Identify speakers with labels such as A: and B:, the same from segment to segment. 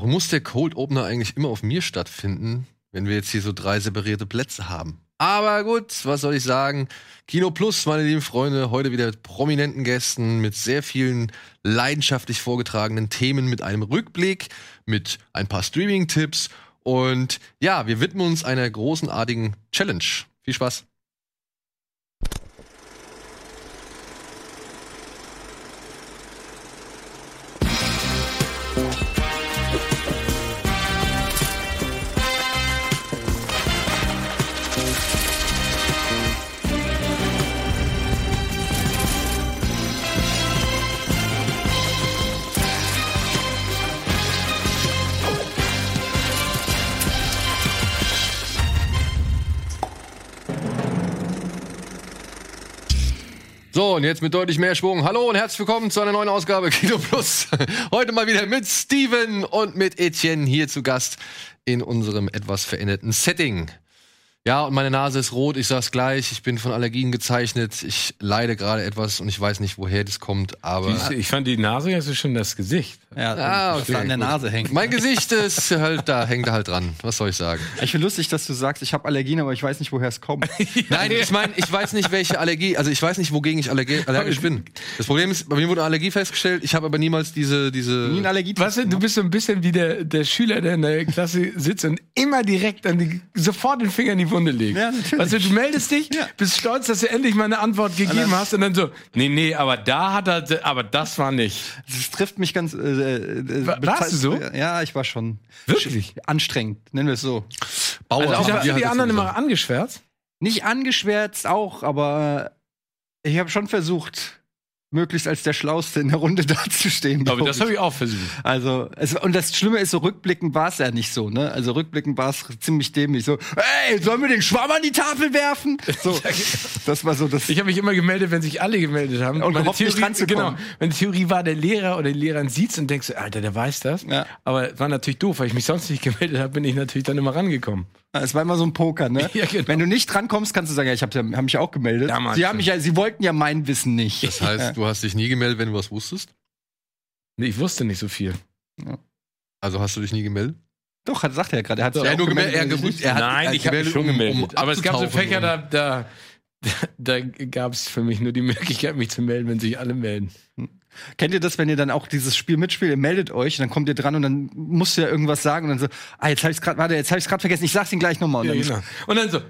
A: Warum muss der Cold Opener eigentlich immer auf mir stattfinden, wenn wir jetzt hier so drei separierte Plätze haben? Aber gut, was soll ich sagen? Kino Plus, meine lieben Freunde, heute wieder mit prominenten Gästen, mit sehr vielen leidenschaftlich vorgetragenen Themen, mit einem Rückblick, mit ein paar Streaming-Tipps und ja, wir widmen uns einer großenartigen Challenge. Viel Spaß. So, und jetzt mit deutlich mehr Schwung. Hallo und herzlich willkommen zu einer neuen Ausgabe Kino Plus. Heute mal wieder mit Steven und mit Etienne hier zu Gast in unserem etwas veränderten Setting. Ja, und meine Nase ist rot, ich sag's gleich, ich bin von Allergien gezeichnet, ich leide gerade etwas und ich weiß nicht, woher das kommt, aber.
B: Ich fand die Nase ja so schön das Gesicht.
C: Ja, ah, okay, an der gut. Nase hängt.
A: Mein Gesicht ist halt, da hängt da halt dran. Was soll ich sagen?
C: Ich finde lustig, dass du sagst, ich habe Allergien, aber ich weiß nicht, woher es kommt.
A: Nein, ich meine, ich weiß nicht, welche Allergie, also ich weiß nicht, wogegen ich allergi allergisch bin. Das Problem ist, bei mir wurde eine Allergie festgestellt, ich habe aber niemals diese, diese.
B: Nie eine Allergie. Weißt du, du bist so ein bisschen wie der, der Schüler, der in der Klasse sitzt und immer direkt an die, sofort den Finger in die Wunde legt. Ja, natürlich. Also du meldest dich, ja. bist stolz, dass du endlich mal eine Antwort gegeben hast und dann so, nee, nee, aber da hat er, aber das war nicht.
C: Das trifft mich ganz, äh,
B: äh warst du so?
C: Ja, ich war schon.
B: Wirklich?
C: Anstrengend, nennen wir es so.
B: Bauer. Also auch, hast du die anderen immer angeschwärzt?
C: Nicht angeschwärzt auch, aber ich habe schon versucht, möglichst als der Schlauste in der Runde dazustehen.
B: Aber das habe ich auch versucht.
C: Also, es, und das Schlimme ist, so rückblickend war es ja nicht so, ne? Also rückblickend war es ziemlich dämlich. So, ey, sollen wir den Schwamm an die Tafel werfen? So, das war so das.
B: Ich habe mich immer gemeldet, wenn sich alle gemeldet haben.
C: Und meine Theorie, nicht
B: genau, wenn die Theorie war, der Lehrer oder die Lehrerin sieht's und denkst, Alter, der weiß das. Ja. Aber war natürlich doof, weil ich mich sonst nicht gemeldet habe, bin ich natürlich dann immer rangekommen.
C: Es war immer so ein Poker, ne? Ja, genau. Wenn du nicht drankommst, kannst du sagen, ja, ich habe hab mich auch gemeldet.
B: Ja,
C: sie haben mich ja, sie wollten ja mein Wissen nicht.
A: Das heißt, ja. Du hast dich nie gemeldet, wenn du was wusstest?
B: Nee, ich wusste nicht so viel.
A: Ja. Also hast du dich nie gemeldet?
C: Doch, hat, sagt er ja gerade. Er hat sich
A: ja, nur gemeldet. Er, gemeldet,
B: er hat, Nein, ich habe mich schon gemeldet. Um, aber es gab so Fächer, da, da, da gab es für mich nur die Möglichkeit, mich zu melden, wenn sich alle melden. Hm.
C: Kennt ihr das, wenn ihr dann auch dieses Spiel mitspielt, ihr meldet euch, dann kommt ihr dran und dann musst du ja irgendwas sagen und dann so, ah, jetzt habe ich's gerade, warte, jetzt habe ich's gerade vergessen, ich sag's Ihnen gleich nochmal.
B: Und, ja, genau. und dann so,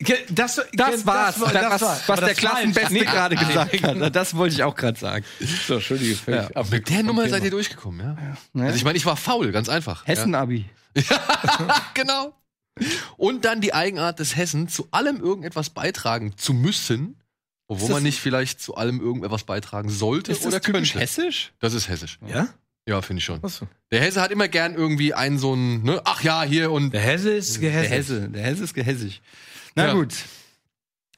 C: das, das, das war's, das, das, was, was der Klassenbeste nee, gerade gesagt hat. Das wollte ich auch gerade sagen.
B: So, Entschuldige.
A: Ja. Aber mit der Nummer seid ihr durchgekommen, ja? ja. Also ich meine, ich war faul, ganz einfach.
C: Hessen-Abi.
A: Ja. genau. Und dann die Eigenart des Hessen, zu allem irgendetwas beitragen zu müssen, obwohl man nicht vielleicht zu allem irgendetwas beitragen sollte
C: ist
A: oder
C: könnte. hessisch?
A: Das ist hessisch.
B: Ja?
A: Ja, finde ich schon. So. Der Hesse hat immer gern irgendwie einen so einen, ne, ach ja, hier und.
B: Der Hesse ist
C: gehässig. Der Hesse, der Hesse ist gehässig. Na ja. gut.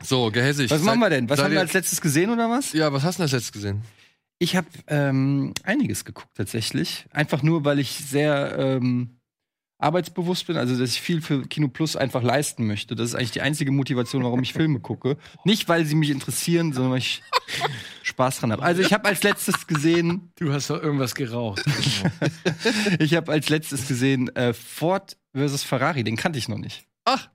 A: So, gehässig.
C: Was machen wir denn? Was haben wir als letztes gesehen oder was?
A: Ja, was hast du als letztes gesehen?
C: Ich habe ähm, einiges geguckt tatsächlich. Einfach nur, weil ich sehr ähm, arbeitsbewusst bin, also dass ich viel für Kino Plus einfach leisten möchte. Das ist eigentlich die einzige Motivation, warum ich Filme gucke. Nicht, weil sie mich interessieren, sondern weil ich Spaß dran habe. Also ich habe als letztes gesehen.
B: Du hast doch irgendwas geraucht.
C: ich habe als letztes gesehen äh, Ford versus Ferrari. Den kannte ich noch nicht.
A: Ach.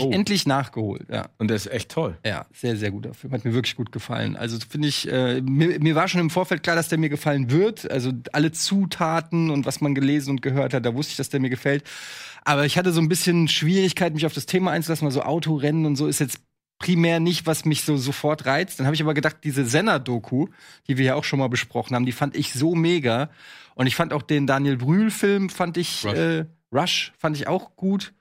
C: Habe ich oh. endlich nachgeholt, ja.
B: Und der ist echt toll.
C: Ja, sehr, sehr guter Film. Hat mir wirklich gut gefallen. Also finde ich, äh, mir, mir, war schon im Vorfeld klar, dass der mir gefallen wird. Also alle Zutaten und was man gelesen und gehört hat, da wusste ich, dass der mir gefällt. Aber ich hatte so ein bisschen Schwierigkeit, mich auf das Thema einzulassen, weil so Autorennen und so ist jetzt primär nicht, was mich so sofort reizt. Dann habe ich aber gedacht, diese Senna-Doku, die wir ja auch schon mal besprochen haben, die fand ich so mega. Und ich fand auch den Daniel Brühl-Film, fand ich, Rush. Äh, Rush fand ich auch gut.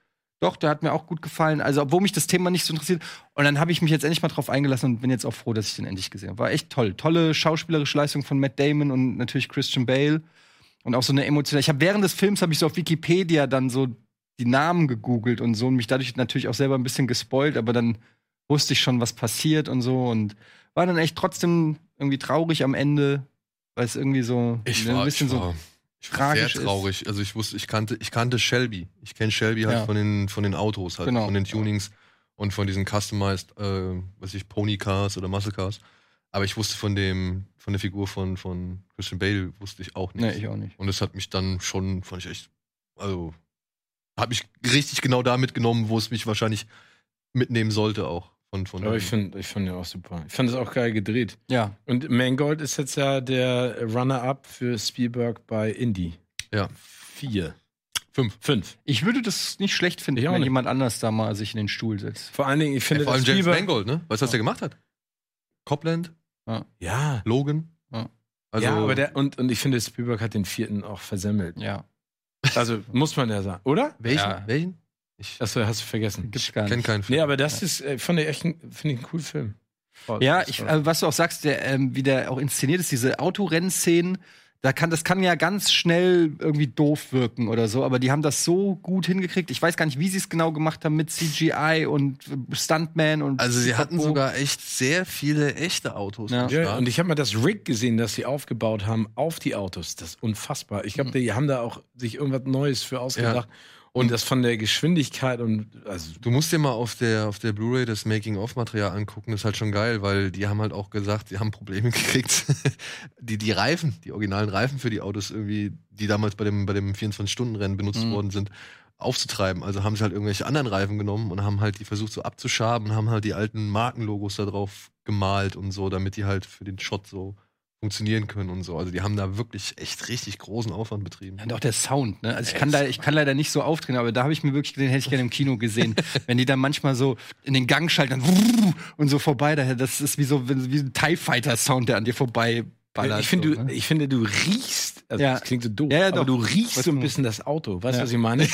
C: Doch, der hat mir auch gut gefallen. Also, obwohl mich das Thema nicht so interessiert. Und dann habe ich mich jetzt endlich mal drauf eingelassen und bin jetzt auch froh, dass ich den endlich gesehen habe. War echt toll. Tolle schauspielerische Leistung von Matt Damon und natürlich Christian Bale. Und auch so eine emotionale. Ich habe während des Films habe ich so auf Wikipedia dann so die Namen gegoogelt und so und mich dadurch natürlich auch selber ein bisschen gespoilt, aber dann wusste ich schon, was passiert und so und war dann echt trotzdem irgendwie traurig am Ende, weil es irgendwie so
A: ich war, ein bisschen ich war, so ich war sehr traurig. Ist. Also ich wusste, ich kannte, ich kannte Shelby. Ich kenne Shelby halt ja. von den von den Autos, halt genau. von den Tunings und von diesen customized, äh, was ich Pony Cars oder Muscle Cars. Aber ich wusste von dem von der Figur von von Christian Bale wusste ich auch nicht.
C: Nee, ich auch nicht.
A: Und es hat mich dann schon, fand ich echt Also habe ich richtig genau da mitgenommen, wo es mich wahrscheinlich mitnehmen sollte auch. Von, von
B: Aber ich finde ich find ja auch super. Ich fand es auch geil gedreht.
C: Ja.
B: Und Mangold ist jetzt ja der Runner-up für Spielberg bei Indie.
A: Ja.
B: Vier.
A: Fünf.
B: Fünf.
C: Ich würde das nicht schlecht finden,
B: Ich auch
C: wenn
B: nicht.
C: jemand anders da mal sich in den Stuhl setzt.
B: Vor allen Dingen, ich finde,
A: Ja, vor allem James
B: Spielberg.
A: Mangold, ne? Weißt du, was der gemacht hat? Copland,
B: Ja.
A: Logan.
C: Ja.
A: Also,
B: ja, aber der, und, und ich finde, Spielberg hat den vierten auch versemmelt.
C: Ja.
B: Also, muss man ja sagen. Oder?
A: welchen?
C: Ja.
A: Welchen? Ich
B: Achso, hast du vergessen.
C: Gibt's gar
A: kenne
C: nicht.
A: keinen Film.
B: Nee, aber das ist, äh, fand ich echt, finde ich einen coolen Film. Voll.
C: Ja, ich, äh, was du auch sagst, der, ähm, wie der auch inszeniert ist, diese Autorennszenen, da kann, das kann ja ganz schnell irgendwie doof wirken oder so, aber die haben das so gut hingekriegt. Ich weiß gar nicht, wie sie es genau gemacht haben mit CGI und äh, Stuntman und.
A: Also sie hatten sogar echt sehr viele echte Autos.
C: Ja.
B: Ja, und ich habe mal das Rig gesehen, das sie aufgebaut haben auf die Autos. Das ist unfassbar. Ich glaube,
C: Mhm.
B: die haben da auch sich irgendwas Neues für ausgedacht. Und das von der Geschwindigkeit und also
A: Du musst dir mal auf der, auf der Blu-ray das Making-of-Material angucken, das ist halt schon geil, weil die haben halt auch gesagt, die haben Probleme gekriegt. die, die Reifen, die originalen Reifen für die Autos irgendwie, die damals bei dem, bei dem 24-Stunden-Rennen benutzt
C: Mhm.
A: worden sind, aufzutreiben. Also haben sie halt irgendwelche anderen Reifen genommen und haben halt die versucht so abzuschaben haben halt die alten Markenlogos da drauf gemalt und so, damit die halt für den Shot so funktionieren können und so. Also die haben da wirklich echt richtig großen Aufwand betrieben.
C: Ja, und auch der Sound, ne? Also ich kann, da, ich kann leider nicht so aufdrehen, aber da habe ich mir wirklich gesehen, hätte ich gerne im Kino gesehen. wenn die dann manchmal so in den Gang schalten und so vorbei, daher, das ist wie so wie ein TIE Fighter Sound, der an dir vorbei ballert.
B: ich finde,
C: so,
B: du,
C: ne?
B: ich finde, du riechst, also
C: Ja.
B: das klingt so doof,
C: Ja, ja,
B: aber du riechst
C: Weiß
B: so ein bisschen das Auto. Weißt du,
C: Ja.
B: was ich meine?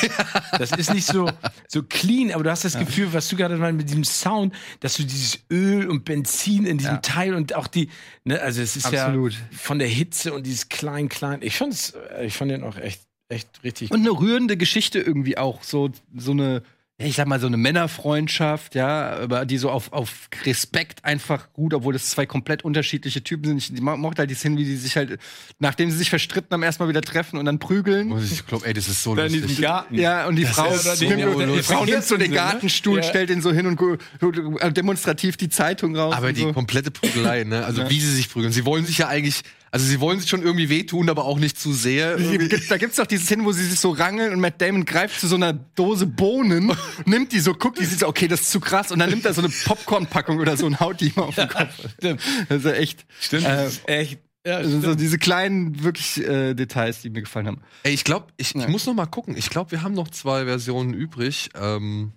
B: Das ist nicht so, so clean, aber du hast das Gefühl, was du gerade meinst mit diesem Sound, dass du dieses Öl und Benzin in diesem. Teil und auch die, ne, also es ist
C: Absolut.
B: ja von der Hitze und dieses klein, klein. Ich fand es, ich fand den auch echt, echt richtig.
C: Und eine rührende Geschichte irgendwie auch. So, so eine, ich sag mal, so eine Männerfreundschaft, ja, aber die so auf, auf Respekt einfach gut, obwohl das zwei komplett unterschiedliche Typen sind. Ich die mo- mochte halt die Szenen, wie die sich halt, nachdem sie sich verstritten haben, erstmal wieder treffen und dann prügeln.
A: Und ich glaube, ey, das ist so lustig.
B: Garten.
C: Ja, und die Frau,
A: ist so
C: nimmt, die
A: lustig.
C: Frau nimmt so den
B: ne?
C: Gartenstuhl,
B: Ja.
C: stellt ihn so hin und demonstrativ die Zeitung raus.
A: Aber die
C: so.
A: komplette Prügelei, ne? Also
C: Ja.
A: wie sie sich prügeln. Sie wollen sich ja eigentlich, also sie wollen sich schon irgendwie wehtun, aber auch nicht zu sehr. Irgendwie.
C: Da gibt's doch diese Szene, wo sie sich so rangeln und Matt Damon greift zu so einer Dose Bohnen, nimmt die so, guckt die, sieht so, okay, das ist zu krass, und dann nimmt er so eine Popcorn-Packung oder so und haut die mal auf den Kopf.
B: Stimmt.
C: Also echt.
B: Stimmt,
C: Äh,
B: das ist echt. Ja,
C: also so diese kleinen, wirklich äh, Details, die mir gefallen haben.
A: Ey, ich glaube, ich, ich
C: Ja.
A: muss noch mal gucken. Ich glaube, wir haben noch zwei Versionen übrig. Ähm,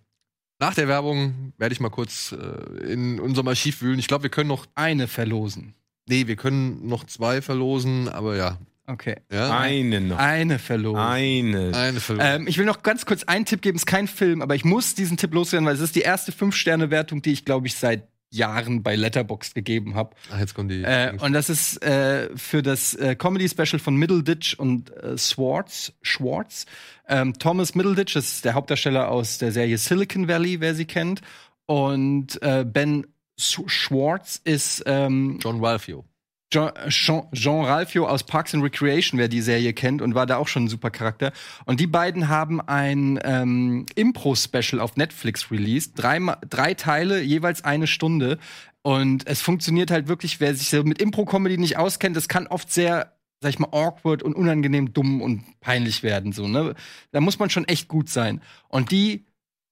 A: nach der Werbung werde ich mal kurz äh, in unserem Archiv wühlen. Ich glaube, wir können noch,
C: Eine verlosen.
A: Nee, wir können noch zwei verlosen, aber ja.
C: Okay.
A: ja.
B: Eine noch.
C: Eine verlosen.
B: Eine.
A: Eine verlosen.
C: Ähm, ich will noch ganz kurz einen Tipp geben, es ist kein Film, aber ich muss diesen Tipp loswerden, weil es ist die erste Fünf-Sterne-Wertung, die ich, glaube ich, seit Jahren bei Letterboxd gegeben habe.
A: Ach, jetzt kommen die.
C: Äh, und das ist äh, für das äh, Comedy-Special von Middleditch und äh, Swartz. Schwartz. Ähm, Thomas Middleditch, das ist der Hauptdarsteller aus der Serie Silicon Valley, wer sie kennt. Und äh, Ben Schwartz ist ähm,
A: John Ralphio.
C: Jean, Jean, Jean Ralphio aus Parks and Recreation, wer die Serie kennt und war da auch schon ein super Charakter. Und die beiden haben ein ähm, Impro-Special auf Netflix released. Drei, drei Teile, jeweils eine Stunde. Und es funktioniert halt wirklich, wer sich so mit Impro-Comedy nicht auskennt, das kann oft sehr, sag ich mal, awkward und unangenehm dumm und peinlich werden. So, ne? Da muss man schon echt gut sein. Und die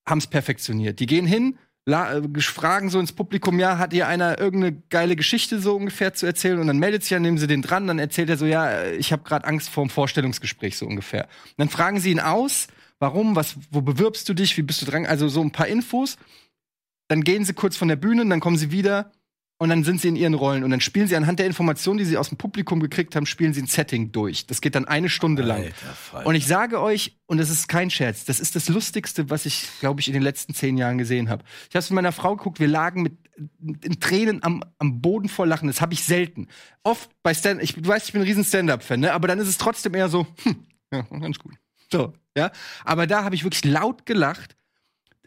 C: haben es perfektioniert. Die gehen hin, fragen so ins Publikum, ja, hat ihr einer irgendeine geile Geschichte so ungefähr zu erzählen? Und dann meldet sich ja, nehmen sie den dran, dann erzählt er so, ja, äh, ich habe gerade Angst vor dem Vorstellungsgespräch so ungefähr. Und dann fragen sie ihn aus, warum, was, wo bewirbst du dich, wie bist du dran? Also so ein paar Infos. Dann gehen sie kurz von der Bühne, dann kommen sie wieder und dann sind sie in ihren Rollen und dann spielen sie anhand der Informationen, die sie aus dem Publikum gekriegt haben, spielen sie ein Setting durch. Das geht dann eine Stunde lang.
B: Alter.
C: Und ich sage euch, und das ist kein Scherz, das ist das Lustigste, was ich, glaube ich, in den letzten zehn Jahren gesehen habe. Ich habe es mit meiner Frau geguckt, wir lagen mit in Tränen am, am Boden vor Lachen. Das habe ich selten. Oft bei Stand, ich, du weißt, ich bin ein riesen Stand-Up-Fan, ne? aber dann ist es trotzdem eher so, hm, ja, ganz gut. So, ja. Aber da habe ich wirklich laut gelacht.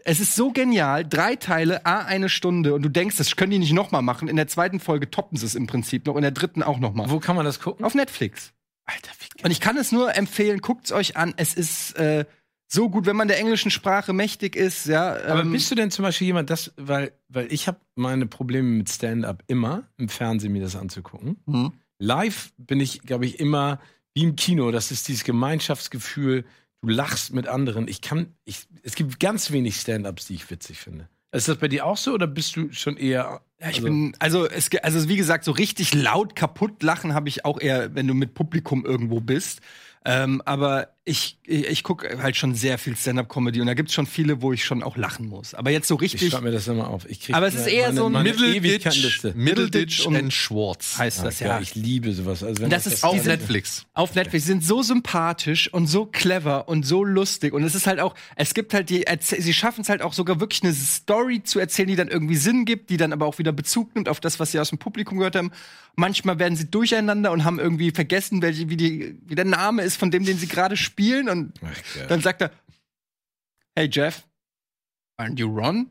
C: Es ist so genial, drei Teile, a eine Stunde und du denkst, das können die nicht noch mal machen. In der zweiten Folge toppen sie es im Prinzip noch, in der dritten auch noch mal.
B: Wo kann man das gucken?
C: Auf Netflix.
B: Alter, wie
C: Und ich kann es nur empfehlen, guckt's euch an. Es ist äh, so gut, wenn man der englischen Sprache mächtig ist. Ja,
B: Aber
C: ähm,
B: bist du denn zum Beispiel jemand, das, weil, weil ich habe meine Probleme mit Stand-up immer, im Fernsehen mir das anzugucken.
C: Mhm.
B: Live bin ich, glaube ich, immer wie im Kino. Das ist dieses Gemeinschaftsgefühl. Du lachst mit anderen. Ich kann, ich, es gibt ganz wenig Stand-ups, die ich witzig finde. Ist das bei dir auch so oder bist du schon eher.
C: Ja, ich also, bin, also, es, also wie gesagt, so richtig laut kaputt lachen habe ich auch eher, wenn du mit Publikum irgendwo bist. Ähm, aber ich, ich, ich gucke halt schon sehr viel Stand-up-Comedy und da gibt's schon viele, wo ich schon auch lachen muss. Aber jetzt so richtig. Ich
B: schreibe mir das immer auf.
C: Ich aber es ist eher meine, so ein
A: Middleditch, Middleditch und Schwartz
B: heißt das ja. Ich liebe sowas.
C: Also das, das ist auf Netflix. Auf Netflix. Sie sind so sympathisch und so clever und so lustig und es ist halt auch. Es gibt halt die. Sie schaffen es halt auch sogar wirklich eine Story zu erzählen, die dann irgendwie Sinn gibt, die dann aber auch wieder Bezug nimmt auf das, was sie aus dem Publikum gehört haben. Manchmal werden sie durcheinander und haben irgendwie vergessen, welche, wie, die, wie der Name ist von dem, den sie gerade spielen und Ach, dann sagt er, hey Jeff, aren't you Ron?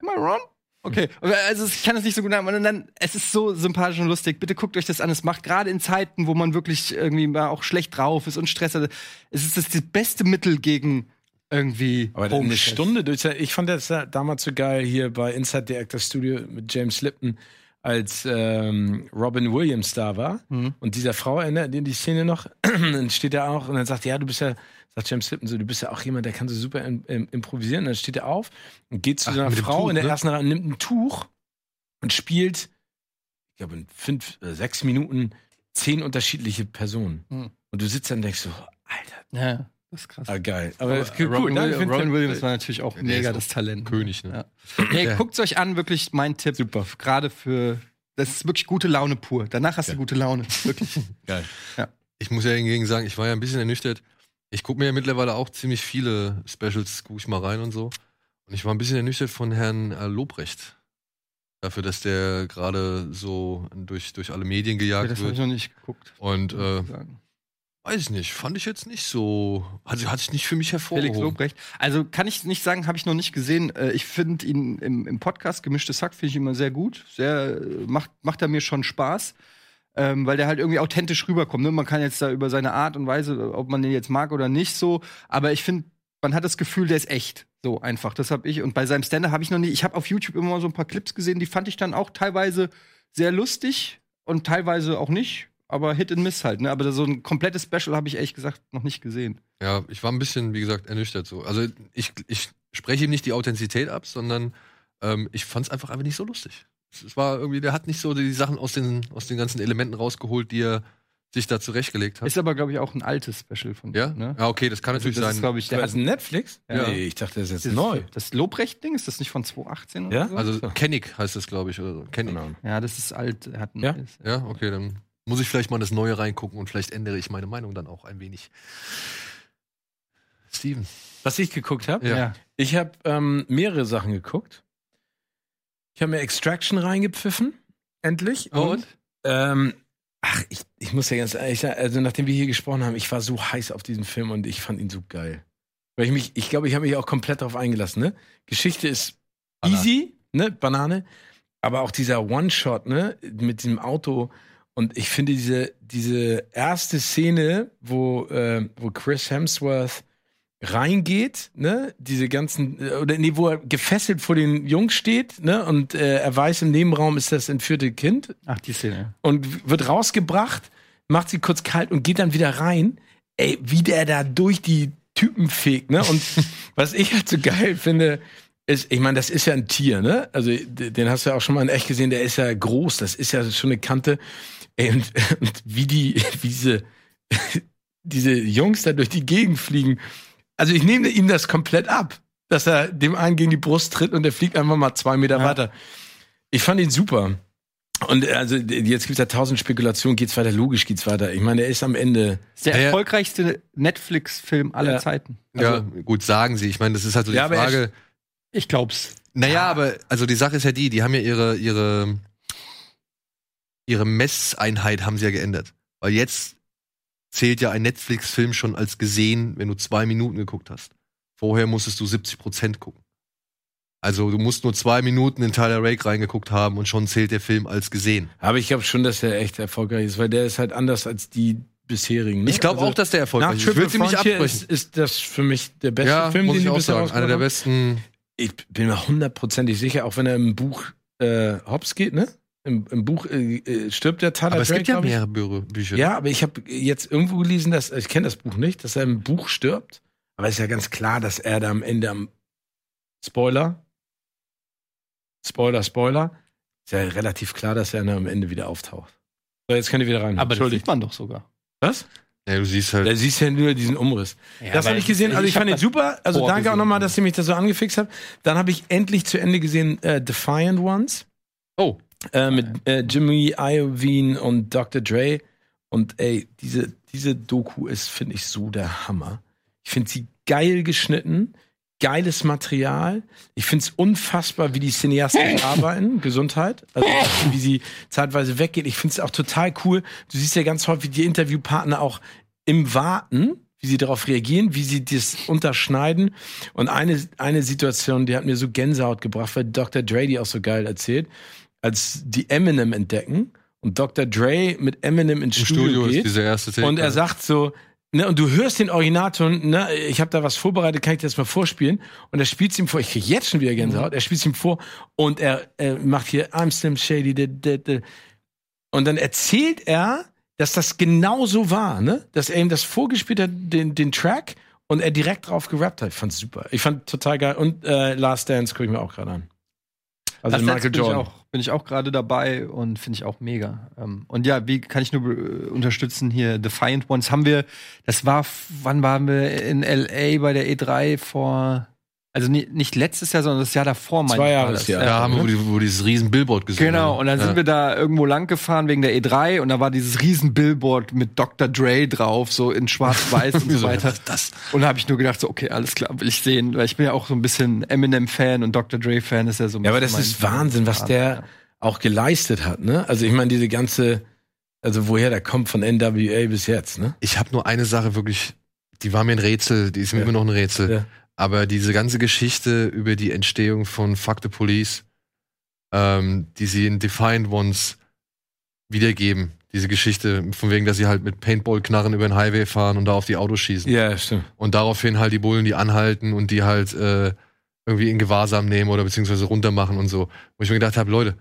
C: Am I Ron? Okay, also ich kann das nicht so gut sagen. Und dann, es ist so sympathisch und lustig. Bitte guckt euch das an. Es macht gerade in Zeiten, wo man wirklich irgendwie mal auch schlecht drauf ist und Stress hat. Es ist das, das beste Mittel gegen irgendwie.
B: Aber eine Stunde durch. Ich fand das damals so geil hier bei Inside the Actor Studio mit James Lipton als ähm, Robin Williams da war mhm. und dieser Frau erinnert ihr die Szene noch, dann steht er auch und dann sagt, ja, du bist ja, sagt James Lipton so, du bist ja auch jemand, der kann so super im, im, improvisieren. Und dann steht er auf und geht zu Ach, seiner Frau Tuch, in der ne? ersten Reihe, nimmt ein Tuch und spielt, ich glaube, in fünf, äh, sechs Minuten zehn unterschiedliche Personen. Mhm. Und du sitzt dann und denkst so, Alter.
C: Ja. Das ist krass.
B: Ah, geil.
C: Aber, Aber cool, Robin, cool. Will, Robin Williams war natürlich auch mega das Talent.
A: König, ne?
C: Ja. Nee, ja. guckt's euch an, wirklich mein Tipp. Super. Gerade für. Das ist wirklich gute Laune pur. Danach hast ja. du gute Laune. Wirklich.
A: Geil. Ja. Ich muss ja hingegen sagen, ich war ja ein bisschen ernüchtert. Ich gucke mir ja mittlerweile auch ziemlich viele Specials, gucke ich mal rein und so. Und ich war ein bisschen ernüchtert von Herrn äh, Lobrecht. Dafür, dass der gerade so durch, durch alle Medien gejagt ja, das wird.
C: Das habe ich noch nicht geguckt.
A: Und äh, Weiß ich nicht, fand ich jetzt nicht so. Also hat sich nicht für mich hervorgehoben. Felix
C: Lobrecht. Also kann ich nicht sagen, habe ich noch nicht gesehen. Äh, ich finde ihn im, im Podcast Gemischtes Hack finde ich immer sehr gut. Sehr macht macht er mir schon Spaß, ähm, weil der halt irgendwie authentisch rüberkommt. Ne? Man kann jetzt da über seine Art und Weise, ob man den jetzt mag oder nicht, so. Aber ich finde, man hat das Gefühl, der ist echt. So einfach. Das habe ich. Und bei seinem Ständer habe ich noch nie. Ich habe auf YouTube immer mal so ein paar Clips gesehen, die fand ich dann auch teilweise sehr lustig und teilweise auch nicht aber Hit and Miss halt, ne? Aber so ein komplettes Special habe ich ehrlich gesagt noch nicht gesehen.
A: Ja, ich war ein bisschen, wie gesagt, ernüchtert so. Also ich, ich spreche ihm nicht die Authentizität ab, sondern ähm, ich fand es einfach einfach nicht so lustig. Es war irgendwie, der hat nicht so die Sachen aus den, aus den ganzen Elementen rausgeholt, die er sich da zurechtgelegt hat.
C: Ist aber, glaube ich, auch ein altes Special von
A: Ja? Ne? Ja, okay, das kann also natürlich das sein.
B: Ist, ich, der hat ein Netflix?
C: Ja. Nee, ich dachte, das ist jetzt das neu. Das Lobrecht-Ding, ist das nicht von 2018
A: ja? So? Also Kennig heißt das, glaube ich. Oder so.
C: Kennig. Genau. Ja, das ist alt. Er hat
A: ein ja? ja, okay, dann muss ich vielleicht mal das Neue reingucken und vielleicht ändere ich meine Meinung dann auch ein wenig.
B: Steven. Was ich geguckt habe?
A: Ja.
B: Ich habe ähm, mehrere Sachen geguckt. Ich habe mir Extraction reingepfiffen. Endlich.
C: Und? und
B: ähm, ach, ich, ich muss ja ganz ehrlich sagen, also nachdem wir hier gesprochen haben, ich war so heiß auf diesen Film und ich fand ihn so geil. Weil ich mich, ich glaube, ich habe mich auch komplett darauf eingelassen, ne? Geschichte ist Banane. easy, ne? Banane. Aber auch dieser One-Shot, ne? Mit diesem Auto und ich finde diese, diese erste Szene, wo, äh, wo Chris Hemsworth reingeht, ne, diese ganzen, äh, oder nee, wo er gefesselt vor den Jungs steht, ne, und äh, er weiß, im Nebenraum ist das entführte Kind.
C: Ach, die Szene.
B: Und wird rausgebracht, macht sie kurz kalt und geht dann wieder rein. Ey, wie der da durch die Typen fegt, ne, und was ich halt so geil finde, ist, ich meine, das ist ja ein Tier, ne? Also, den hast du ja auch schon mal in echt gesehen, der ist ja groß, das ist ja schon eine Kante. Ey, und, und wie die, wie diese, diese Jungs da durch die Gegend fliegen. Also ich nehme ihm das komplett ab, dass er dem einen gegen die Brust tritt und der fliegt einfach mal zwei Meter ja. weiter. Ich fand ihn super. Und also jetzt gibt es ja tausend Spekulationen, geht's weiter, logisch geht's weiter. Ich meine, er ist am Ende.
C: Der erfolgreichste Netflix-Film aller
A: ja.
C: Zeiten.
A: Also, ja, gut, sagen sie. Ich meine, das ist halt so die ja, Frage.
C: Ich glaub's.
A: Naja, aber also die Sache ist ja die, die haben ja ihre, ihre ihre Messeinheit haben sie ja geändert. Weil jetzt zählt ja ein Netflix-Film schon als gesehen, wenn du zwei Minuten geguckt hast. Vorher musstest du 70 Prozent gucken. Also du musst nur zwei Minuten in Tyler Rake reingeguckt haben und schon zählt der Film als gesehen.
B: Aber ich glaube schon, dass er echt erfolgreich ist, weil der ist halt anders als die bisherigen.
A: Ne? Ich glaube also, auch, dass der erfolgreich ist.
B: Ich nicht abbrechen. Ist, ist das für mich der beste
A: ja,
B: Film,
A: den ich auch sagen. Einer der besten.
B: Ich bin mir hundertprozentig sicher, auch wenn er im Buch äh, Hops geht, ne? Im, im Buch äh, äh, stirbt der Tyler
A: Aber es Drake, gibt ja mehrere Bücher.
B: Ja, aber ich habe jetzt irgendwo gelesen, dass ich kenne das Buch nicht, dass er im Buch stirbt Aber ist ja ganz klar, dass er da am Ende am Spoiler, Spoiler, Spoiler, ist ja relativ klar, dass er dann am Ende wieder auftaucht. So, jetzt könnt ihr wieder rein.
C: Aber das sieht man doch sogar.
B: Was?
A: Ja, du siehst halt.
B: Da siehst ja nur diesen Umriss.
C: Ja,
B: das habe ich gesehen. Also ich,
C: ich
B: fand ihn super. Also danke auch nochmal, dass ihr mich da so angefixt habt. Dann habe ich endlich zu Ende gesehen äh, Defiant Ones.
A: Oh.
B: Äh, mit äh, Jimmy Iovine und Dr. Dre. Und ey, diese, diese Doku ist, finde ich, so der Hammer. Ich finde sie geil geschnitten, geiles Material. Ich finde es unfassbar, wie die Cineasten arbeiten. Gesundheit. Also wie sie zeitweise weggehen. Ich finde es auch total cool. Du siehst ja ganz häufig die Interviewpartner auch im Warten, wie sie darauf reagieren, wie sie das unterschneiden. Und eine, eine Situation, die hat mir so Gänsehaut gebracht, weil Dr. Dre die auch so geil erzählt, als die Eminem entdecken und Dr. Dre mit Eminem ins
A: Im
B: Studio,
A: Studio
B: geht.
A: ist diese erste Szene.
B: Und er sagt so, ne, und du hörst den Originalton, ne, ich habe da was vorbereitet, kann ich dir das mal vorspielen? Und er spielt ihm vor, ich krieg jetzt schon wieder Gänsehaut, er spielt ihm vor und er, äh, macht hier I'm Slim Shady, da, da, da. und dann erzählt er, dass das genau so war, ne, dass er ihm das vorgespielt hat, den, den Track, und er direkt drauf gerappt hat. Ich fand's super. Ich fand total geil. Und äh, Last Dance gucke ich mir auch gerade an. Also
C: Das
B: Michael Jordan.
C: Bin ich auch gerade dabei und finde ich auch mega. Ähm, und ja, wie kann ich nur äh, unterstützen hier? Defiant Ones haben wir, das war, wann waren wir in LA bei der E3 vor, also nicht letztes Jahr, sondern das Jahr davor. meine
B: Zwei Jahres,
C: das.
B: ja.
A: da haben wir, wo, die, wo dieses riesen Billboard gesehen
C: Genau,
A: haben.
C: und dann
A: ja.
C: sind wir da irgendwo lang gefahren wegen der E3 und da war dieses riesen Billboard mit Dr. Dre drauf, so in schwarz-weiß und so weiter.
A: Das.
C: Und da habe ich nur gedacht, so, okay, alles klar, will ich sehen, weil ich bin ja auch so ein bisschen Eminem-Fan und Dr. Dre-Fan ist ja so ein
B: Ja, aber das ist
C: mein-
B: Wahnsinn, was der auch geleistet hat, ne? Also ich meine, diese ganze, also woher der kommt von NWA bis jetzt, ne?
A: Ich habe nur eine Sache wirklich, die war mir ein Rätsel, die ist mir
B: Ja.
A: immer noch ein Rätsel.
B: Ja.
A: Aber diese ganze Geschichte über die Entstehung von Fuck the Police, ähm, die sie in Defiant Ones wiedergeben, diese Geschichte, von wegen, dass sie halt mit Paintball-Knarren über den Highway fahren und da auf die Autos schießen.
B: Ja, stimmt.
A: Und daraufhin halt die Bullen die anhalten und die halt äh, irgendwie in Gewahrsam nehmen oder beziehungsweise runtermachen und so. Wo ich mir gedacht habe, Leute,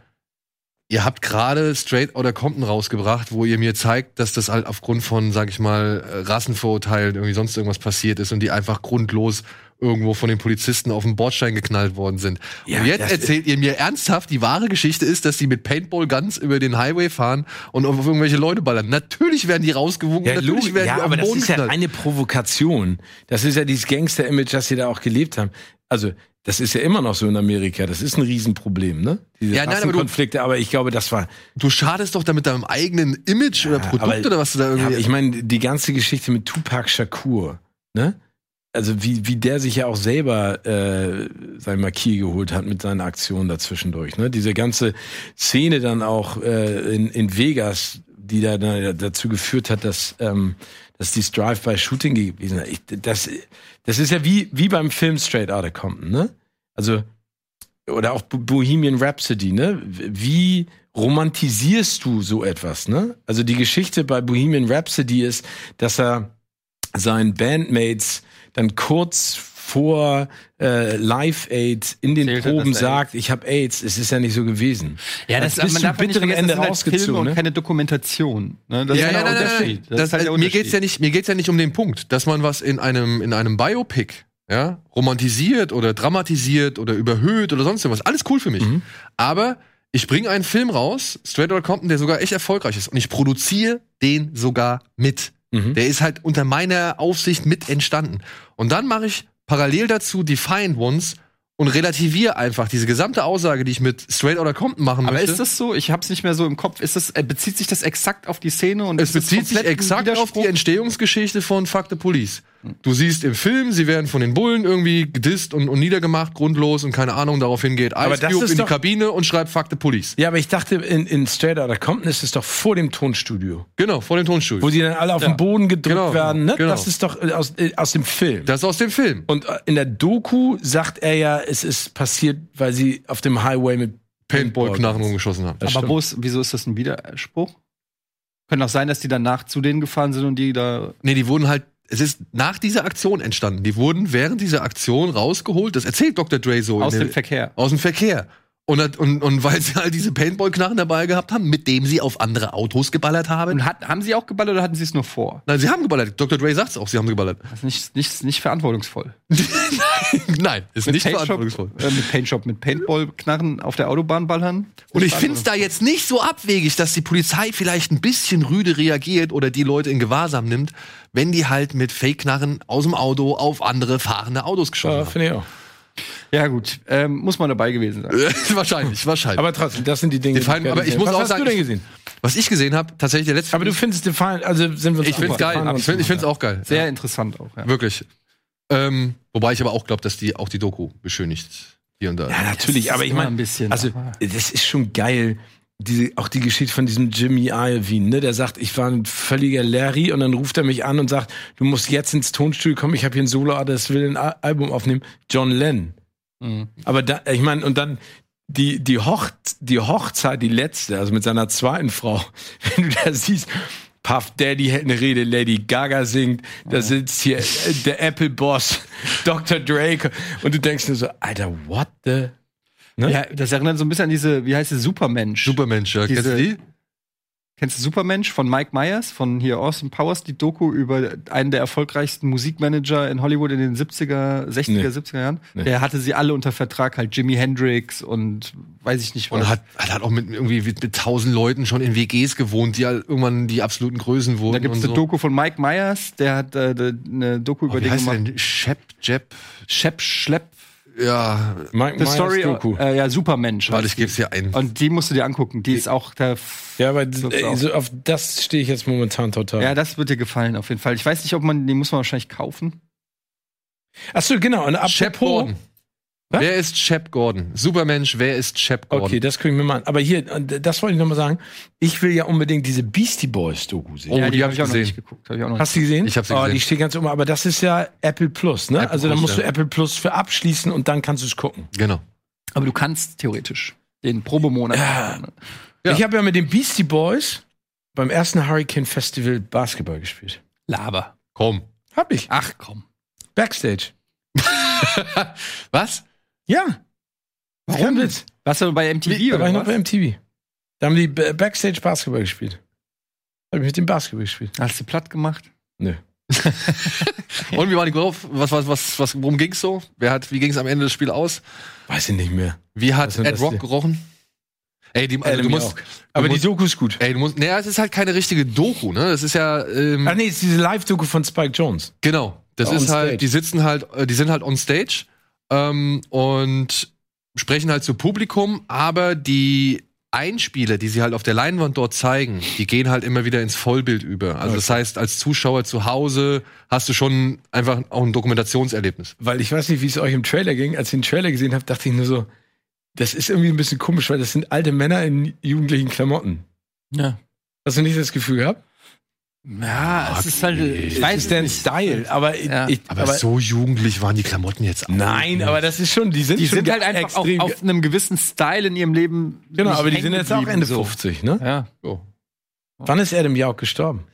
A: ihr habt gerade Straight Outta Compton rausgebracht, wo ihr mir zeigt, dass das halt aufgrund von, sag ich mal, äh, Rassenvorurteilen irgendwie sonst irgendwas passiert ist und die einfach grundlos irgendwo von den Polizisten auf den Bordstein geknallt worden sind.
B: Ja,
A: und jetzt
B: das-
A: erzählt ihr mir ernsthaft, die wahre Geschichte ist, dass die mit Paintball Guns über den Highway fahren und auf irgendwelche Leute ballern. Natürlich werden die rausgewunken,
B: Ja,
A: natürlich werden
B: ja
A: die auf
B: aber
A: den
B: das
A: Boden
B: ist ja
A: geknallt.
B: eine Provokation. Das ist ja dieses Gangster-Image, das sie da auch gelebt haben. Also, das ist ja immer noch so in Amerika. Das ist ein Riesenproblem, ne? Diese
A: Ja, nein, aber
B: Konflikte, aber ich glaube, das war.
A: Du schadest doch damit deinem eigenen Image oder Produkt
B: aber-
A: oder was du da
B: Ja,
A: irgendwie.
B: aber ich meine, die ganze Geschichte mit Tupac Shakur, ne? Also wie, wie der sich ja auch selber äh, sein Marquis geholt hat mit seiner Aktion dazwischendurch. Ne? Diese ganze Szene dann auch äh, in, in Vegas, die da, da dazu geführt hat, dass, ähm, dass dieses Drive-by-Shooting gewesen ist. Das, das ist ja wie, wie beim Film Straight Outta Compton, ne? Also, oder auch Bo- Bohemian Rhapsody, ne? Wie romantisierst du so etwas, ne? Also die Geschichte bei Bohemian Rhapsody ist, dass er seinen Bandmates dann kurz vor äh, Live Aid in den
C: Erzählt hat,
B: Proben sagt, ich habe AIDS. Es ist ja nicht so gewesen.
C: Ja,
B: das
C: das
B: bis
C: man darf ja nicht
B: bitteren
C: vergessen,
B: Ende
C: das sind halt
B: Ne?
C: keine Dokumentation. Ne? Das
A: ja,
C: ist
A: ja,
C: halt
A: nein,
C: der
A: nein, nein,
C: Unterschied.
A: nein.
C: Das ist halt der
A: mir geht's ja
C: Unterschied.
A: nicht, mir geht's ja nicht um den Punkt, dass man was in einem in einem Biopic ja, romantisiert oder dramatisiert oder überhöht oder sonst irgendwas. Alles cool für mich.
B: Mhm.
A: Aber ich bringe einen Film raus, Straight Outta Compton, der sogar echt erfolgreich ist und ich produziere den sogar mit.
B: Mhm.
A: Der ist halt unter meiner Aufsicht mit entstanden. Und dann mache ich parallel dazu Defiant Ones und relativiere einfach diese gesamte Aussage, die ich mit Straight Outta Compton machen
C: Aber
A: möchte.
C: ist das so? Ich hab's nicht mehr so im Kopf. Ist das, äh, bezieht sich das exakt auf die Szene und
A: Es bezieht sich exakt auf die? Entstehungsgeschichte von Fuck the Police. Du siehst im Film, sie werden von den Bullen irgendwie gedisst und, und niedergemacht, grundlos und keine Ahnung, daraufhin geht
B: Aber
A: Ice Cube in die Kabine und schreibt Fuck the Police.
B: Ja, aber ich dachte, in, in Straight Outta Compton ist es doch vor dem Tonstudio,
A: Genau, vor dem Tonstudio.
B: wo die dann alle auf den Boden gedrückt
A: Genau,
B: werden. Ne?
A: genau.
B: Das ist doch äh, aus, äh, aus dem Film.
A: das ist aus dem Film.
B: Und äh, in der Doku sagt er ja, es ist passiert, weil sie auf dem Highway mit
A: Paintball-Knarren rumgeschossen haben.
B: Das
C: Aber wo ist, wieso ist das ein Widerspruch? Könnte auch sein, dass die danach zu denen gefahren sind und die da.
A: Nee, die wurden halt, es ist nach dieser Aktion entstanden. Die wurden während dieser Aktion rausgeholt. Das erzählt Dr. Dre so.
C: Aus dem Verkehr.
A: Aus dem Verkehr. Und, und, und weil sie halt diese Paintball-Knarren dabei gehabt haben, mit dem sie auf andere Autos geballert haben.
C: Und hat, haben sie auch geballert oder hatten sie es nur vor?
A: Nein, sie haben geballert. Dr. Dre sagt's auch, sie haben geballert.
C: Das ist nicht, nicht, nicht verantwortungsvoll.
A: Nein, ist
C: Mit
A: nicht
C: Paintshop,
A: verantwortungsvoll.
C: äh, mit Paintshop, mit Paintball-Knarren auf der Autobahn ballern.
A: Und ich finde es da jetzt nicht so abwegig, dass die Polizei vielleicht ein bisschen rüde reagiert oder die Leute in Gewahrsam nimmt, wenn die halt mit Fake-Knarren aus dem Auto auf andere fahrende Autos geschossen
B: Ja,
A: haben.
B: finde ich auch.
C: Ja, gut. Ähm, muss man dabei gewesen sein.
A: wahrscheinlich, wahrscheinlich.
B: Aber trotzdem, das sind die Dinge.
A: Die fallen-
B: ich
A: aber ich muss
B: habe.
A: auch
B: Was
A: sagen,
B: hast du denn
A: ich-
B: gesehen?
A: Was ich gesehen habe, tatsächlich der letzte
B: Aber du findest Define, also sind wir uns
A: Ich find's geil.
B: Define
A: Ich finde ich find's auch geil.
C: Sehr interessant auch, ja.
A: Wirklich. Ähm, wobei ich aber auch glaube, dass die auch die Doku beschönigt hier und da.
B: Ja, natürlich, aber ich meine,
C: ein bisschen,
B: also das ist schon geil. Diese, auch die Geschichte von diesem Jimmy Iovine, ne? Der sagt, ich war ein völliger Larry und dann ruft er mich an und sagt, du musst jetzt ins Tonstudio kommen, ich habe hier ein Solo, das will ein Al- Album aufnehmen. John Lennon.
C: Mhm.
B: Aber da, ich meine, und dann die, die, Hoch, die Hochzeit, die letzte, also mit seiner zweiten Frau, wenn du da siehst, Puff Daddy hält eine Rede, Lady Gaga singt, da sitzt hier äh, der Apple Boss, Dr. Drake, und du denkst nur so, Alter, what the? Ne?
C: Ja, das erinnert so ein bisschen an diese, wie heißt es, Supermensch.
A: Supermensch, ja. Kennst du die?
C: Kennst du Supermensch von Mike Myers von hier Austin Powers, die Doku über einen der erfolgreichsten Musikmanager in Hollywood in den 70er, 60er,
B: Nee.
C: 70er Jahren?
B: Nee.
C: Der hatte sie alle unter Vertrag, halt Jimi Hendrix und weiß ich nicht was.
A: Und hat, hat auch mit irgendwie mit, mit tausend Leuten schon in WGs gewohnt, die halt irgendwann die absoluten Größen wurden.
C: da gibt's
A: und
C: eine
A: so.
C: Doku von Mike Myers, der hat äh, eine Doku
A: Oh,
C: über
A: wie
C: den
A: heißt der
C: gemacht.
A: denn? Shep, Jeb,
C: Shep Schlepp,
A: ja.
B: Mike
C: The Story,
B: Doku.
C: äh, ja, Supermensch.
A: Warte, ich geb's hier ein.
C: Und die musst du dir angucken. Die ist auch der.
B: Ja, aber äh, so auf das stehe ich jetzt momentan total.
C: Ja, das wird dir gefallen, auf jeden Fall. Ich weiß nicht, ob man, die muss man wahrscheinlich kaufen.
B: Ach so, genau. Und
A: Shep
B: apropos. Was?
A: Wer ist Shep Gordon? Supermensch, wer ist Shep Gordon?
B: Okay, das ich mir mal an. Aber hier, das wollte ich noch mal sagen. Ich will ja unbedingt diese Beastie Boys Doku sehen.
A: Oh,
C: ja,
A: die hab
C: hab
A: ich
C: auch noch
A: gesehen.
C: nicht geguckt. Hab ich auch noch
B: Hast du die gesehen?
A: Ich hab sie
B: oh,
A: gesehen.
B: Die steht ganz oben. Aber das ist ja Apple Plus, ne?
A: Apple
B: also da musst du
A: ja.
B: Apple Plus für abschließen und dann kannst du es gucken.
A: Genau.
C: Aber du kannst theoretisch den Probemonat.
B: Ja.
C: machen.
A: Ja.
B: Ich habe ja mit den Beastie Boys beim ersten Hurricane Festival Basketball gespielt.
C: Laber.
A: Komm.
B: Hab ich.
C: Ach komm.
B: Backstage.
A: Was?
B: Ja.
C: Warum?
B: Witz.
C: Warst du bei MTV
B: Da war
C: oder
B: ich noch bei MTV. Da haben die Backstage Basketball gespielt. Hab ich mit dem Basketball gespielt.
C: Hast du platt gemacht?
B: Nö.
A: Und wie war die Golf? Was, was, was, was, worum ging's so? Wer hat, wie ging's am Ende des Spiels aus?
B: Weiß ich nicht mehr.
A: Wie hat Ed Rock gerochen? Ey, die, also, du musst.
B: Aber
A: musst-
B: die Doku ist gut.
A: ey, du musst, naja, es ist halt keine richtige Doku, ne? Das ist ja, ähm,
B: Ach nee, es ist diese Live-Doku von Spike Jones.
A: Genau. Das
B: On
A: ist
B: stage.
A: halt, die sitzen halt, äh, die sind halt on stage ähm, und sprechen halt zu Publikum, aber die Einspieler, die sie halt auf der Leinwand dort zeigen, die gehen halt immer wieder ins Vollbild über. Also das heißt, als Zuschauer zu Hause hast du schon einfach auch ein Dokumentationserlebnis.
B: Weil ich weiß nicht, wie es euch im Trailer ging. Als ich den Trailer gesehen habe, dachte ich nur so, das ist irgendwie ein bisschen komisch, weil das sind alte Männer in jugendlichen Klamotten.
C: Ja.
B: Hast du nicht das Gefühl gehabt?
C: Ja, es ist halt. Ich
B: Das
C: weiß nicht.
B: Style, aber,
C: Ja.
B: ich,
A: Aber, so jugendlich waren die Klamotten jetzt auch.
B: Nein,
A: nicht.
B: aber das ist schon, die sind
C: Die
B: schon
C: sind halt einfach
B: extrem.
C: auf einem gewissen Style in ihrem Leben.
B: genau, aber die sind jetzt auch Ende
C: so.
B: 50, ne?
C: Ja.
B: Wann ist Adam Jauch gestorben?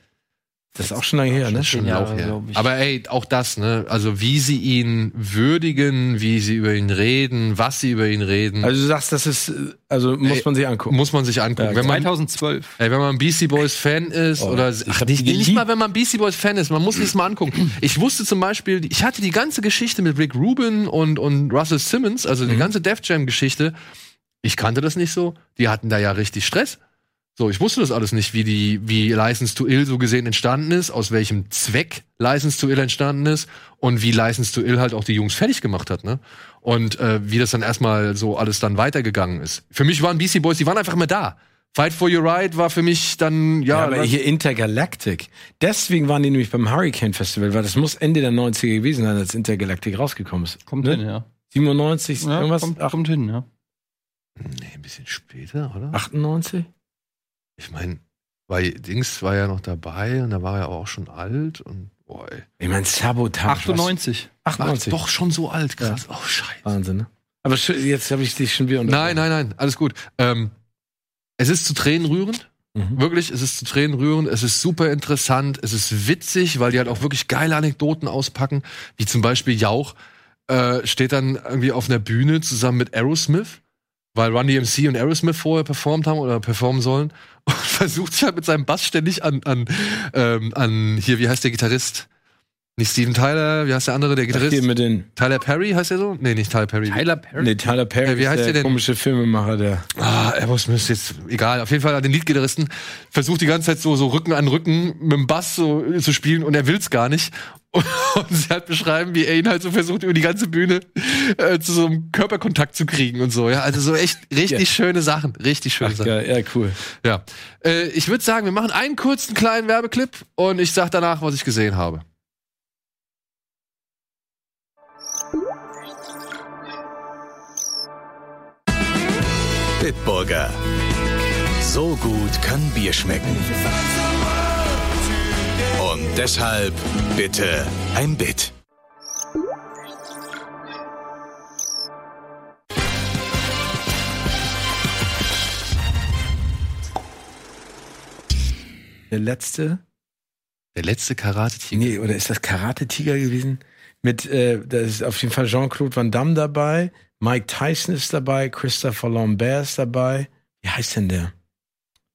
B: Das ist auch schon lange her, ne?
A: Das ist schon
C: Jahre,
A: auch her.
C: glaub ich.
A: Aber ey, auch das, ne? Also wie sie ihn würdigen, wie sie über ihn reden, was sie über ihn reden,
B: Also du sagst, das ist, also muss
A: Ey,
B: man sich angucken.
A: muss man sich angucken.
B: Ja,
A: wenn man
C: 2012.
A: Ey, wenn man Beastie Boys Fan ist
B: Oh,
A: oder
B: ich
A: ach, nicht, nicht mal, wenn man Beastie Boys Fan ist, man muss sich's mal angucken. Ich wusste zum Beispiel, ich hatte die ganze Geschichte mit Rick Rubin und, und Russell Simmons, also die
B: Mhm.
A: ganze Def Jam Geschichte. Ich kannte das nicht so. Die hatten da ja richtig Stress. So, ich wusste das alles nicht, wie die, wie License to Ill so gesehen entstanden ist, aus welchem Zweck License to Ill entstanden ist und wie License to Ill halt auch die Jungs fertig gemacht hat, ne? Und äh, wie das dann erstmal so alles dann weitergegangen ist. Für mich waren Beastie Boys, die waren einfach immer da. Fight for Your Right war für mich dann, ja,
B: Ja, aber hier Intergalactic. Deswegen waren die nämlich beim Hurricane Festival, weil das muss Ende der 90er gewesen sein, als Intergalactic rausgekommen ist.
C: Kommt
B: Ne?
C: hin, ja.
B: 97,
C: ja
B: irgendwas?
C: kommt, kommt hin, ja.
A: Nee, ein bisschen später, oder?
B: 98?
A: Ich meine, weil Dings war ja noch dabei und da war er aber auch schon alt und boah, ey.
B: Ich meine, Sabotage.
C: 98.
B: was?
A: Ach,
B: 98.
A: doch schon so alt, krass. Oh, scheiße.
B: Wahnsinn, ne? Aber jetzt habe ich dich schon wieder
A: Nein, nein, nein, alles gut. Ähm, es ist zu Tränen rührend.
B: Mhm.
A: Wirklich, es ist zu Tränen rührend. Es ist super interessant. Es ist witzig, weil die halt auch wirklich geile Anekdoten auspacken. Wie zum Beispiel Jauch äh, steht dann irgendwie auf einer Bühne zusammen mit Aerosmith. Weil Run DMC und Aerosmith vorher performt haben oder performen sollen und versucht sich halt mit seinem Bass ständig an, an, ähm, an hier, wie heißt der Gitarrist? Nicht Steven Tyler, wie heißt der andere, der Gitarrist?
B: Hier mit den
A: Tyler Perry heißt er so? Nee, nicht Tyler Perry.
C: Tyler Perry.
B: Nee, Tyler Perry.
A: Ja, wie heißt
B: ist
A: der denn?
B: Komische Filmemacher, der.
A: Ah, Aerosmith jetzt egal. Auf jeden Fall den Leadgitarristen versucht die ganze Zeit so so Rücken an Rücken mit dem Bass so zu spielen und er will's gar nicht. Und, sie halt beschreiben, wie er ihn halt so versucht über die ganze Bühne äh, zu so einem Körperkontakt zu kriegen und so. Ja, also so echt richtig
B: Ja.
A: schöne Sachen, richtig schöne
B: Ach,
A: Sachen.
B: geil. Ja, cool.
A: Ja, äh, ich würde sagen, wir machen einen kurzen kleinen Werbeclip und ich sag danach, was ich gesehen habe.
D: Bitburger. So gut kann Bier schmecken. Und deshalb bitte ein Bit.
B: Der letzte.
A: Der letzte Karate-Tiger.
B: Nee, oder ist das Karate-Tiger gewesen? Mit, äh, da ist auf jeden Fall Jean-Claude Van Damme dabei, Mike Tyson ist dabei, Christopher Lambert ist dabei. Wie heißt denn der?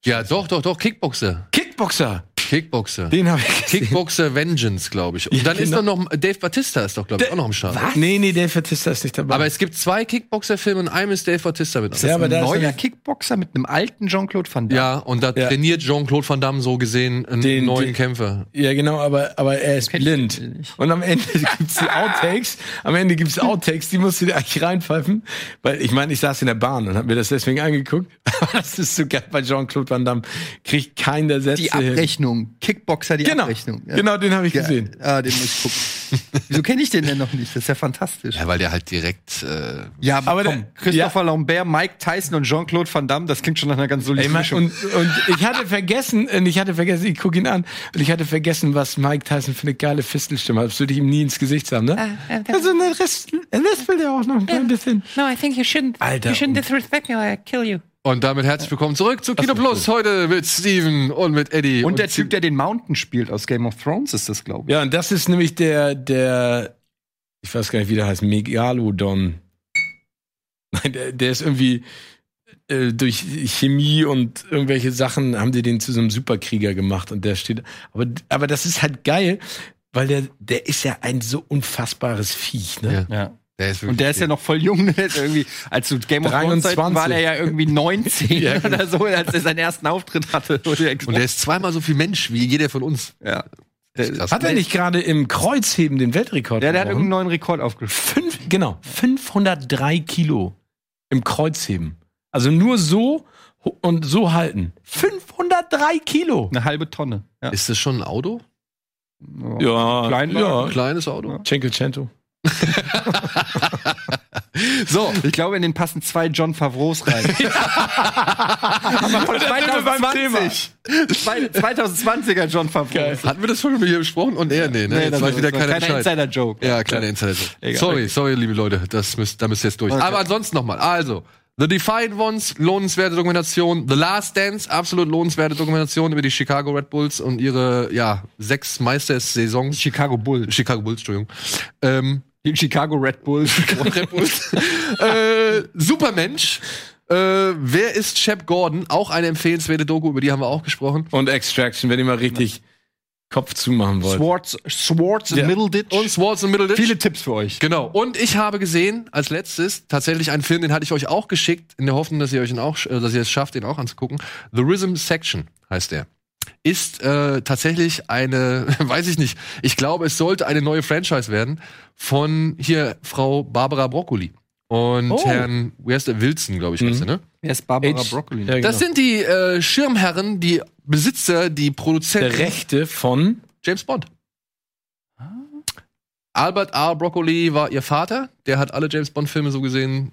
A: Ja, doch, doch, doch, Kickboxer.
B: Kickboxer!
A: Kickboxer.
B: Den habe ich gesehen.
A: Kickboxer Vengeance, glaube ich. Und
B: Ja,
A: dann ist
B: genau.
A: doch noch Dave Batista ist doch, glaube ich, auch noch am Start.
B: Was? Nee, nee, Dave Batista ist nicht dabei.
A: Aber es gibt zwei Kickboxer-Filme und einem ist Dave Batista mit.
B: Ja, aber ist
C: Neuer
B: er-
C: Kickboxer mit einem alten Jean-Claude Van Damme.
A: Ja, und da
B: Ja.
A: trainiert Jean-Claude Van Damme so gesehen einen
B: Den-
A: neuen
B: den-
A: Kämpfer.
B: Ja, genau, aber, aber er ist blind. Und am Ende gibt's die Outtakes. Am Ende gibt's Outtakes, die musst du dir eigentlich reinpfeifen. Weil ich meine, ich saß in der Bahn und hab mir das deswegen angeguckt. Aber das ist so geil bei Jean-Claude Van Damme. Kriegt kein der Sätze
C: Die
B: hin.
C: Abrechnung. Kickboxer, die
B: Genau,
C: Abrechnung. Ja.
B: genau, den habe ich
C: Ja,
B: gesehen.
C: Ah, den muss ich gucken. Wieso kenne ich den denn noch nicht? Das ist ja fantastisch.
A: Ja, weil der halt direkt. Äh,
C: Ja,
B: Aber
C: aber
B: der-
C: komm, Christopher Lambert, Mike Tyson und Jean-Claude Van Damme, das klingt schon nach einer ganz soliden Mischung.
B: und, und ich hatte vergessen, und ich hatte vergessen, ich gucke ihn an, und ich hatte vergessen, was Mike Tyson für eine geile Fistelstimme hat. Das würde ich ihm nie ins Gesicht sagen, ne? also, ne, Rest, Rest will der auch noch ein klein bisschen.
E: No, I think you shouldn't.
B: Alter,
E: you shouldn't disrespect me or I kill you.
A: Und damit herzlich willkommen zurück zu Kino Plus. Heute mit Steven und mit Eddie.
C: und der Typ, der den Mountain spielt aus Game of Thrones, ist das, glaube ich.
B: Ja, und das ist nämlich der, der, ich weiß gar nicht, wie der heißt, Megalodon. Nein, der, der ist irgendwie äh, durch Chemie und irgendwelche Sachen haben die den zu so einem Superkrieger gemacht und der steht. Aber, aber das ist halt geil, weil der, der ist ja ein so unfassbares Viech, ne?
A: Ja.
C: Ja.
A: Der ist
C: Und der ist ja noch voll jung, ne? irgendwie, als du Game of Thrones
B: 23.
C: Zeiten war der ja irgendwie 19
B: Ja, genau.
C: oder so, als er seinen ersten Auftritt hatte.
A: Und der ist zweimal so viel Mensch wie jeder von uns.
C: ja.
B: Hat er nicht gerade im Kreuzheben den Weltrekord
C: Ja, der hat irgendeinen neuen Rekord aufgestellt.
B: Fünf, genau, 503 Kilo im Kreuzheben. Also nur so und so halten. 503 Kilo.
C: Eine halbe Tonne. Ja.
A: Ist das schon ein Auto?
B: Ja,
C: Kleinwagen.
B: ja.
A: Ein kleines Auto?
B: Cinquecento.
A: So.
C: Ich glaube, in den passen zwei John Favreaus rein. Aber von
B: Da sind wir beim
C: 2020. Zwei- 2020er John Favreau.
B: Geil.
A: Hatten wir das schon mal hier besprochen? Und er, nee, ne? Jetzt
C: das
A: weiß wieder
C: war
A: keiner
C: ein kleiner. Insider-Joke.
A: Ja, kleiner Insider.
C: Egal.
A: Sorry, sorry, liebe Leute, das müsst, da müsst ihr jetzt durch.
C: Okay.
A: Aber ansonsten nochmal. Also, The Defiant Ones, lohnenswerte Dokumentation. The Last Dance, absolut lohnenswerte Dokumentation über die Chicago Red Bulls und ihre, ja, sechs Meistersaisons.
C: Chicago Bulls.
A: Chicago Bulls, Entschuldigung. Ähm,
C: Die Chicago Red Bulls.
A: Red Bulls. äh, Supermensch. Äh, wer ist Shep Gordon? Auch eine empfehlenswerte Doku, über die haben wir auch gesprochen.
B: Und Extraction, wenn ihr mal richtig Kopf zumachen wollt.
C: Swartz, Swartz
B: Ja.
C: Middleditch.
A: Und Swartz und Middleditch.
C: viele Tipps für euch.
A: Genau. Und ich habe gesehen, als letztes, tatsächlich einen Film, den hatte ich euch auch geschickt, in der Hoffnung, dass ihr euch ihn auch, äh, dass ihr es schafft, den auch anzugucken. The Rhythm Section heißt der. Ist äh, tatsächlich eine, weiß ich nicht, ich glaube, es sollte eine neue Franchise werden von hier Frau Barbara Broccoli und
B: Oh.
A: Herrn, wie heißt der, Wilson, glaube ich, heißt
B: Mhm.
A: der, ne?
C: Wer ist Barbara
B: H-
C: Broccoli?
B: Ja, genau.
A: Das sind die äh, Schirmherren, die Besitzer, die Produzenten
B: der Rechte von
A: James Bond. Albert R. Broccoli war ihr Vater. Der hat alle James Bond-Filme so gesehen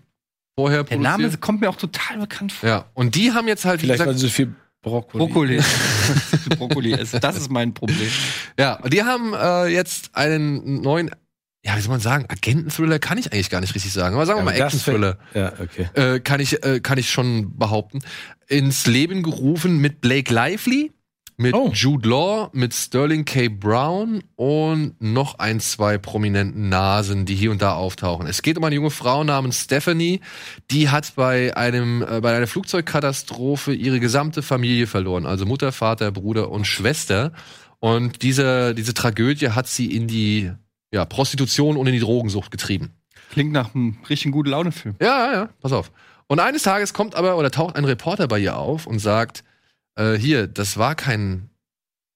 A: vorher
C: Der
A: produziert.
C: Name kommt mir auch total bekannt vor.
A: Ja, und die haben jetzt halt,
B: vielleicht weil
A: gesagt,
B: sie so viel Brokkoli.
C: Brokkoli. Brokkoli ist. Das ist mein Problem.
A: ja, und die haben äh, jetzt einen neuen, ja, wie soll man sagen, Agenten-Thriller kann ich eigentlich gar nicht richtig sagen, aber sagen wir
B: Ja,
A: mal Action-Thriller.
B: Ja, okay.
A: Äh, kann ich, äh, kann ich schon behaupten, ins Leben gerufen mit Blake Lively, mit
B: Oh.
A: Jude Law, mit Sterling K. Brown und noch ein, zwei prominenten Nasen, die hier und da auftauchen. Es geht um eine junge Frau namens Stephanie, die hat bei einem äh, bei einer Flugzeugkatastrophe ihre gesamte Familie verloren, also Mutter, Vater, Bruder und Schwester. Und diese diese Tragödie hat sie in die ja, Prostitution und in die Drogensucht getrieben.
C: Klingt nach einem richtigen gute Laune-Film.
A: Ja, ja, ja, pass auf. Und eines Tages kommt aber oder taucht ein Reporter bei ihr auf und sagt, äh, hier, das war kein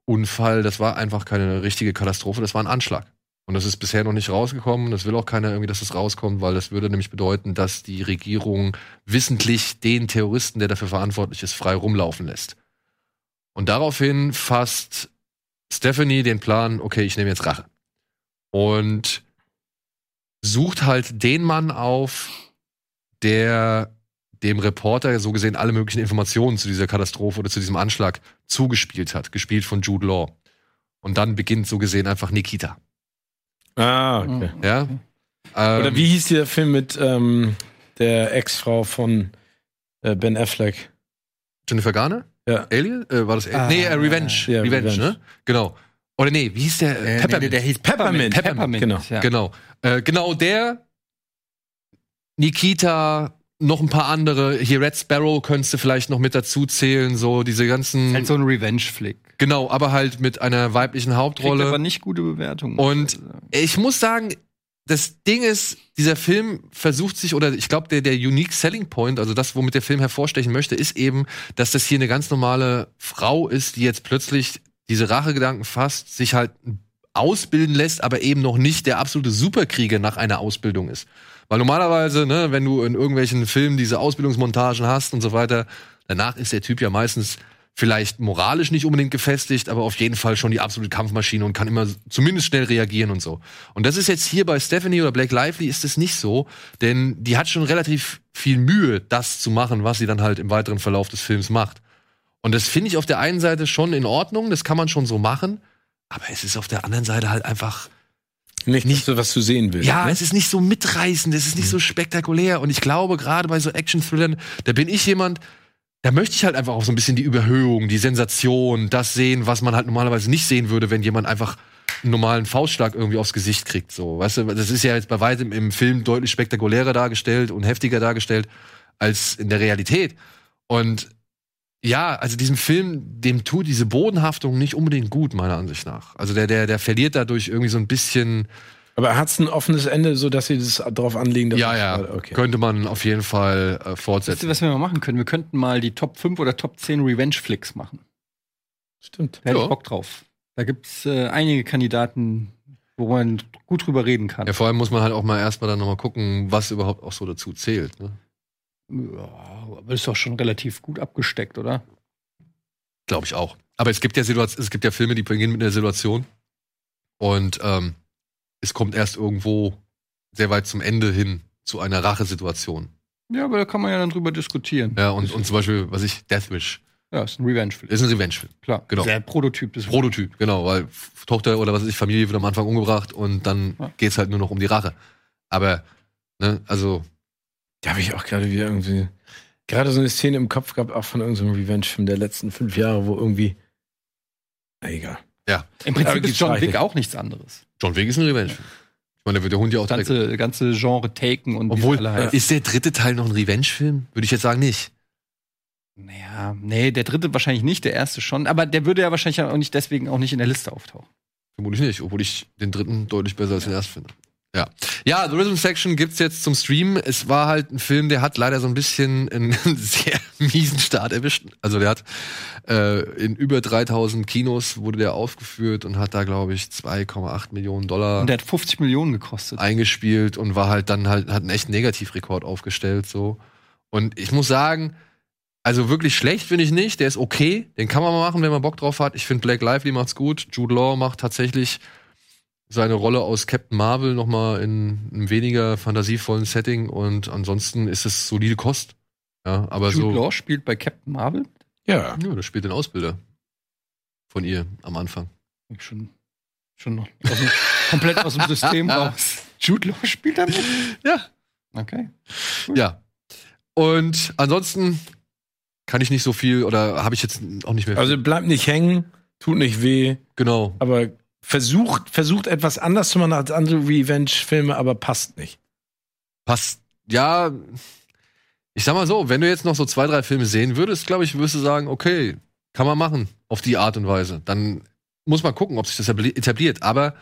A: Unfall, das war einfach keine richtige Katastrophe, das war ein Anschlag. Und das ist bisher noch nicht rausgekommen. Das will auch keiner irgendwie, dass das rauskommt, weil das würde nämlich bedeuten, dass die Regierung wissentlich den Terroristen, der dafür verantwortlich ist, frei rumlaufen lässt. Und daraufhin fasst Stephanie den Plan, okay, ich nehme jetzt Rache. Und sucht halt den Mann auf, der dem Reporter so gesehen alle möglichen Informationen zu dieser Katastrophe oder zu diesem Anschlag zugespielt hat, gespielt von Jude Law. Und dann beginnt so gesehen einfach Nikita.
B: Ah, okay.
A: Ja?
B: Oder
A: Ähm,
B: wie hieß der Film mit ähm, der Ex-Frau von äh, Ben Affleck?
A: Jennifer Garner?
B: Ja.
A: Alien? Äh, war das Alien?
C: Ah,
A: nee, äh, Revenge.
B: ja,
A: Revenge,
B: Revenge.
A: ne? Genau. Oder nee, wie hieß der? Äh, Peppermint.
C: der hieß
B: Peppermint.
C: Peppermint,
B: Genau.
C: Ja.
A: Genau. Äh, genau der. Nikita, noch ein paar andere. Hier Red Sparrow könntest du vielleicht noch mit dazu zählen. So diese ganzen.
C: Halt so ein Revenge-Flick.
A: genau, aber halt mit einer weiblichen
C: Kriegt
A: Hauptrolle.
C: aber nicht gute Bewertungen.
A: Und ich muss sagen, das Ding ist, dieser Film versucht sich, oder ich glaube, der, der Unique Selling Point, also das, womit der Film hervorstechen möchte, ist eben, dass das hier eine ganz normale Frau ist, die jetzt plötzlich diese Rachegedanken fasst, sich halt ausbilden lässt, aber eben noch nicht der absolute Superkrieger nach einer Ausbildung ist. Weil normalerweise, ne, wenn du in irgendwelchen Filmen diese Ausbildungsmontagen hast und so weiter, danach ist der Typ ja meistens vielleicht moralisch nicht unbedingt gefestigt, aber auf jeden Fall schon die absolute Kampfmaschine und kann immer zumindest schnell reagieren und so. Und das ist jetzt hier bei Stephanie oder Blake Lively ist es nicht so, denn die hat schon relativ viel Mühe, das zu machen, was sie dann halt im weiteren Verlauf des Films macht. Und das finde ich auf der einen Seite schon in Ordnung, das kann man schon so machen, aber es ist auf der anderen Seite halt einfach
B: Nicht, nicht so, was du sehen willst.
A: ja,
B: ne?
A: es ist nicht so mitreißend, es ist nicht so spektakulär. Und ich glaube, gerade bei so Action-Thrillern, da bin ich jemand, da möchte ich halt einfach auch so ein bisschen die Überhöhung, die Sensation, das sehen, was man halt normalerweise nicht sehen würde, wenn jemand einfach einen normalen Faustschlag irgendwie aufs Gesicht kriegt. So, weißt du, das ist ja jetzt bei weitem im Film deutlich spektakulärer dargestellt und heftiger dargestellt als in der Realität. Und ja, also diesem Film, dem tut diese Bodenhaftung nicht unbedingt gut, meiner Ansicht nach. Also der, der, der verliert dadurch irgendwie so ein bisschen
B: Aber hat es ein offenes Ende, so dass sie das darauf anlegen? Dass
A: Ja,
B: es-
A: ja.
B: Okay.
A: Könnte man auf jeden Fall äh,
C: Wisst ihr,
A: fortsetzen.
C: was wir mal machen können? Wir könnten mal die Top 5 oder Top 10 Revenge-Flicks machen.
B: Stimmt.
C: Da hätte ich Bock drauf. Da gibt's äh, einige Kandidaten, wo man gut drüber reden kann.
A: Ja, vor allem muss man halt auch mal erstmal dann nochmal gucken, was überhaupt auch so dazu zählt. Ne?
C: Ja, aber ist doch schon relativ gut abgesteckt, oder?
A: Glaube ich auch. Aber es gibt ja Situation, es gibt ja Filme, die beginnen mit einer Situation und ähm, es kommt erst irgendwo sehr weit zum Ende hin zu einer Rachesituation.
C: Ja, aber da kann man ja dann drüber diskutieren.
A: Ja, und, und zum Beispiel, was ich, Death Wish.
C: Ja, ist ein Revenge-Flick.
A: Ist ein Revenge-Film.
C: Klar.
A: genau.
C: Der Prototyp des
A: Prototyp, genau, weil Tochter oder was weiß ich, Familie wird am Anfang umgebracht und dann
C: Ja.
A: geht's halt nur noch um die Rache. Aber, ne, also,
B: Da habe ich auch gerade wieder irgendwie gerade so eine Szene im Kopf gehabt, auch von irgendeinem Revenge-Film der letzten fünf Jahre, wo irgendwie. Na egal.
C: Im
B: Aber
C: Prinzip ist John. Wick auch nichts anderes.
A: John Wick ist ein Revenge-Film. Ich meine, da wird der Hund ja auch
C: Ganze, ganze Genre Taken und
A: Obwohl,
C: heißen.
A: ist der dritte Teil noch ein Revenge-Film? Würde ich jetzt sagen, nicht.
C: Naja, nee, der dritte wahrscheinlich nicht, der erste schon. Aber der würde ja wahrscheinlich auch nicht deswegen auch nicht in der Liste auftauchen.
A: Vermutlich nicht, obwohl ich den dritten deutlich besser als den ersten finde. Ja. Ja, The Rhythm Section gibt's jetzt zum Stream. Es war halt ein Film, der hat leider so ein bisschen einen sehr miesen Start erwischt. Also der hat äh, in über 3000 Kinos wurde der aufgeführt und hat da, glaube ich, 2,8 Millionen Dollar
C: Und der hat 50 Millionen gekostet.
A: eingespielt und war halt dann halt, hat einen echten Negativrekord aufgestellt, so. Und ich muss sagen, also wirklich schlecht finde ich nicht. Der ist okay. Den kann man mal machen, wenn man Bock drauf hat. Ich finde Blake Lively macht's gut. Jude Law macht tatsächlich seine Rolle aus Captain Marvel noch mal in einem weniger fantasievollen Setting und ansonsten ist es solide Kost. Ja, aber
C: Jude
A: so.
C: Law spielt bei Captain Marvel.
B: Ja.
A: Ja, das spielt den Ausbilder von ihr am Anfang.
C: Schon, schon noch aus dem, komplett aus dem System raus. Jude Law spielt damit?
A: Ja.
C: Okay.
A: Ja. Und ansonsten kann ich nicht so viel oder habe ich jetzt auch nicht mehr
B: Also bleibt nicht hängen. tut nicht weh,
A: Genau.
B: aber versucht, versucht etwas anders zu machen als andere Revenge-Filme, aber passt nicht.
A: Passt. Ja, ich sag mal so, wenn du jetzt noch so zwei, drei Filme sehen würdest, glaube ich, würdest du sagen, okay, kann man machen auf die Art und Weise. Dann muss man gucken, ob sich das etabli- etabliert. Aber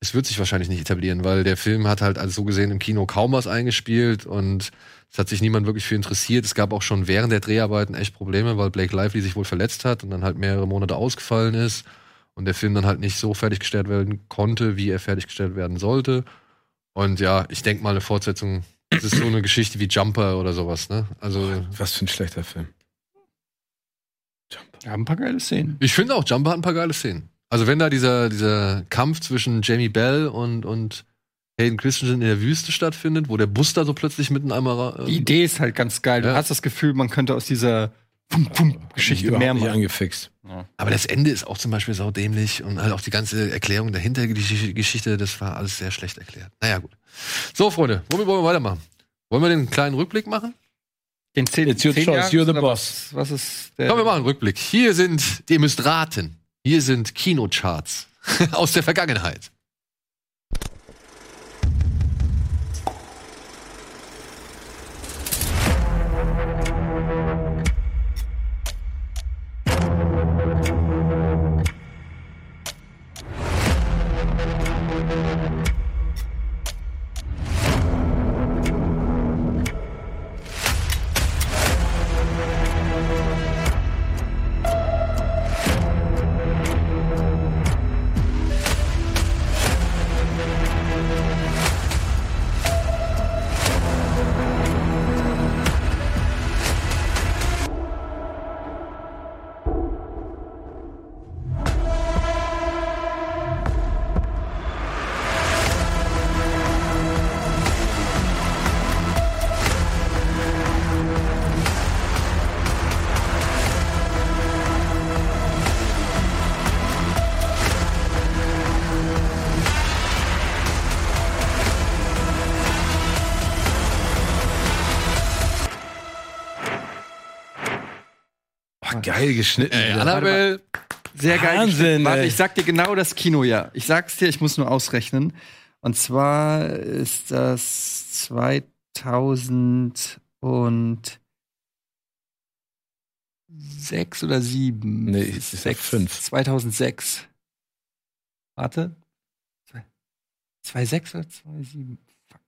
A: es wird sich wahrscheinlich nicht etablieren, weil der Film hat halt also so gesehen im Kino kaum was eingespielt und es hat sich niemand wirklich für interessiert. Es gab auch schon während der Dreharbeiten echt Probleme, weil Blake Lively sich wohl verletzt hat und dann halt mehrere Monate ausgefallen ist und der Film dann halt nicht so fertiggestellt werden konnte, wie er fertiggestellt werden sollte. Und ja, ich denke mal, eine Fortsetzung, das ist so eine Geschichte wie Jumper oder sowas, ne? Also,
B: Was für ein schlechter Film.
C: Ja, ein paar geile Szenen.
A: ich finde auch, Jumper hat ein paar geile Szenen. Also, wenn da dieser, dieser Kampf zwischen Jamie Bell und, und Hayden Christensen in der Wüste stattfindet, wo der Bus da so plötzlich mitten einmal ra-
C: Die Idee ist halt ganz geil. Du
A: Ja.
C: hast das Gefühl, man könnte aus dieser Pum, Pum Geschichte
B: Überhaupt
C: mehr
B: nicht
C: machen.
B: angefixt.
A: Aber das Ende ist auch zum Beispiel saudämlich und halt auch die ganze Erklärung dahinter, die Gesch- Geschichte, das war alles sehr schlecht erklärt. Naja, gut. So, Freunde, womit wollen wir weitermachen? Wollen wir den kleinen Rückblick machen?
C: Den zehn,
B: It's your
C: zehn
B: choice,
C: Jahren
B: you're the boss.
C: Was, was ist der?
A: Komm, wir machen einen Rückblick. Hier sind, ihr müsst raten, hier sind Kinocharts aus der Vergangenheit.
B: Geil geschnitten.
A: Ey. Annabelle,
C: Sehr geil.
B: Wahnsinn,
C: geschnitten. Warte, ich sag dir genau das Kinojahr. Ich sag's dir, ich muss nur ausrechnen. Und zwar ist das 2006 oder 7?
B: Nee, es ist ja fünf.
C: 2006. Warte. 2,6 oder 2,7? Fuck.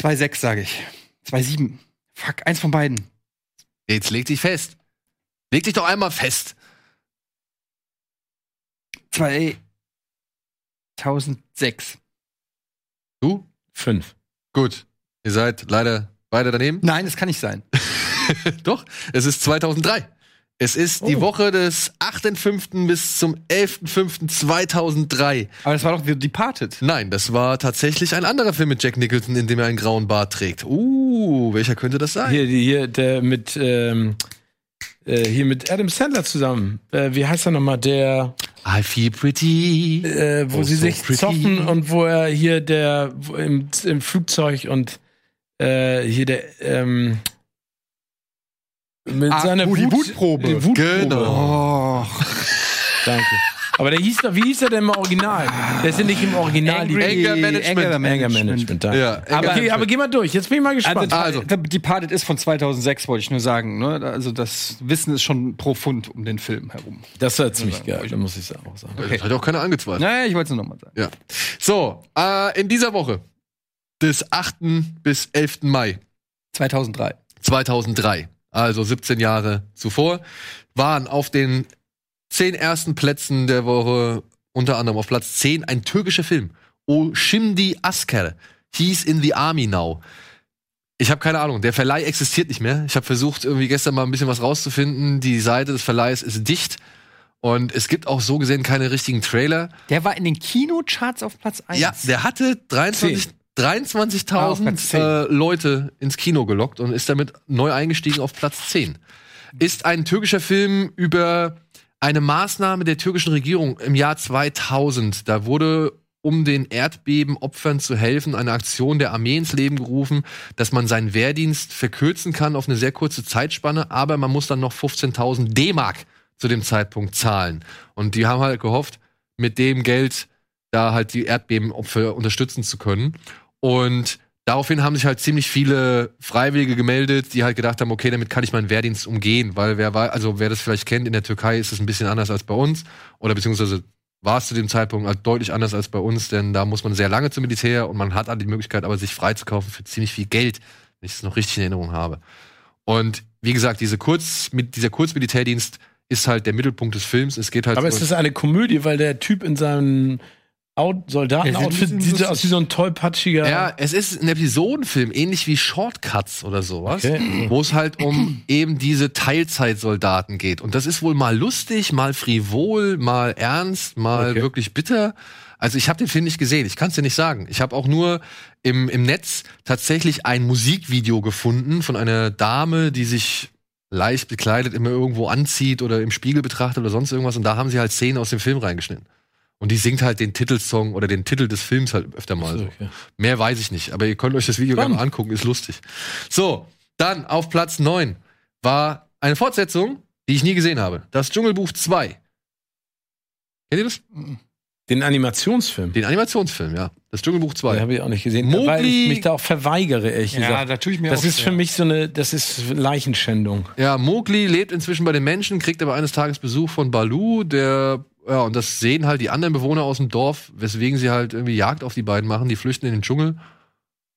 C: 2,6 sage ich. 2,7. Fuck, eins von beiden.
A: jetzt leg dich fest. Leg dich doch einmal fest.
C: 2006.
A: Du?
B: Fünf.
A: Gut. Ihr seid leider beide daneben.
C: Nein, das kann nicht sein.
A: Doch, es ist 2003. Es ist die
B: Oh.
A: Woche des 8.5. bis zum 11.5.2003.
C: Aber das war doch The Departed.
A: Nein, das war tatsächlich ein anderer Film mit Jack Nicholson, in dem er einen grauen Bart trägt. Uh, welcher könnte das sein?
B: Hier, die, hier, der mit, ähm, äh, hier mit Adam Sandler zusammen. Äh, wie heißt er nochmal? Der,
A: I feel pretty.
B: äh, wo
A: Oh,
B: sie
A: so
B: sich
A: pretty.
B: zoffen und wo er hier der im, im Flugzeug und äh, hier der, ähm, mit
C: Ah,
B: seiner
C: die
B: Wut-
C: Wutprobe.
B: die Wutprobe.
A: Genau.
C: Oh.
B: Danke. Aber der hieß doch, wie hieß der denn im Original? Der ist ja nicht im Original. die-
A: Anger Management.
C: Anger
B: Anger
C: Management.
B: Management. danke.
A: Ja,
B: aber, okay, aber geh mal durch. Jetzt bin ich mal gespannt.
C: Also, The Departed ist von 2006, wollte ich nur sagen. Ne? Also das Wissen ist schon profund um den Film herum.
B: das war ziemlich geil, da muss ich auch sagen.
A: Das hat auch keiner angezweifelt.
C: Naja, ich wollte es nur nochmal sagen.
A: Ja. So, äh, in dieser Woche des 8. bis 11. Mai
C: 2003.
A: 2003, also 17 Jahre zuvor, waren auf den zehn ersten Plätzen der Woche, unter anderem auf Platz 10, ein türkischer Film. O Şimdi Asker. He's in the Army now. Ich habe keine Ahnung, der Verleih existiert nicht mehr. Ich habe versucht, irgendwie gestern mal ein bisschen was rauszufinden. Die Seite des Verleihs ist dicht. Und es gibt auch so gesehen keine richtigen Trailer.
C: Der war in den Kinocharts auf Platz 1.
A: Ja, der hatte 23
C: Ah, auf
A: 23.000
C: Platz 10.
A: äh, Leute ins Kino gelockt und ist damit neu eingestiegen auf Platz 10. Ist ein türkischer Film über eine Maßnahme der türkischen Regierung im Jahr 2000. Da wurde um den Erdbebenopfern zu helfen, eine Aktion der Armee ins Leben gerufen, dass man seinen Wehrdienst verkürzen kann auf eine sehr kurze Zeitspanne, aber man muss dann noch 15.000 D-Mark zu dem Zeitpunkt zahlen. Und die haben halt gehofft, mit dem Geld da halt die Erdbebenopfer unterstützen zu können. Und daraufhin haben sich halt ziemlich viele Freiwillige gemeldet, die halt gedacht haben, okay, damit kann ich meinen Wehrdienst umgehen, weil wer war, also wer das vielleicht kennt, in der Türkei ist es ein bisschen anders als bei uns oder beziehungsweise war es zu dem Zeitpunkt halt deutlich anders als bei uns, denn da muss man sehr lange zum Militär und man hat halt die Möglichkeit, aber sich freizukaufen für ziemlich viel Geld, wenn ich es noch richtig in Erinnerung habe. Und wie gesagt, diese Kurz, mit dieser Kurzmilitärdienst ist halt der Mittelpunkt des Films. Es geht halt
B: Aber es ist eine Komödie, weil der Typ in seinem Out Soldatenoutfit sieht aus wie so ein tollpatschiger.
A: Ja, es ist ein Episodenfilm, ähnlich wie Shortcuts oder sowas,
B: Okay.
A: wo es halt um eben diese Teilzeitsoldaten geht. Und das ist wohl mal lustig, mal frivol, mal ernst, mal
B: Okay.
A: wirklich bitter. Also ich habe den Film nicht gesehen, ich kann es dir nicht sagen. Ich habe auch nur im, im Netz tatsächlich ein Musikvideo gefunden von einer Dame, die sich leicht bekleidet immer irgendwo anzieht oder im Spiegel betrachtet oder sonst irgendwas. Und da haben sie halt Szenen aus dem Film reingeschnitten. Und die singt halt den Titelsong oder den Titel des Films halt öfter mal so.
B: Okay.
A: Mehr weiß ich nicht, aber ihr könnt euch das Video
B: Komm.
A: gerne mal angucken, ist lustig. So, dann auf Platz 9 war eine Fortsetzung, die ich nie gesehen habe. Das Dschungelbuch 2. Kennt ihr das?
B: Den Animationsfilm.
A: Den Animationsfilm, ja. Das Dschungelbuch 2.
B: Den habe ich auch nicht gesehen,
A: Mowgli-
B: weil ich mich da auch verweigere, ehrlich
C: Ja,
B: gesagt.
C: da tue ich mir
B: Das
C: auch
B: ist
C: schwer.
B: für mich so eine, das ist Leichenschändung.
A: Ja, Mowgli lebt inzwischen bei den Menschen, kriegt aber eines Tages Besuch von Balu, der, ja, und das sehen halt die anderen Bewohner aus dem Dorf, weswegen sie halt irgendwie Jagd auf die beiden machen. Die flüchten in den Dschungel.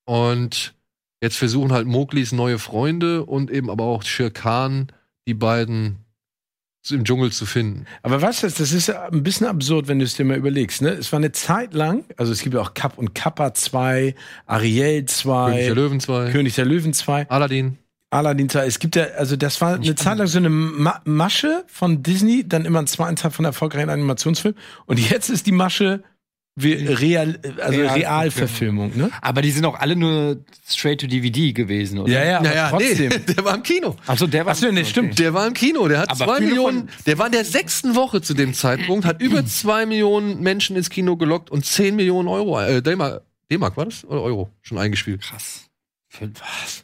A: Und jetzt versuchen halt Mowglis neue Freunde und eben aber auch Shere Khan, die beiden im Dschungel zu finden.
B: Aber weißt du, das ist ja ein bisschen absurd, wenn du es dir mal überlegst. Ne? Es war eine Zeit lang, also es gibt ja auch Kapp und Kappa 2, Ariel 2,
A: König der Löwen 2,
B: König der Löwen 2,
A: Aladdin.
B: Aladdin 2. Es gibt ja, also das war eine Zeit lang so eine Ma Masche von Disney, dann immer ein zweiten Teil von erfolgreichen Animationsfilm. Und jetzt ist die Masche Real, also
C: Real-
B: Realverfilmung, ne?
C: Aber die sind auch alle nur straight to DVD gewesen, oder?
B: Ja, ja, aber
A: Naja,
B: trotzdem.
A: nee, der war im Kino.
C: Achso, der war.
B: Achso, nee, stimmt.
A: Der war im Kino, der hat
C: Aber
A: zwei Millionen, der war in der sechsten Woche zu dem Zeitpunkt, hat über zwei Millionen Menschen ins Kino gelockt und zehn Millionen Euro, äh, D-Mark, D-Mark war das? Oder Euro schon eingespielt.
C: Krass. Was?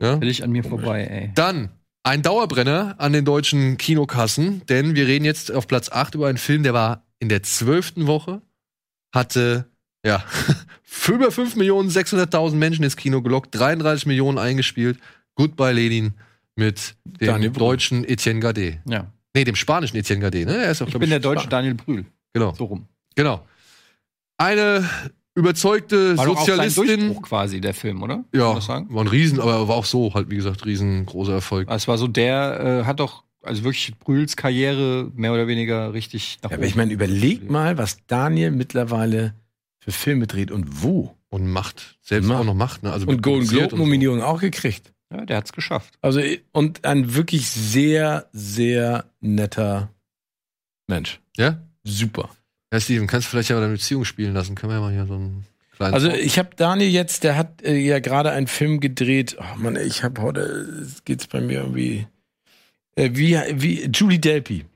A: Ja?
C: Will ich an mir vorbei, ey.
A: Dann ein Dauerbrenner an den deutschen Kinokassen, denn wir reden jetzt auf Platz 8 über einen Film, der war in der zwölften Woche, hatte ja über 5.600.000 Menschen ins Kino gelockt, 33 Millionen eingespielt. Goodbye Lenin mit dem
B: Daniel Brühl.
A: deutschen Etienne Gade.
C: Ja.
A: Nee, dem spanischen Etienne Gade, ne? Er ist auch,
C: Ich bin der deutsche Daniel Brühl.
A: Genau,
C: So rum.
A: genau. Eine überzeugte
C: War auch
A: Sozialistin.
C: Durchbruch quasi, der Film, oder?
A: Ja, war ein Riesen, aber war auch so halt, wie gesagt, riesengroßer Erfolg.
C: Also Es war so, der äh, hat doch, also wirklich Brühls Karriere mehr oder weniger richtig nach
B: Ja, aber ich meine, überleg mal, was Daniel mittlerweile für Filme dreht und wo.
A: Und Macht. Selbst
B: Macht.
A: auch noch Macht, ne? Also
B: Und Golden
A: produziert
B: Globe
A: und so.
B: Nominierung auch gekriegt.
C: Ja, der hat's geschafft.
B: Also und ein wirklich sehr, sehr netter Mensch.
A: Ja?
B: Super.
A: Ja, Steven, kannst du vielleicht ja mal deine Beziehung spielen lassen? Können wir ja mal hier so einen kleinen.
B: Also ich habe Daniel jetzt, der hat äh, ja gerade einen Film gedreht. Oh Mann, ich habe heute es geht's bei mir irgendwie äh, wie wie Julie Delpy.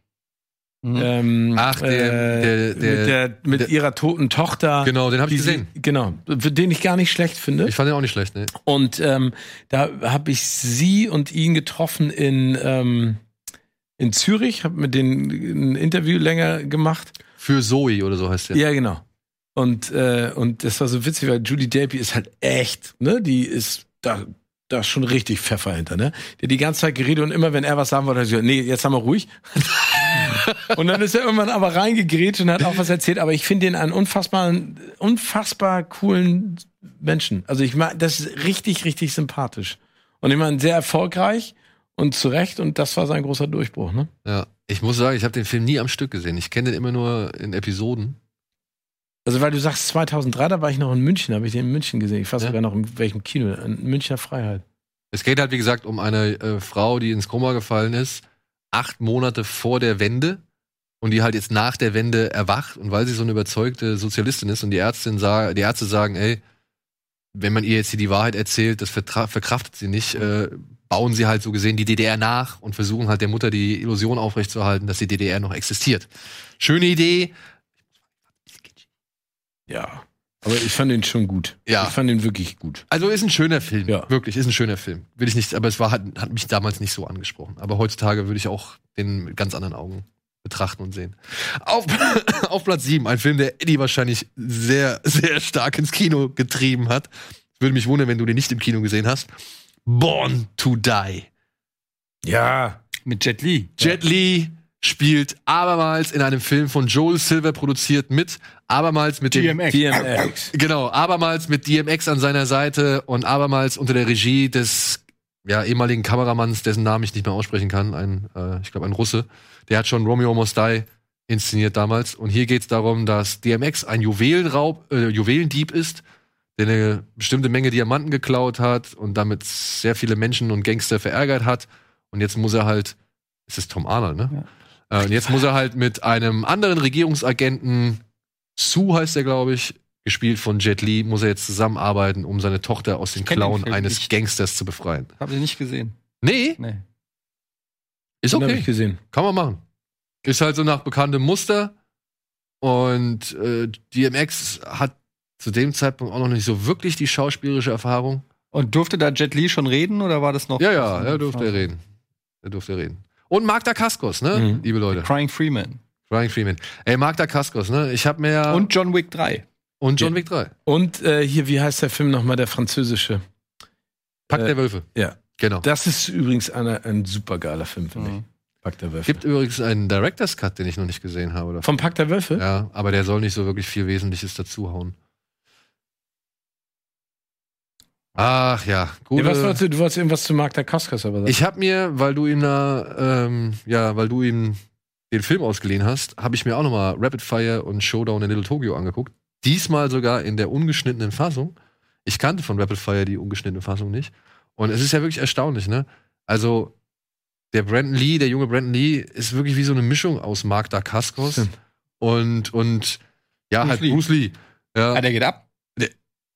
C: Mhm.
B: Ähm,
A: Ach, der- der- der-
B: mit, der, mit
A: der-
B: ihrer toten Tochter.
A: genau, den habe ich
B: sie-
A: gesehen.
B: Genau, für den ich gar nicht schlecht finde.
A: Ich fand den auch nicht schlecht, ne?
B: Und ähm, da habe ich sie und ihn getroffen in, ähm, in Zürich, habe mit denen ein Interview länger gemacht.
A: Für Zoe oder so heißt der.
B: Ja, genau. Und, äh, und das war so witzig, weil Judy Delpy ist halt echt, ne? Die ist da, da ist schon richtig Pfeffer hinter, ne? Die hat die ganze Zeit geredet und immer, wenn er was sagen wollte, hat sie gesagt, nee, jetzt haben wir ruhig. und dann ist er irgendwann aber reingegrätscht und hat auch was erzählt, aber ich finde ihn einen unfassbaren, unfassbar coolen Menschen. Also ich mag, das ist richtig, richtig sympathisch. Und ich meine, sehr erfolgreich und zu Recht und das war sein großer Durchbruch, ne?
A: Ja. Ich muss sagen, ich habe den Film nie am Stück gesehen. Ich kenne den immer nur in Episoden.
B: Also weil du sagst 2003, da war ich noch in München, habe ich den in München gesehen. Ich weiß
A: Ja.
B: sogar noch in welchem Kino, in Münchner Freiheit.
A: Es geht halt, wie gesagt, um eine äh, Frau, die ins Koma gefallen ist, acht Monate vor der Wende und die halt jetzt nach der Wende erwacht und weil sie so eine überzeugte Sozialistin ist und die Ärztin sa die Ärzte sagen, ey, wenn man ihr jetzt hier die Wahrheit erzählt, das verkraftet sie nicht, äh, bauen sie halt so gesehen die DDR nach und versuchen halt der Mutter die Illusion aufrechtzuerhalten, dass die DDR noch existiert. Schöne Idee.
B: Ja. Aber ich fand ihn schon gut.
A: Ja.
B: Ich fand ihn wirklich gut.
A: Also ist ein schöner Film.
B: Ja.
A: Wirklich, ist ein schöner Film. Will ich nicht, aber es war, hat, hat mich damals nicht so angesprochen. Aber heutzutage würde ich auch den mit ganz anderen Augen betrachten und sehen. Auf, auf Platz 7, ein Film, der Eddie wahrscheinlich sehr, sehr stark ins Kino getrieben hat. Würde mich wundern, wenn du den nicht im Kino gesehen hast. Born to Die.
B: Ja.
C: Mit Jet Li.
A: Jet Li spielt abermals in einem Film von Joel Silver produziert mit, abermals mit dem
C: DMX.
B: DMX.
A: Genau, abermals mit DMX an seiner Seite und abermals unter der Regie des ja, ehemaligen Kameramanns, dessen Namen ich nicht mehr aussprechen kann, ein, äh, ich glaube, ein Russe. Der hat schon Romeo Must Die inszeniert damals. Und hier geht es darum, dass DMX ein Juwelenraub, äh, Juwelendieb ist, der eine bestimmte Menge Diamanten geklaut hat und damit sehr viele Menschen und Gangster verärgert hat. Und jetzt muss er halt, es ist Tom Arnold, ne? Äh, und jetzt muss er halt mit einem anderen Regierungsagenten, Sue heißt er, glaube ich, gespielt von Jet Li, muss er jetzt zusammenarbeiten, um seine Tochter aus den Klauen eines
C: nicht.
A: Gangsters zu befreien.
C: Hab ich nicht gesehen.
A: Nee,
C: Nee.
A: ist
B: Den hab
A: okay.
B: ich gesehen.
A: Kann man machen. Ist halt so nach bekanntem Muster. Und äh, DMX hat zu dem Zeitpunkt auch noch nicht so wirklich die schauspielerische Erfahrung.
C: Und durfte da Jet Li schon reden oder war das noch?
A: Ja, ja, er durfte er reden. Er durfte reden. Und Mark Dacascos, ne?
B: Mhm.
A: Liebe Leute.
C: Crying Freeman.
A: Ryan Freeman. Ey, Mark Dacascos, ne? Ich hab mir.
C: Und John Wick 3.
A: und John
B: Ja.
A: Wick 3.
B: Und äh, hier, wie heißt der Film nochmal, der französische?
A: Pakt
B: Äh,
A: der Wölfe.
B: Ja.
A: Genau.
B: Das ist übrigens einer, ein super geiler Film, finde
C: Mhm.
B: ich. Pakt der Wölfe.
A: Gibt übrigens einen Director's Cut, den ich noch nicht gesehen habe. Oder?
B: Vom Pakt der Wölfe?
A: Ja, aber der soll nicht so wirklich viel Wesentliches dazuhauen. Ach ja, gut.
B: Nee, was wolltest du, du wolltest irgendwas zu Mark Dacascos aber sagen.
A: Ich habe mir, weil du ihm da, ähm, ja, weil du ihm den Film ausgeliehen hast, habe ich mir auch nochmal Rapid Fire und Showdown in Little Tokyo angeguckt. Diesmal sogar in der ungeschnittenen Fassung. Ich kannte von Rapid Fire die ungeschnittene Fassung nicht. Und es ist ja wirklich erstaunlich, ne? Also, der Brandon Lee, der junge Brandon Lee, ist wirklich wie so eine Mischung aus Mark Dacascos und, und, ja,
C: Bruce
A: halt
C: Lee.
A: Bruce Lee. Ja.
C: Ah, der geht ab.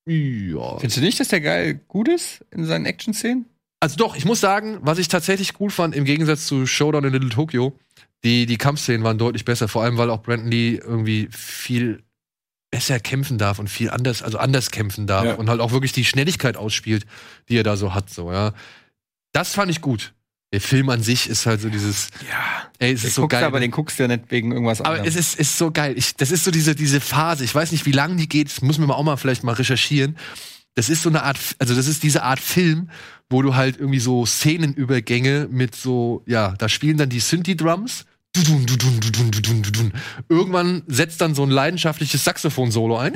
A: Ja.
C: Findest du nicht, dass der geil gut ist in seinen Action-Szenen?
A: Also doch, ich muss sagen, was ich tatsächlich gut fand, im Gegensatz zu Showdown in Little Tokyo, die, die Kampfszenen waren deutlich besser, vor allem weil auch Brandon Lee irgendwie viel besser kämpfen darf und viel anders, also anders kämpfen darf
B: Ja.
A: und halt auch wirklich die Schnelligkeit ausspielt, die er da so hat, so, ja. Das fand ich gut. Der Film an sich ist halt so dieses,
B: ja.
A: ey, es
C: Den
A: ist so geil.
C: aber den guckst du ja nicht wegen irgendwas
A: Aber
C: anderem.
A: es ist, ist so geil. Ich, das ist so diese, diese Phase. Ich weiß nicht, wie lange die geht. Das müssen wir mal auch mal vielleicht mal recherchieren. Das ist so eine Art, also das ist diese Art Film, wo du halt irgendwie so Szenenübergänge mit so, ja, da spielen dann die Synthi-Drums. Irgendwann setzt dann so ein leidenschaftliches Saxophon-Solo ein.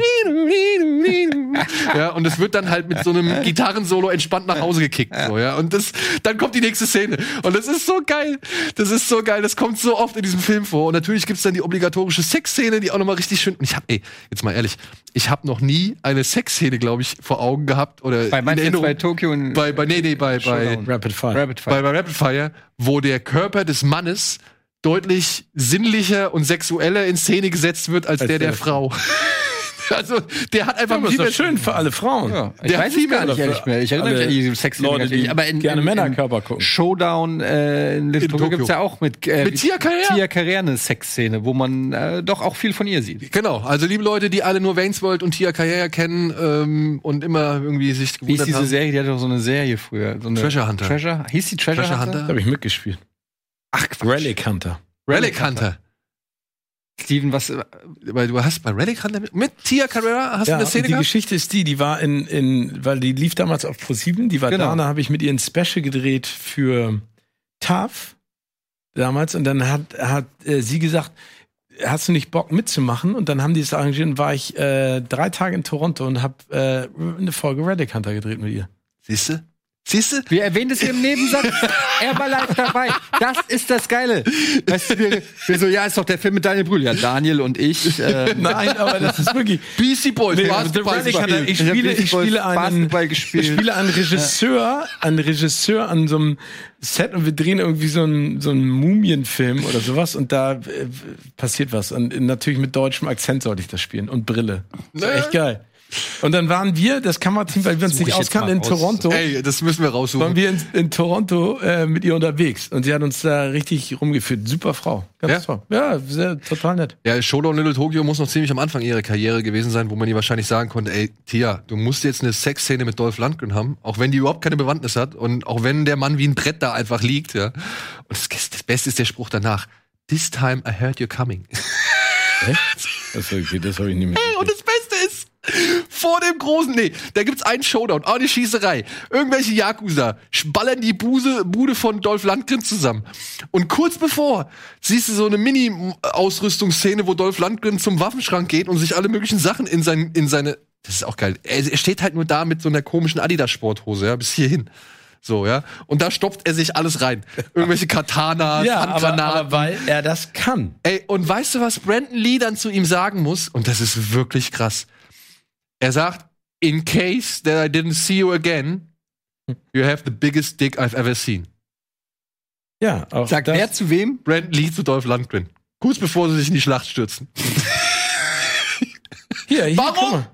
A: Ja, und es wird dann halt mit so einem Gitarrensolo entspannt nach Hause gekickt. So, ja. Und das, dann kommt die nächste Szene. Und das ist so geil. Das ist so geil. Das kommt so oft in diesem Film vor. Und natürlich gibt's dann die obligatorische Sexszene, die auch nochmal richtig schön. Und ich hab, ey, jetzt mal ehrlich, ich habe noch nie eine Sexszene, glaube ich, vor Augen gehabt. Oder
C: bei
A: Erinnerung.
C: bei Tokyo und
A: bei, bei, nee, nee, bei, bei.
B: Rapid Fire.
C: Rapid Fire.
A: bei, bei Rapid Fire, wo der Körper des Mannes deutlich sinnlicher und sexueller in Szene gesetzt wird als,
B: Als
A: der der
B: der
A: Frau. also, der hat einfach
B: ist
A: viel
B: doch
A: mehr-
B: schön für alle Frauen.
C: Ja, ich
A: Der
C: weiß es gar nicht, ehrlich mehr. Ich erinnere mich an die Sex
B: Leute, die
C: aber in,
B: gerne
C: in, in
B: Männerkörper gucken.
C: Showdown äh, in Little Tokyo. gibt's ja auch mit, äh,
A: Mit Tia Carrere?
C: Tia Carrere eine Sexszene, wo man äh, doch auch viel von ihr sieht.
A: Genau, also liebe Leute, die alle nur Wayne's World und Tia Carrere kennen ähm, und immer irgendwie sich
C: Wie ist
A: gewundert
C: diese
A: haben.
C: Serie? Die hatte doch so eine Serie früher. So eine
A: Treasure Hunter.
C: Treasure? Hieß die Treasure,
A: Treasure
C: Hunter?
A: Hunter?
B: Da habe ich mitgespielt.
C: Ach, Quatsch.
B: Relic Hunter.
A: Relic Hunter.
C: Steven, was.
A: Weil du hast bei Relic Hunter mit, mit Tia Carrera hast du
B: Ja,
A: eine
B: und
A: Szene
B: die
A: gehabt?
B: Geschichte ist die, die war in, in weil die lief damals auf Pro7, die war
C: Genau.
B: da, da habe ich mit ihr ein Special gedreht für TAF damals und dann hat, hat äh, sie gesagt, hast du nicht Bock mitzumachen? Und dann haben die es arrangiert und war ich äh, drei Tage in Toronto und habe äh, eine Folge Relic Hunter gedreht mit ihr.
A: Siehst du? Siehst du?
C: Wir erwähnen es im Nebensatz. er war live dabei. Das ist das Geile. Weißt du, wir, wir so, ja, ist doch der Film mit Daniel Brühl. Ja, Daniel und ich. Äh,
B: Nein, aber das ist wirklich.
A: Beastie Boys,
B: Nee,
A: Basketball
B: ich
C: Ich hab
B: spiele, ich spiele einen, ich spiele einen Regisseur, einen Regisseur an so einem Set und wir drehen irgendwie so einen, so einen Mumienfilm oder sowas und da äh, passiert was. Und natürlich mit deutschem Akzent sollte ich das spielen und Brille. Das ist
A: Ne?
B: echt geil. Und dann waren wir, das Kamerateam, weil wir uns nicht auskannten, in. Toronto.
A: Ey, das müssen wir
B: waren
A: raussuchen.
B: wir in, in Toronto äh, mit ihr unterwegs und sie hat uns da richtig rumgeführt. Super Frau, ganz
A: Ja?
B: toll. Ja, sehr, total nett.
A: Ja, Showdown Little Tokyo muss noch ziemlich am Anfang ihrer Karriere gewesen sein, wo man ihr wahrscheinlich sagen konnte, ey, Tia, du musst jetzt eine Sexszene mit Dolph Lundgren haben, auch wenn die überhaupt keine Bewandtnis hat und auch wenn der Mann wie ein Brett da einfach liegt, ja. Und das, das Beste ist der Spruch danach. This time I heard you're coming.
B: Das, okay, das habe ich nicht
A: Ey, und das Beste ist, vor dem großen, nee, da gibt's einen Showdown, auch eine Schießerei. Irgendwelche Yakuza ballern die Buse, Bude von Dolph Lundgren zusammen. Und kurz bevor siehst du so eine Mini-Ausrüstungsszene, wo Dolph Lundgren zum Waffenschrank geht und sich alle möglichen Sachen in, sein, in seine, das ist auch geil. Er, steht halt nur da mit so einer komischen Adidas-Sporthose, ja, bis hierhin. So, ja. Und da stopft er sich alles rein. Irgendwelche Katanas,
B: Ja, aber,
A: Handgranaten.
B: aber weil er das kann.
A: Ey, und weißt du, was Brandon Lee dann zu ihm sagen muss? Und das ist wirklich krass. Er sagt, in case that I didn't see you again, you have the biggest dick I've ever seen.
B: Ja, auch
C: Sagt
B: das,
C: wer zu wem?
A: Brandon Lee zu Dolph Lundgren. Kurz bevor sie sich in die Schlacht stürzen.
B: Hier, hier,
A: Warum?
B: guck mal.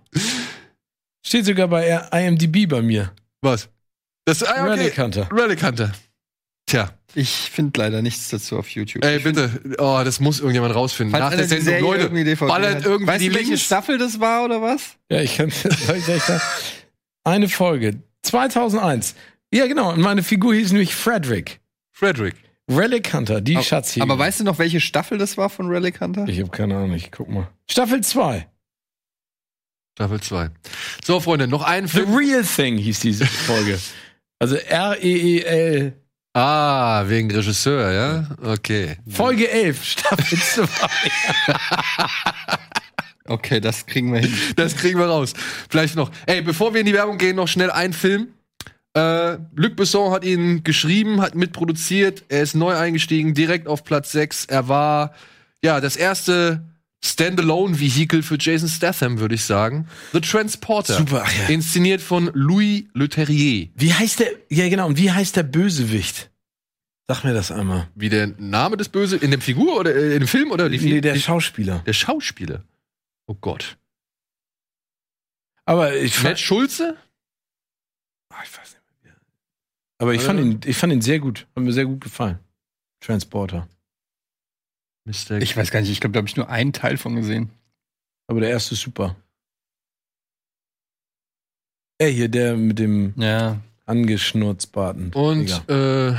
B: Steht sogar bei IMDb bei mir.
A: Was? Das ah, okay.
B: Relic Hunter.
A: Relic Hunter. Tja,
C: Ich finde leider nichts dazu auf YouTube.
A: ey, bitte. Oh, das muss irgendjemand rausfinden.
C: Falls
A: Nach der
C: die
A: Sendung,
C: Serie
A: Leute,
C: irgendwie DVD
A: ballert
C: hat.
A: irgendwie
C: weißt
A: die
C: du, welche
A: Links.
C: Staffel das war oder was?
B: Ja, ich kann? Eine Folge. 2001. Ja, genau. Und meine Figur hieß nämlich Frederick.
A: Frederick.
B: Relic Hunter, die
C: Aber-
B: Schatzjäger.
C: Aber weißt du noch, welche Staffel das war von Relic Hunter?
B: Ich habe keine Ahnung, ich guck mal. Staffel 2.
A: Staffel 2. So, Freunde, noch einen
B: The
A: Film.
B: Real Thing hieß diese Folge. Also R-E-E-L.
A: Ah, wegen Regisseur, ja? Okay.
B: Folge 11, Staffel 2.
C: Okay, das kriegen wir hin.
A: Das kriegen wir raus. Vielleicht noch. Ey, bevor wir in die Werbung gehen, noch schnell ein Film. Äh, Luc Besson hat ihn geschrieben, hat mitproduziert. Er ist neu eingestiegen, direkt auf Platz 6. Er war, ja, das erste Standalone-Vehikel für Jason Statham, würde ich sagen. The Transporter.
B: Super, ach ja.
A: Inszeniert von Louis Leterrier.
B: Wie heißt der, ja genau, und wie heißt der Bösewicht? Sag mir das einmal.
A: Wie der Name des Böse in dem Figur oder äh, in dem Film oder die,
B: Nee, der
A: die,
B: Schauspieler.
A: der Schauspieler. Oh Gott.
B: Aber ich
A: Matt
B: fand,
A: Schulze?
B: Ah, ich weiß nicht mehr. Aber ich fand ihn, ich fand ihn sehr gut. Hat mir sehr gut gefallen. Transporter.
A: Mr.
C: Ich weiß gar nicht, ich glaube, da habe ich nur einen Teil von gesehen.
B: Aber der erste ist super. Ey, hier der mit dem
C: Ja.
B: angeschnurzbarten.
A: Und äh,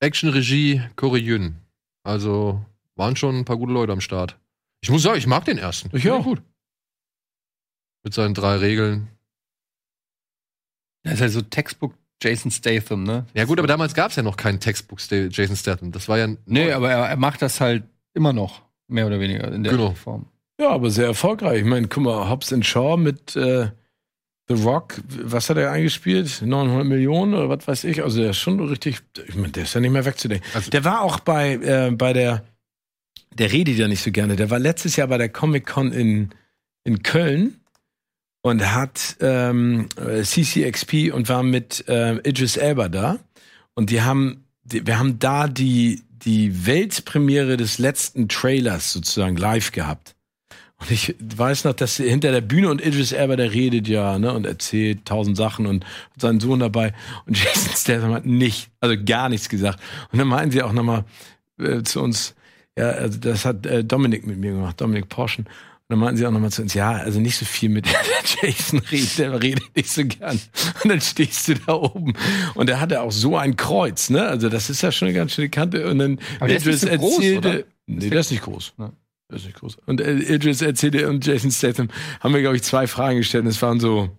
A: Action-Regie Corey Yun. Also waren schon ein paar gute Leute am Start. Ich muss sagen, ich mag den ersten.
B: Ich auch.
A: gut. Mit seinen drei Regeln.
C: Das ist ja so Textbook Jason Statham, ne?
A: Ja gut, aber damals gab es ja noch keinen Textbook Jason Statham. Das war ja
C: Nee, aber er, er macht das halt immer noch, mehr oder weniger in der
A: Genau.
C: Form.
B: Ja, aber sehr erfolgreich. Ich meine, guck mal, Hobbs and Shaw mit äh, The Rock, was hat er eingespielt? 900 Millionen oder was weiß ich? Also der ist schon richtig, ich meine, der ist ja nicht mehr wegzudenken.
A: Also-
B: der war auch bei, äh, bei der, der redet ja nicht so gerne, der war letztes Jahr bei der Comic-Con in, in Köln und hat ähm, äh, CCXP und war mit äh, Idris Elba da. Und die haben, die, wir haben da die, die Weltpremiere des letzten Trailers sozusagen live gehabt. Und ich weiß noch, dass hinter der Bühne und Idris Elba, der redet ja, ne, und erzählt tausend Sachen und hat seinen Sohn dabei. Und Jason Statham hat nicht, also gar nichts gesagt. Und dann meinten sie auch nochmal äh, zu uns, ja, also das hat äh, Dominik mit mir gemacht, Dominik Porschen. Und dann meinten sie auch nochmal zu uns, ja, also nicht so viel mit Jason redet, der redet nicht so gern. Und dann stehst du da oben. Und er hatte auch so ein Kreuz, ne? Also das ist ja schon eine ganz schöne Kante. Und dann
C: Aber der ist nicht so groß, oder?
B: Nee, der ist nicht groß.
C: Ja.
B: Der ist nicht groß. Und äh, Idris erzählte und Jason Statham haben mir, glaube ich, zwei Fragen gestellt. Und es waren so,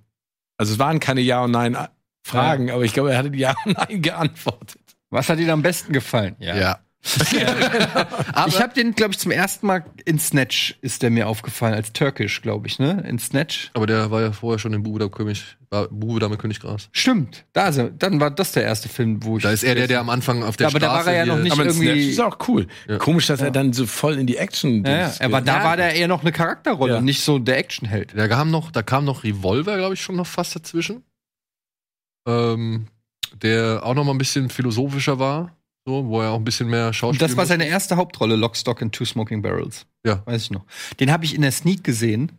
B: also es waren keine Ja- und Nein-Fragen, aber ich glaube, er hatte Ja und Nein geantwortet.
C: Was hat Ihnen am besten gefallen?
A: ja.
C: ich habe den, glaube ich, zum ersten Mal in Snatch ist der mir aufgefallen, als Türkisch, glaube ich, ne? In Snatch.
A: Aber der war ja vorher schon in Bube der König, war Bube Dame König Gras.
C: Stimmt, da ist er. Dann war das der erste Film, wo ich.
A: Da ist er der, der am Anfang auf der
C: Ja, aber da
A: Straße
C: war er ja noch nicht
B: Aber
C: irgendwie-
B: Snatch ist auch cool.
A: Ja.
B: Komisch, dass er dann so voll in die Action
C: ja, ja, aber da
B: Ja.
C: war der eher noch eine Charakterrolle
B: Ja.
C: und nicht so der Actionheld.
A: Da kam noch, da kam noch Revolver, glaube ich, schon noch fast dazwischen. Ähm, der auch noch mal ein bisschen philosophischer war, so, wo er auch ein bisschen mehr Schauspiel.
C: Und das war seine erste Hauptrolle, Lock, Stock and Two Smoking Barrels.
A: Ja.
C: Weiß ich noch. Den habe ich in der Sneak gesehen.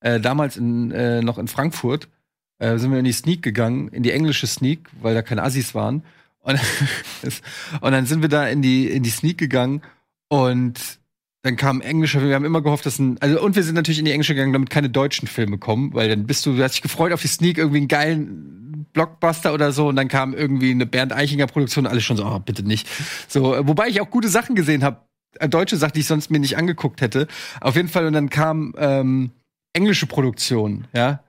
C: äh, damals in, äh, noch in Frankfurt, äh, sind wir in die Sneak gegangen, in die englische Sneak, weil da keine Assis waren. Und, und dann sind wir da in die, in die Sneak gegangen und dann kam englischer Film. Wir haben immer gehofft, dass ein, also und wir sind natürlich in die englische gegangen, damit keine deutschen Filme kommen, weil dann bist du, du hast dich gefreut auf die Sneak, irgendwie einen geilen Blockbuster oder so und dann kam irgendwie eine Bernd Eichinger Produktion, alles schon so, oh, bitte nicht. So, wobei ich auch gute Sachen gesehen habe, äh, deutsche Sachen, die ich sonst mir nicht angeguckt hätte. Auf jeden Fall und dann kam ähm, englische Produktion, ja,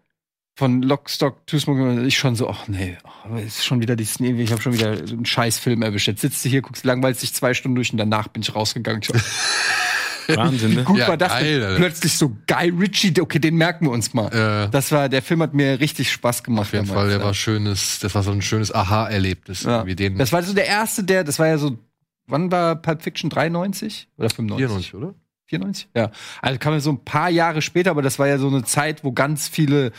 C: von Lockstock, Two Smoking, ich schon so, ach nee, oh, ist schon wieder die Sneak, ich habe schon wieder einen scheiß Film erwischt. Jetzt sitzt du hier, guckst langweilst dich zwei Stunden durch und danach bin ich rausgegangen. Ich
B: Wahnsinn, ne?
C: gut
A: Ja,
C: war das
A: geil,
C: plötzlich so Guy Ritchie, okay, den merken wir uns mal.
A: Äh,
C: Das war, der Film hat mir richtig Spaß gemacht.
A: auf jeden
C: damals,
A: Fall, der
C: ja.
A: war schönes, das war so ein schönes Aha-Erlebnis.
C: Ja.
A: Wie den
C: Das war so der erste, der, das war ja so, wann war Pulp Fiction 93 oder 95?
A: 94, oder?
C: 94? Ja. Also kam ja so ein paar Jahre später, aber das war ja so eine Zeit, wo ganz viele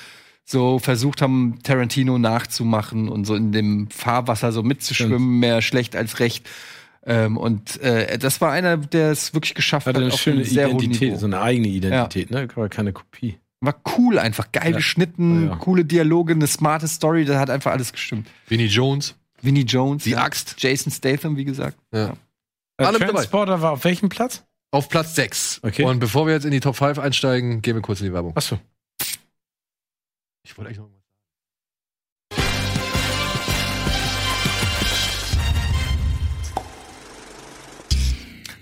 C: so versucht haben, Tarantino nachzumachen und so in dem Fahrwasser so mitzuschwimmen, mehr schlecht als recht. Ähm, und äh, das war einer, der es wirklich geschafft hat.
B: eine
C: auf
B: schöne Identität, so eine eigene Identität, ne? Aber keine Kopie.
C: War cool einfach, geil
B: Ja.
C: geschnitten,
B: Ja.
C: coole Dialoge, eine smarte Story, da hat einfach alles gestimmt.
A: Vinnie Jones.
C: Winnie Jones,
A: Die
C: ja.
A: Axt.
C: Jason Statham, wie gesagt.
A: Ja.
B: Äh,
A: Alle mit dabei.
B: Transporter war auf welchem Platz?
A: Auf Platz 6.
B: Okay.
A: Und bevor wir jetzt in die Top 5 einsteigen, gehen wir kurz in die Werbung.
B: Achso.
A: Ich wollte eigentlich noch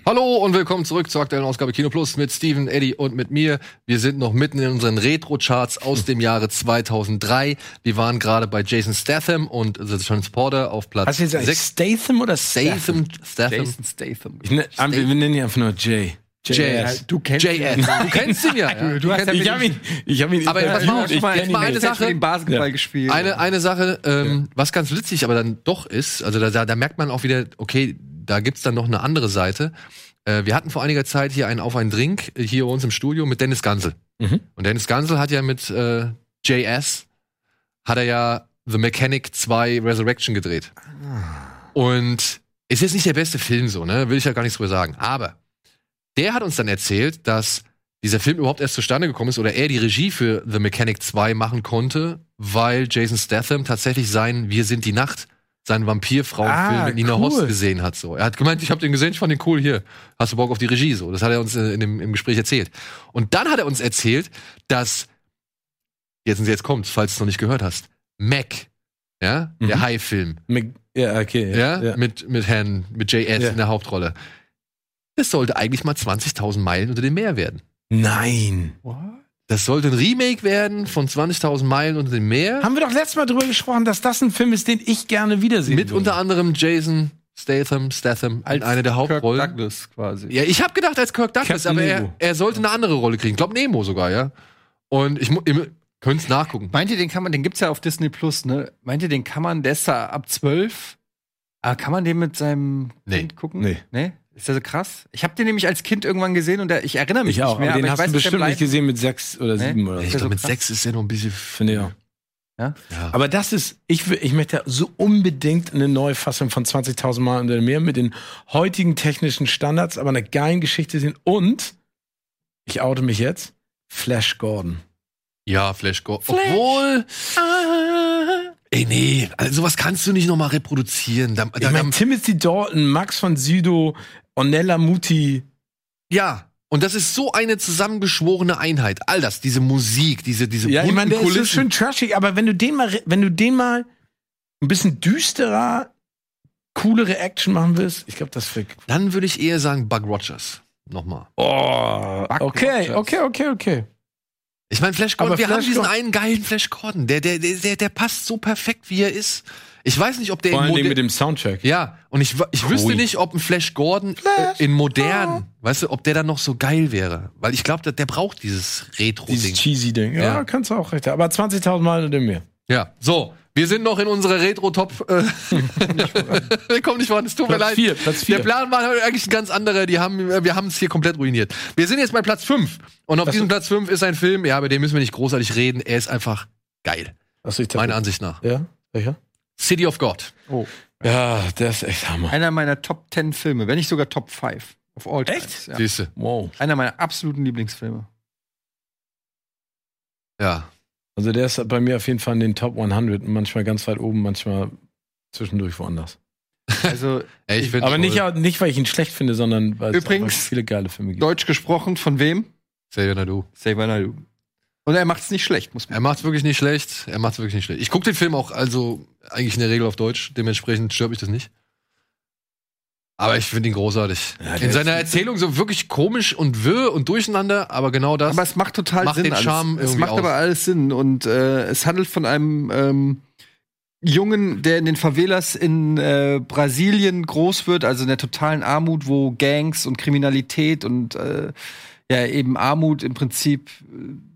A: Hallo und willkommen zurück zur aktuellen Ausgabe Kino Plus mit Steven, Eddie und mit mir. Wir sind noch mitten in unseren Retro-Charts aus dem Jahre 2003. Wir waren gerade bei Jason Statham und The Transporter auf Platz
B: Hast du jetzt
A: 6.
B: Statham oder Statham?
A: Statham, Statham.
C: Jason Statham.
B: Ich ne, ah, wir, nennen ihn einfach nur Jay.
A: JS.
C: Du kennst
A: JS. Du kennst ihn ja. ja.
C: Du hast ja
B: Ich habe ihn, ich habe ihn
A: Aber pass mal
B: interviewt.
A: mal-
B: ihn
A: mal eine. Sache.
C: den Basketball
B: Ja.
C: gespielt.
A: Eine, eine Sache, ähm, was ganz witzig aber dann doch ist, also da, da, da merkt man auch wieder, okay, da gibt's dann noch eine andere Seite. Äh, wir hatten vor einiger Zeit hier einen Auf einen Drink äh, hier bei uns im Studio mit Dennis Gansel.
B: Mhm.
A: Und Dennis Gansel hat ja mit äh, JS, hat er ja The Mechanic 2 Resurrection gedreht. Und ist jetzt nicht der beste Film so, ne? Will ich ja gar nichts drüber sagen. Aber der hat uns dann erzählt, dass dieser Film überhaupt erst zustande gekommen ist oder er die Regie für The Mechanic 2 machen konnte, weil Jason Statham tatsächlich sein Wir sind die Nacht, seinen Vampirfrauenfilm
B: Ah,
A: mit Nina
B: cool.
A: Hoss gesehen hat. So. Er hat gemeint, ich habe den gesehen, ich fand den cool hier. Hast du Bock auf die Regie? So, das hat er uns äh, in dem, im Gespräch erzählt. Und dann hat er uns erzählt, dass jetzt jetzt kommt's, falls du es noch nicht gehört hast. Mac, ja, der
B: Mhm.
A: Hai-Film,
B: Mit- Ja, okay.
A: ja, mit mit Herrn mit JS
B: Ja.
A: in der Hauptrolle. Das sollte eigentlich mal 20.000 Meilen unter dem Meer werden.
B: Nein.
A: Das sollte ein Remake werden von 20.000 Meilen unter dem Meer.
B: Haben wir doch letztes Mal drüber gesprochen, dass das ein Film ist, den ich gerne wiedersehen
A: Mit
B: würde.
A: unter anderem Jason Statham, Statham als eine der
C: Kirk
A: Hauptrollen.
C: Douglas quasi.
A: Ja, ich habe gedacht als Kirk Douglas,
B: Captain
A: aber er, er sollte eine andere Rolle kriegen. Ich glaube Nemo sogar, ja. Und ich könnte es nachgucken.
C: Meint ihr, den kann man, den gibt's ja auf Disney Plus, ne? Meint ihr, den kann man, der ist da ab 12? Aber kann man den mit seinem
A: Nee.
C: Kind gucken?
B: Nee.
C: Nee? Ist der so krass? Ich habe den nämlich als Kind irgendwann gesehen und der, ich erinnere mich
B: Ich auch,
C: nicht mehr,
B: aber den
C: ich
B: hast
C: weiß,
B: du
C: der
B: bestimmt nicht gesehen mit sechs oder
C: Nee?
B: sieben oder
A: Ich
B: so.
A: glaube, mit
C: krass.
A: sechs ist er noch ein bisschen.
B: Finde ich auch.
C: Ja?
A: Ja.
B: Aber das ist, ich, ich möchte so unbedingt eine neue Fassung von 20.000 Mal unter dem Meer mit den heutigen technischen Standards, aber eine geilen Geschichte sehen. Und, ich oute mich jetzt, Flash Gordon.
A: Ja, Flash Gordon. Obwohl. Ey, nee, also sowas kannst du nicht nochmal reproduzieren. Da,
B: Ich
A: da,
B: meine, Timothy Dalton, Max von Sydow, Ornella Muti.
A: ja. Und das ist so eine zusammengeschworene Einheit. All das, diese Musik, diese, diese
B: Ja, ich meine, der ist so
A: Kulissen.
B: schön trashig, aber wenn du den mal, re- wenn du den mal ein bisschen düsterer, coolere Action machen willst, ich glaube, das wird.
A: Dann würde ich eher sagen Bug Rogers. Nochmal.
B: Oh,
C: Buck
B: okay,
C: Rogers.
B: okay, okay, okay.
A: Ich meine, Flash Gordon,
B: Aber
A: wir
B: Flash
A: haben diesen
B: Gordon-
A: einen geilen Flash Gordon. Der, der, der, der, der passt so perfekt, wie er ist. Ich weiß nicht, ob der
B: Vor
A: in
B: allen Dingen mit dem Soundtrack.
A: Ja, und ich, ich wüsste nicht, ob ein Flash Gordon äh, in modern, weißt du, ob der dann noch so geil wäre. Weil ich glaube, der, der braucht dieses
B: Dieses
A: Retro-Ding.
B: cheesy Ding. Ja,
A: Ja.
B: kannst du auch recht haben. Aber 20.000 Mal unter dem Meer.
A: Ja, so. Wir sind noch in unserer Retro-Top. Äh, wir kommen nicht voran, es tut mir
B: Platz
A: leid.
B: vier, Platz vier.
A: Der Plan war eigentlich ein ganz anderer. Die haben, äh, wir haben es hier komplett ruiniert. Wir sind jetzt bei Platz 5. Und auf diesem Platz 5 ist ein Film, ja, über den müssen wir nicht großartig reden. Er ist einfach geil. Meiner Ansicht nach.
B: Ja, welcher?
A: City of God.
B: Ja, der ist echt Hammer.
C: Einer meiner Top 10 Filme, wenn nicht sogar Top 5 of all
B: Echt?
C: Ja.
A: Siehste.
B: Wow.
C: Einer meiner absoluten Lieblingsfilme.
A: Ja.
B: Also der ist bei mir auf jeden Fall in den Top 100. Manchmal ganz weit oben, manchmal zwischendurch woanders.
C: Also
A: Ey, ich find
B: Aber nicht, nicht, weil ich ihn schlecht finde, sondern weil es
C: Übrigens-
B: viele geile Filme gibt.
C: Deutsch gesprochen von wem?
A: Xavier Naidoo.
C: Xavier Naidoo. Und er macht's nicht schlecht, muss man
A: Er macht's wirklich nicht schlecht. Er macht's wirklich nicht schlecht. Ich gucke den Film auch also eigentlich in der Regel auf Deutsch. Dementsprechend stört mich das nicht. Aber ich finde ihn großartig.
B: Ja,
A: in seiner Erzählung so wirklich komisch und wirr und durcheinander, aber genau das.
C: Aber es macht total
A: macht
C: Sinn.
A: den
C: alles.
A: Charme
C: es macht
A: aus.
C: aber alles Sinn. Und äh, es handelt von einem ähm, Jungen, der in den Favelas in äh, Brasilien groß wird, also in der totalen Armut, wo Gangs und Kriminalität und äh, ja eben Armut im Prinzip äh,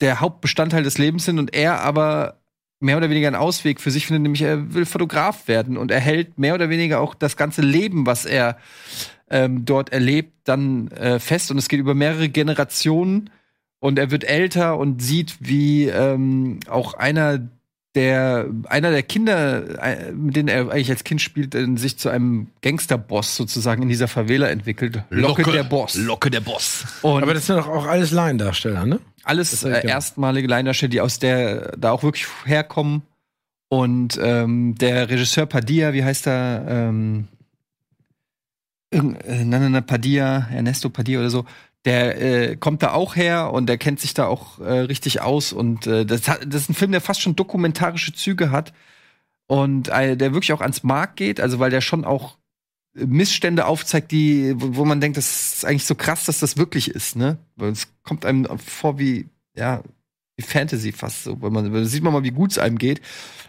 C: der Hauptbestandteil des Lebens sind und er aber mehr oder weniger einen Ausweg für sich findet, nämlich er will Fotograf werden und er hält mehr oder weniger auch das ganze Leben, was er ähm, dort erlebt, dann äh, fest. Und es geht über mehrere Generationen und er wird älter und sieht, wie ähm, auch einer der einer der Kinder, äh, mit denen er eigentlich als Kind spielt, äh, sich zu einem Gangsterboss sozusagen in dieser Favela entwickelt. Locke, der Boss.
A: Locke der Boss.
C: Und
B: Aber das sind doch auch alles Laiendarsteller, ne?
C: alles äh,
B: genau.
C: erstmalige Laiendarsteller, die aus der da auch wirklich herkommen. Und ähm, der Regisseur Padilla, wie heißt er? Ähm, äh, na, na, na, Padilla, Ernesto Padilla oder so. Der äh, kommt da auch her und der kennt sich da auch äh, richtig aus. Und äh, das, hat, das ist ein Film, der fast schon dokumentarische Züge hat und äh, der wirklich auch ans Mark geht. Also weil der schon auch Missstände aufzeigt, die, wo, wo man denkt, das ist eigentlich so krass, dass das wirklich ist, ne? Weil es kommt einem vor wie, ja, wie Fantasy fast so, weil man, sieht man mal, wie gut es einem geht.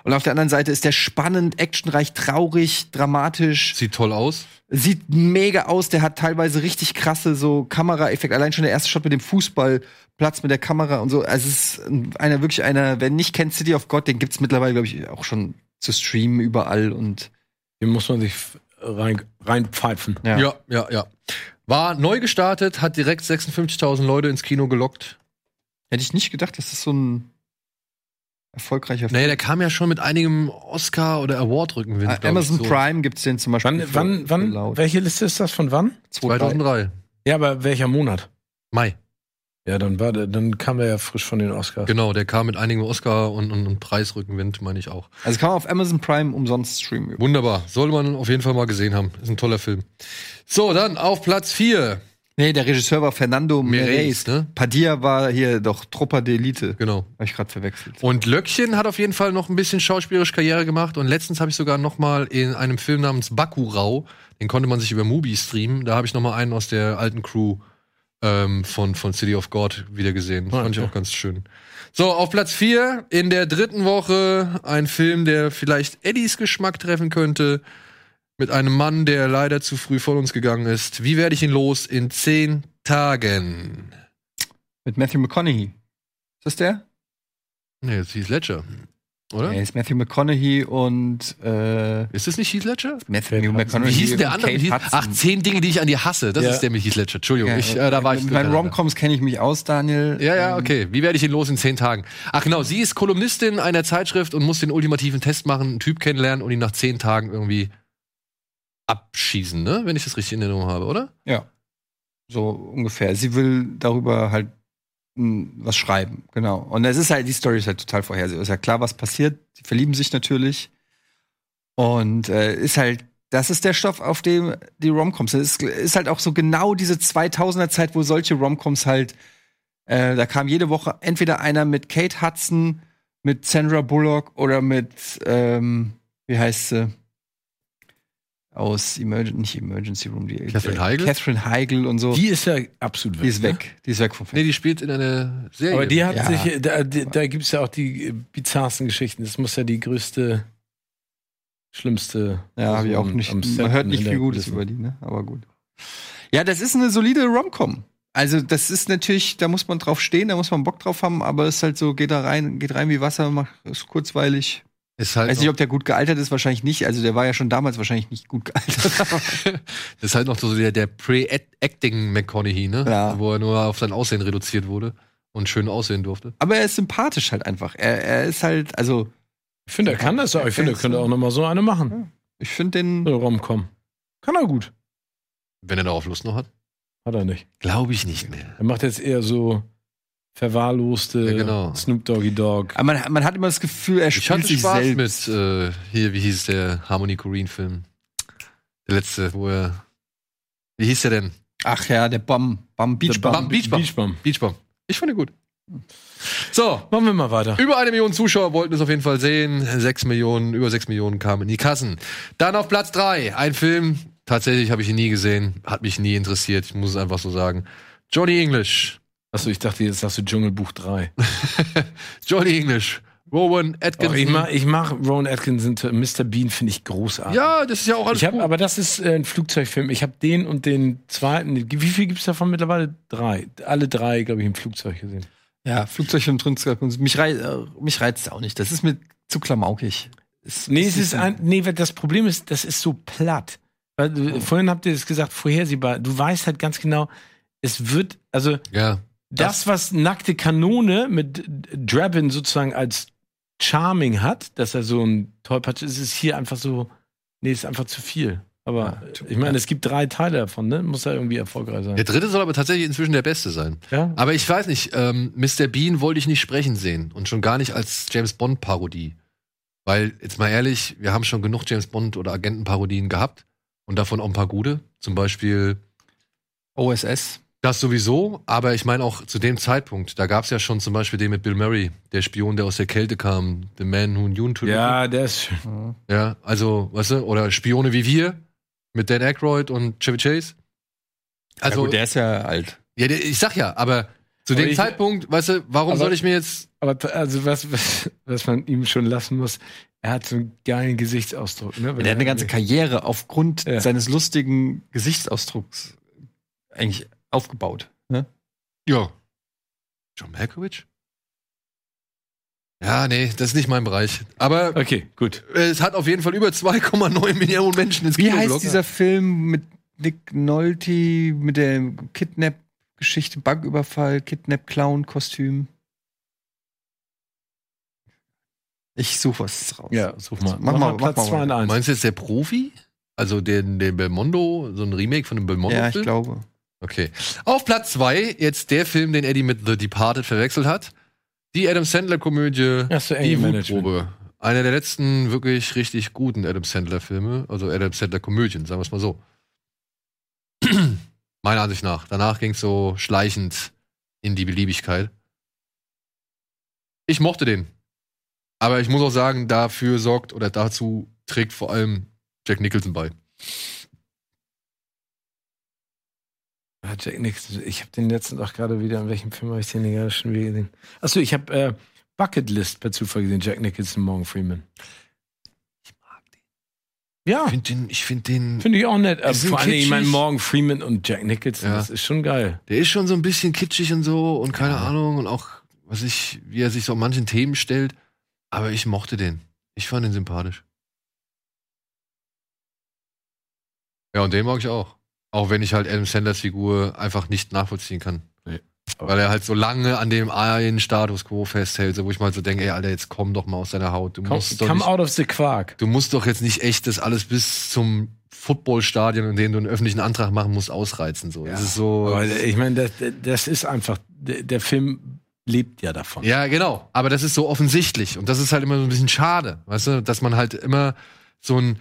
C: Und auf der anderen Seite ist der spannend, actionreich, traurig, dramatisch,
A: Sieht toll aus.
C: Sieht mega aus, der hat teilweise richtig krasse so Kameraeffekte, allein schon der erste Shot mit dem Fußballplatz mit der Kamera und so. Also es ist einer wirklich einer, wer nicht kennt City of God, den gibt's mittlerweile glaube ich auch schon zu streamen überall und
B: Den muss man sich rein, reinpfeifen.
C: ja.
A: Ja, ja, ja. War neu gestartet, hat direkt 56.000 Leute ins Kino gelockt.
C: Hätte ich nicht gedacht, dass das so ein erfolgreicher
A: Nee, der kam ja schon mit einigem Oscar- oder Award-Rückenwind.
C: Ah, Amazon
A: so.
C: Prime gibt's den zum Beispiel.
B: Wann, wann, wann,
C: laut.
B: welche Liste ist das von wann?
A: 2003.
B: Ja, aber welcher Monat?
A: Mai.
B: Ja, dann war der, dann kam er ja frisch von den Oscars.
A: Genau, der kam mit einigem Oscar- und, und, und Preisrückenwind, meine ich auch.
C: Also kann man auf Amazon Prime umsonst streamen.
A: Wunderbar. Sollte man auf jeden Fall mal gesehen haben. Ist ein toller Film. So, dann auf Platz 4.
C: Nee, der Regisseur war Fernando
A: Meirelles,
C: Meirelles.
A: ne?
C: Padilla war hier doch Trupper d'Elite.
A: Genau.
C: Habe ich gerade verwechselt.
A: Und Löckchen hat auf jeden Fall noch ein bisschen schauspielerische Karriere gemacht. Und letztens habe ich sogar noch mal in einem Film namens Bakurau, den konnte man sich über Mubi streamen. Da habe ich noch mal einen aus der alten Crew ähm, von, von City of God wieder gesehen. Das
B: Ah,
A: fand ich auch ganz schön. So, auf Platz 4 in der dritten Woche ein Film, der vielleicht Eddies Geschmack treffen könnte. Mit einem Mann, der leider zu früh von uns gegangen ist. Wie werde ich ihn los in zehn Tagen?
C: Mit Matthew McConaughey. Ist das der?
A: Nee, das ist Heath Ledger. Oder?
C: Nee, ist Matthew McConaughey und äh,
A: Ist das nicht Heath Ledger?
C: Matthew McConaughey.
A: Wie hieß denn der andere? Hieß, ach, zehn Dinge, die ich an dir hasse. Das
B: Ja.
A: ist der mit Heath Ledger. Entschuldigung,
C: Ja,
A: ich, äh, da war ich.
C: Mit meinen. Romcoms kenne ich mich aus, Daniel.
A: Ja, ja,
C: Ähm,
A: okay. Wie werde ich ihn los in zehn Tagen? Ach genau, sie ist Kolumnistin einer Zeitschrift und muss den ultimativen Test machen, einen Typ kennenlernen und ihn nach zehn Tagen irgendwie abschießen, ne? Wenn ich das richtig in Erinnerung habe, oder?
C: Ja. So ungefähr. Sie will darüber halt mh, was schreiben, genau. Und es ist halt, die Story ist halt total vorhersehbar. Ist ja klar, was passiert. Sie verlieben sich natürlich. Und äh, ist halt, das ist der Stoff, auf dem die Romcoms sind. Es ist, ist halt auch so genau diese 2000er Zeit, wo solche Romcoms halt, äh, da kam jede Woche entweder einer mit Kate Hudson, mit Sandra Bullock oder mit, ähm, wie heißt sie? Aus Emergen nicht Emergency Room, die
A: Catherine
C: äh,
A: Heigl?
C: Catherine Heigl und so.
B: Die ist ja absolut weg.
C: Die ist
B: ne?
C: weg. Die ist weg vom
A: Nee,
C: Fenster.
A: die spielt in einer Serie.
B: Aber die hat
C: Ja.
B: sich, da, da, gibt es ja auch die bizarrsten Geschichten. Das muss ja die größte, schlimmste.
C: Ja, habe ich auch nicht. Man hört nicht viel Gutes
B: Kulisse.
C: über die, ne? Aber gut. Ja, das ist eine solide Romcom. Also, das ist natürlich, da muss man drauf stehen, da muss man Bock drauf haben, aber es ist halt so, geht da rein, geht rein wie Wasser, macht, ist kurzweilig.
A: Ist halt,
C: Weiß nicht, ob der gut gealtert ist, wahrscheinlich nicht. Also, der war ja schon damals wahrscheinlich nicht gut gealtert.
A: ist halt noch so der, der Pre-Acting McConaughey, ne?
C: Ja.
A: Wo er nur auf sein Aussehen reduziert wurde und schön aussehen durfte.
C: aber er ist sympathisch halt einfach. Er, er ist halt, also,
B: Ich finde, er kann das auch. Ich finde, er könnte auch noch mal so eine machen.
C: ich finde den.
B: So Romcom. Kann er gut.
A: Wenn er darauf Lust noch hat.
B: Hat er nicht.
A: Glaube ich nicht mehr.
B: Er macht jetzt eher so verwahrloste
A: Ja, genau.
B: Snoop Doggy Dogg.
C: Aber man, man hat immer das Gefühl, er spielt sich
A: Spaß
C: selbst.
A: mit, äh, hier, wie hieß der Harmony Korine-Film? Der letzte, wo er. Wie hieß der denn?
C: Ach ja, der Bam, Bam Beach Bam.
A: Bam, Beach. Beachbomb. Ich fand ihn gut. So,
B: Machen wir mal weiter.
A: über eine Million Zuschauer wollten es auf jeden Fall sehen. Sechs Millionen, über sechs Millionen kamen in die Kassen. Dann auf Platz drei ein Film. Tatsächlich habe ich ihn nie gesehen, hat mich nie interessiert. Ich muss es einfach so sagen. Johnny English.
B: Achso, ich dachte, jetzt sagst du Dschungelbuch 3.
A: Johnny English. Rowan
B: Oh,
A: Atkinson.
B: ich mag, ich mag Rowan Atkinson, Mr. Bean finde ich großartig.
A: ja, das ist ja auch alles
B: Ich hab,
A: gut.
B: aber das ist äh, ein Flugzeugfilm. Ich habe den und den zweiten. Wie viel gibt es davon mittlerweile? Drei. Alle drei, glaube ich, im Flugzeug gesehen.
C: Ja, Flugzeug und Trinskapkunst. Mich, rei äh, mich reizt es auch nicht. Das ist mir zu klamaukig.
B: Nee, es ist ein, nee, das Problem ist, das ist so platt. Weil,
A: Oh.
B: Vorhin habt ihr das gesagt, vorhersehbar. Du weißt halt ganz genau, es wird, also
A: ja.
B: Das, was nackte Kanone mit Drabin sozusagen als Charming hat, dass er so ein Tollpatsch ist, ist hier einfach so, nee, ist einfach zu viel. Aber
C: Ja,
B: ich meine, es gibt drei Teile davon, ne? Muss ja irgendwie erfolgreich sein.
A: Der dritte soll aber tatsächlich inzwischen der beste sein.
B: Ja?
A: Aber ich weiß nicht, ähm, Mr. Bean wollte ich nicht sprechen sehen und schon gar nicht als James Bond Parodie. Weil, jetzt mal ehrlich, wir haben schon genug James Bond oder Agentenparodien gehabt und davon auch ein paar gute. Zum Beispiel
C: OSS.
A: Das sowieso, aber ich meine auch zu dem Zeitpunkt, da gab es ja schon zum Beispiel den mit Bill Murray, der Spion, der aus der Kälte kam, The Man Who Knew to
B: Ja, der ist schön.
A: ja, also, weißt du, oder Spione wie wir mit Dan Aykroyd und Chevy Chase.
C: Also,
A: Also,
C: ja, der ist ja alt.
A: ja, der, ich sag ja, aber zu
B: Aber
A: dem
B: ich-
A: Zeitpunkt, weißt du, warum
B: Aber-
A: soll ich mir jetzt
B: Aber also was, was, was man ihm schon lassen muss, er hat so einen geilen Gesichtsausdruck. Ne?
C: Der hat eine ganze Karriere aufgrund
B: Ja.
C: seines lustigen Gesichtsausdrucks eigentlich aufgebaut. Ne?
A: Ja. John Malkovich? Ja, nee, das ist nicht mein Bereich. Aber
B: Okay, gut.
A: es hat auf jeden Fall über 2,9 Millionen Menschen ins
C: Wie
A: Kino
C: heißt
A: gelockt.
C: dieser Film mit Nick Nolte, mit der Kidnap-Geschichte, Banküberfall, Kidnap-Clown-Kostüm? Ich suche was raus.
B: Ja, such mal.
C: Mach mal-
B: Platz
C: mach mal
B: 2 und 1.
A: Meinst du jetzt der Profi? Also den, den Belmondo, so ein Remake von dem Belmondo-Film?
C: Ja, ich glaube.
A: Okay. Auf Platz 2 jetzt der Film, den Eddie mit The Departed verwechselt hat. Die Adam Sandler-Komödie
B: so,
A: Die. Wutprobe. Einer der letzten wirklich richtig guten Adam Sandler-Filme. Also Adam Sandler-Komödien, sagen wir es mal so. Meiner Ansicht nach. Danach ging es so schleichend in die Beliebigkeit. Ich mochte den. Aber ich muss auch sagen, dafür sorgt oder dazu trägt vor allem Jack Nicholson bei.
B: Ah, Jack Nicholson. Ich habe den letzten auch gerade wieder, in welchem Film habe ich den gerade schon wieder gesehen? Achso, ich habe äh, Bucket List per Zufall gesehen, Jack Nicholson, Morgan Freeman.
A: Ich mag den.
B: Ja,
A: Ich finde den, ich find den
B: finde ich auch nett.
A: So
B: vor allem, ich meine. Morgan Freeman und Jack Nicholson,
A: Ja.
B: das ist schon geil.
A: Der ist schon so ein bisschen kitschig und so und keine Ahnung und auch, was ich, wie er sich so an manchen Themen stellt. Aber ich mochte den. Ich fand ihn sympathisch. Ja, und den mag ich auch. Auch wenn ich halt Adam Sandlers Figur einfach nicht nachvollziehen kann.
B: Nee.
A: Weil er halt so lange an dem einen Status quo festhält, so wo ich mal so denke, ey, Alter, jetzt komm doch mal aus deiner Haut. Du
B: Come,
A: musst, doch
B: come
A: nicht,
B: out of the Quark.
A: du musst doch jetzt nicht echt das alles bis zum Footballstadion, in dem du einen öffentlichen Antrag machen musst, ausreizen. So. Das ist so.
B: Aber ich meine, das, das ist einfach, der, der Film lebt ja davon.
A: Ja, genau. Aber das ist so offensichtlich. Und das ist halt immer so ein bisschen schade, weißt du, dass man halt immer so ein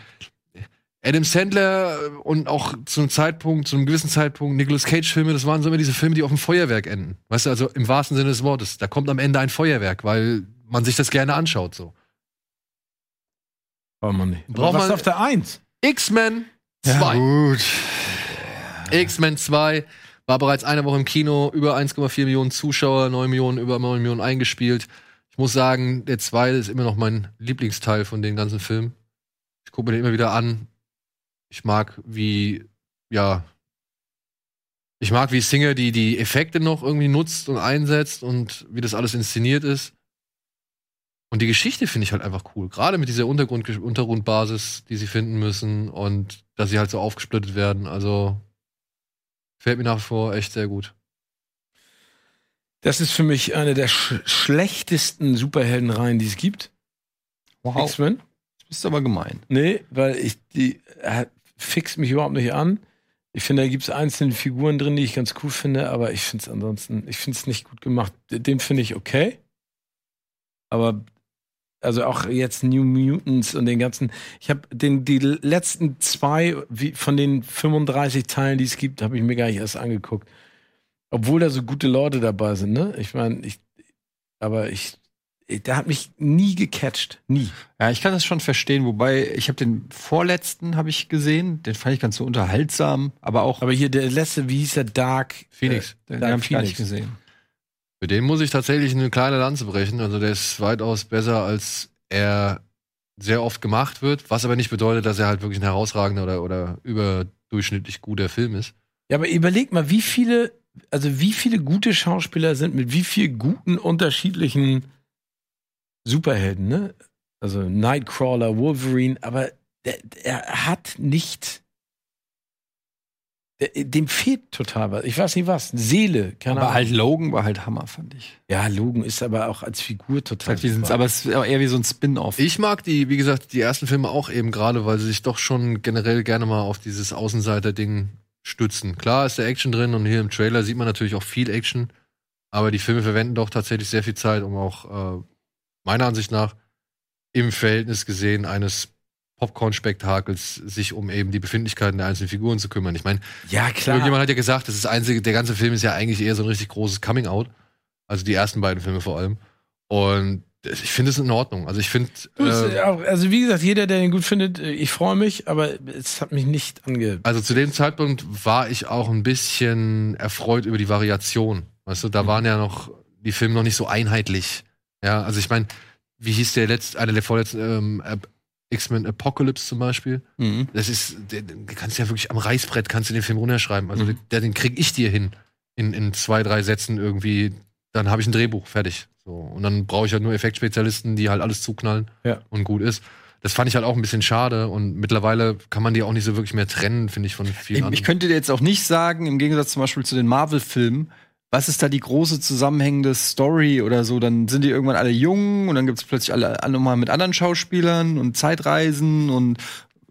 A: Adam Sandler und auch zu einem Zeitpunkt, zu einem gewissen Zeitpunkt, Nicolas Cage-Filme, das waren so immer diese Filme, die auf dem Feuerwerk enden. Weißt du, also im wahrsten Sinne des Wortes. Da kommt am Ende ein Feuerwerk, weil man sich das gerne anschaut, so.
B: Braucht man nicht.
A: Braucht
B: was
A: man-
B: auf der Eins?
A: X-Men 2.
C: gut.
A: X-Men 2 war bereits eine Woche im Kino, über 1,4 Millionen Zuschauer, 9 Millionen, über 9 Millionen eingespielt. Ich muss sagen, der zweite ist immer noch mein Lieblingsteil von den ganzen Filmen. Ich gucke mir den immer wieder an. Ich mag, wie, ja, ich mag, wie Singer die, die Effekte noch irgendwie nutzt und einsetzt und wie das alles inszeniert ist. Und die Geschichte finde ich halt einfach cool. Gerade mit dieser Untergrund Untergrundbasis, die sie finden müssen und dass sie halt so aufgesplittet werden. Also fällt mir nach wie vor echt sehr gut.
B: Das ist für mich eine der sch schlechtesten Superheldenreihen, die es gibt.
C: Wow.
B: X-Men.
C: Das bist aber gemein.
B: Nee, weil ich die äh, fixt mich überhaupt nicht an. Ich finde, da gibt es einzelne Figuren drin, die ich ganz cool finde, aber ich finde es ansonsten, ich finde es nicht gut gemacht. Den finde ich okay. Aber also auch jetzt New Mutants und den ganzen. Ich habe den die letzten zwei wie, von den 35 Teilen, die es gibt, habe ich mir gar nicht erst angeguckt. Obwohl da so gute Leute dabei sind, ne? Ich meine, ich aber ich der hat mich nie gecatcht, nie.
C: Ja, ich kann das schon verstehen, wobei ich habe den vorletzten habe ich gesehen, den fand ich ganz so unterhaltsam, aber auch
B: Aber hier der letzte, wie hieß der Dark
C: Phoenix,
B: äh,
C: den
B: Dark
C: habe ich gar nicht gesehen.
A: Für den muss ich tatsächlich eine kleine Lanze brechen. Also der ist weitaus besser, als er sehr oft gemacht wird, was aber nicht bedeutet, dass er halt wirklich ein herausragender oder, oder überdurchschnittlich guter Film ist.
B: Ja, aber überleg mal, wie viele, also wie viele gute Schauspieler sind mit wie viel guten unterschiedlichen Superhelden, ne? Also Nightcrawler, Wolverine, aber der, er hat nicht. Der, dem fehlt total was. Ich weiß nicht was. Seele, keine
C: Aber
B: Ahnung.
C: halt Logan war halt Hammer, fand ich.
B: ja, Logan ist aber auch als Figur total.
C: Halt
B: super.
C: aber es ist eher wie so ein Spin-off.
A: Ich mag die, wie gesagt, die ersten Filme auch eben gerade, weil sie sich doch schon generell gerne mal auf dieses Außenseiter-Ding stützen. Klar ist da Action drin und hier im Trailer sieht man natürlich auch viel Action, aber die Filme verwenden doch tatsächlich sehr viel Zeit, um auch äh, meiner Ansicht nach im Verhältnis gesehen eines Popcorn-Spektakels sich um eben die Befindlichkeiten der einzelnen Figuren zu kümmern. Ich meine,
B: ja, klar.
A: Irgendjemand hat ja gesagt, das ist das einzige, der ganze Film ist ja eigentlich eher so ein richtig großes Coming-out. Also die ersten beiden Filme vor allem. Und ich finde es in Ordnung. Also ich finde, äh,
B: also wie gesagt, jeder, der den gut findet, äh, ich freue mich, aber es hat mich nicht ange.
A: also zu dem Zeitpunkt war ich auch ein bisschen erfreut über die Variation. Weißt du, da waren ja noch die Filme noch nicht so einheitlich. Ja, also ich meine, wie hieß der letzte, einer der vorletzten ähm, X-Men Apocalypse zum Beispiel?
C: Mhm.
A: Das ist, den, den kannst du ja wirklich am Reißbrett kannst du den Film runterschreiben. Also der, den krieg ich dir hin in, in zwei, drei Sätzen irgendwie. Dann habe ich ein Drehbuch fertig. So und dann brauche ich halt nur Effektspezialisten, die halt alles zuknallen
B: Ja.
A: und gut ist. Das fand ich halt auch ein bisschen schade und mittlerweile kann man die auch nicht so wirklich mehr trennen, finde ich, von vielen
C: Ich,
A: anderen.
C: ich könnte dir jetzt auch nicht sagen, im Gegensatz zum Beispiel zu den Marvel-Filmen, was ist da die große zusammenhängende Story oder so? Dann sind die irgendwann alle jung und dann gibt es plötzlich alle, alle nochmal mit anderen Schauspielern und Zeitreisen und